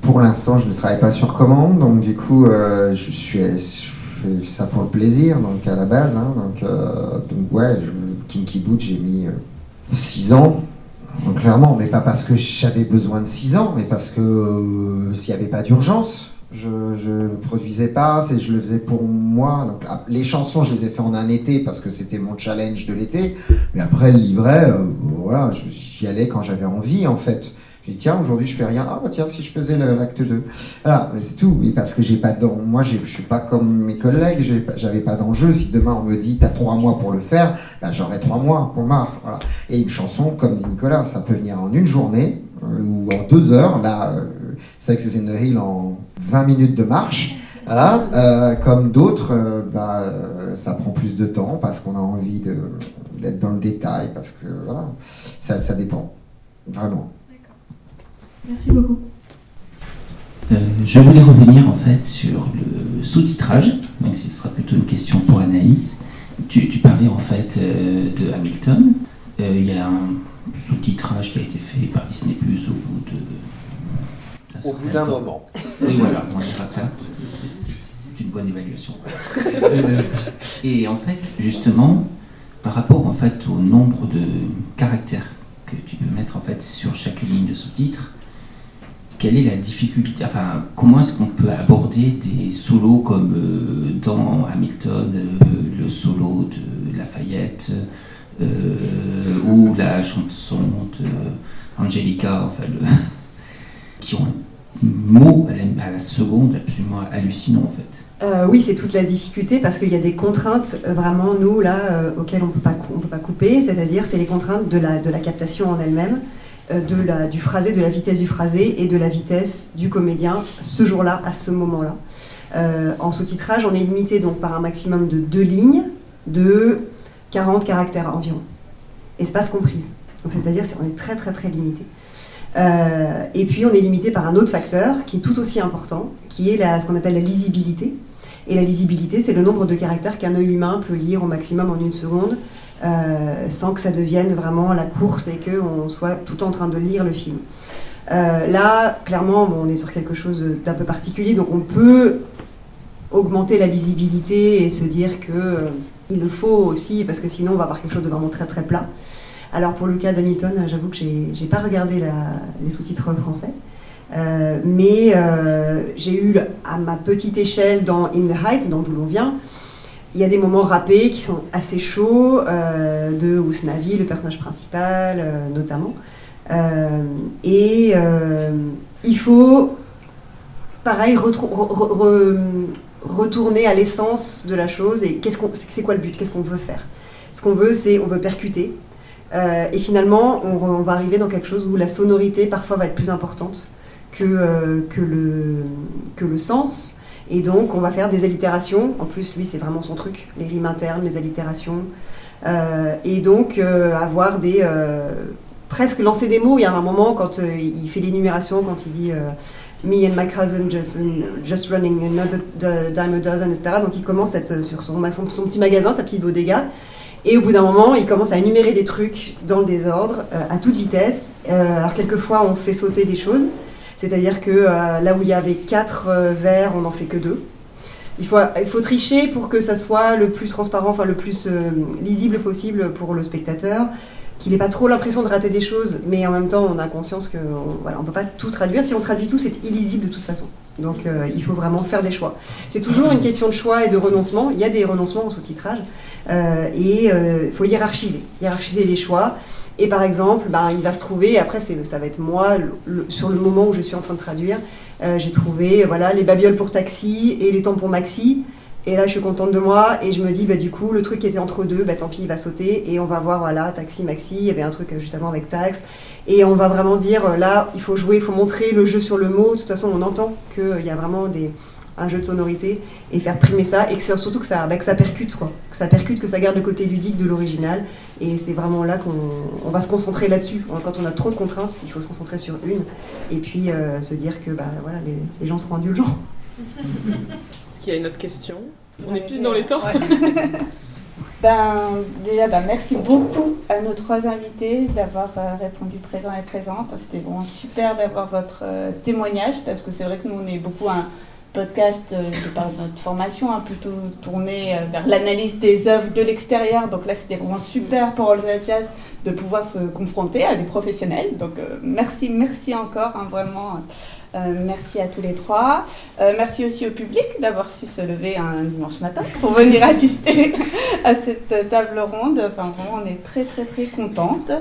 pour l'instant, je ne travaille pas sur commande, donc du coup, je suis, fais ça pour le plaisir, donc à la base. Hein, donc, donc ouais, Kinky Boot, j'ai mis six ans clairement, mais pas parce que j'avais besoin de 6 ans, mais parce que euh, s'il n'y avait pas d'urgence, je ne produisais pas, je le faisais pour moi. Ah, les chansons, je les ai fait en un été parce que c'était mon challenge de l'été. Mais après, le livret, euh, voilà, j'y allais quand j'avais envie, en fait tiens, aujourd'hui je fais rien. Ah bah tiens, si je faisais l'acte 2. Voilà, c'est tout. Mais parce que j'ai pas moi je suis pas comme mes collègues, j'avais pas d'enjeu. Si demain on me dit t'as trois mois pour le faire, bah, j'aurai trois mois pour marre. Et une chanson, comme Nicolas, ça peut venir en une journée euh, ou en deux heures. Là, euh, Sex is in the Hill en 20 minutes de marche. Voilà, euh, comme d'autres, euh, bah, ça prend plus de temps parce qu'on a envie d'être dans le détail, parce que voilà, ça, ça dépend, vraiment. Merci beaucoup. Euh, je voulais revenir en fait sur le sous-titrage, donc ce sera plutôt une question pour Anaïs. Tu, parlais en fait euh, de Hamilton. fait par Disney Plus au bout de. Au bout d'un moment. Oui, voilà, on dira ça. C'est une bonne évaluation. Euh, et en fait, justement, par rapport en fait au nombre de caractères que tu peux mettre en fait sur chaque ligne de sous-titre, quelle est la difficulté, enfin, comment est-ce qu'on peut aborder des solos comme euh, dans Hamilton, euh, le solo de Lafayette, euh, ou la chanson de Angelica, enfin, qui ont un mot à la, seconde absolument hallucinant en fait. oui, c'est toute la difficulté parce qu'il y a des contraintes vraiment, nous, là, auxquelles on ne peut pas couper, c'est-à-dire c'est les contraintes de la, de la captation en elle-même. Euh, de la, du phrasé, de la vitesse du phrasé et de la vitesse du comédien ce jour-là, à ce moment-là. Euh, en sous-titrage, on est limité donc par un maximum de deux lignes de 40 caractères environ. Espace comprise. Donc c'est-à-dire qu'on est très très très limité. Euh, et puis on est limité par un autre facteur qui est tout aussi important, qui est la, ce qu'on appelle la lisibilité. Et la lisibilité, c'est le nombre de caractères qu'un œil humain peut lire au maximum en une seconde. Euh, sans que ça devienne vraiment la course et qu'on soit tout en train de lire le film. Euh, là, clairement, on est sur quelque chose d'un peu particulier, donc on peut augmenter la visibilité et se dire que euh, il le faut aussi, parce que sinon on va avoir quelque chose de vraiment très très plat. Alors pour le cas d'Hamilton, j'avoue que j'ai pas regardé les sous-titres français. mais j'ai eu à ma petite échelle dans In the Heights, d'où l'on vient, il y a des moments rappés qui sont assez chauds, euh, de Ousnavi, le personnage principal euh, notamment. Euh, et il faut, pareil, retourner à l'essence de la chose et qu'est-ce qu'on, c'est quoi le but, qu'est-ce qu'on veut faire? Ce qu'on veut, c'est on veut percuter. et finalement, on, va arriver dans quelque chose où la sonorité parfois va être plus importante que, que, le, que le sens. Et donc, on va faire des allitérations. En plus, lui, c'est vraiment son truc, les rimes internes, les allitérations. Euh, et donc, euh, avoir des. Euh, presque lancer des mots. Il y a un moment, quand il fait l'énumération, quand il dit Me and my cousin just, just running another dime a dozen, etc. Donc, il commence sur son, son, petit magasin, sa petite bodega. Et au bout d'un moment, il commence à énumérer des trucs dans le désordre, à toute vitesse. alors, quelquefois, on fait sauter des choses. C'est-à-dire que euh, là où il y avait quatre euh, verres, on n'en fait que deux. Il faut, il faut tricher pour que ça soit le plus transparent, enfin le plus euh, lisible possible pour le spectateur, qu'il n'ait pas trop l'impression de rater des choses, mais en même temps on a conscience qu'on voilà, ne peut pas tout traduire. Si on traduit tout, c'est illisible de toute façon. Donc il faut vraiment faire des choix. C'est toujours une question de choix et de renoncement. Il y a des renoncements en sous-titrage. et il faut hiérarchiser. Hiérarchiser les choix. Et par exemple, ben, il va se trouver, après ça va être moi, sur le moment où je suis en train de traduire, euh, j'ai trouvé voilà, les babioles pour taxi et les tampons maxi. Et là, je suis contente de moi et je me dis, bah, du coup, le truc qui était entre deux, bah, tant pis, il va sauter et on va voir, voilà, taxi, maxi. Il y avait un truc euh, justement avec taxe. Et on va vraiment dire, euh, là, il faut jouer, il faut montrer le jeu sur le mot. De toute façon, on entend qu'il y a vraiment des, un jeu de sonorité et faire primer ça et que surtout que ça, bah, que ça percute quoi, que ça percute, que ça garde le côté ludique de l'original et c'est vraiment là qu'on va se concentrer là-dessus. Quand on a trop de contraintes, il faut se concentrer sur une et puis euh, se dire que bah, voilà, les, gens seront indulgents. Est-ce qu'il y a une autre question? On est plus dans les temps. Ben, déjà, ben, merci beaucoup à nos trois invités d'avoir euh, répondu présent et présente. C'était vraiment super d'avoir votre euh, témoignage parce que c'est vrai que nous, on est beaucoup un, podcast euh, de par notre formation, hein, plutôt tourné euh, vers l'analyse des œuvres de l'extérieur. Donc là, c'était vraiment super pour Olzatias de pouvoir se confronter à des professionnels. Donc euh, merci, merci encore, hein, vraiment. merci à tous les trois. merci aussi au public d'avoir su se lever un dimanche matin pour venir assister à cette table ronde. Enfin, vraiment, on est très, très, très contente.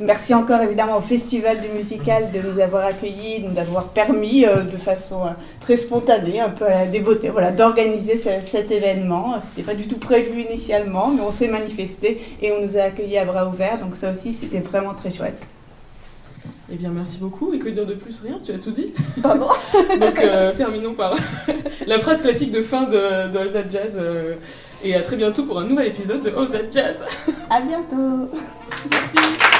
Merci encore évidemment au Festival du Musical de nous avoir accueillis, de nous avoir permis euh, de façon euh, très spontanée, un peu à la débeauté, voilà, d'organiser cet événement. Ce n'était pas du tout prévu initialement, mais on s'est manifesté et on nous a accueillis à bras ouverts, donc ça aussi c'était vraiment très chouette. Eh bien, merci beaucoup. Et que dire de plus? Rien, tu as tout dit. Pardon? Donc, euh, terminons par la phrase classique de fin de, de All That Jazz. et à très bientôt pour un nouvel épisode de All That Jazz. À bientôt. Merci.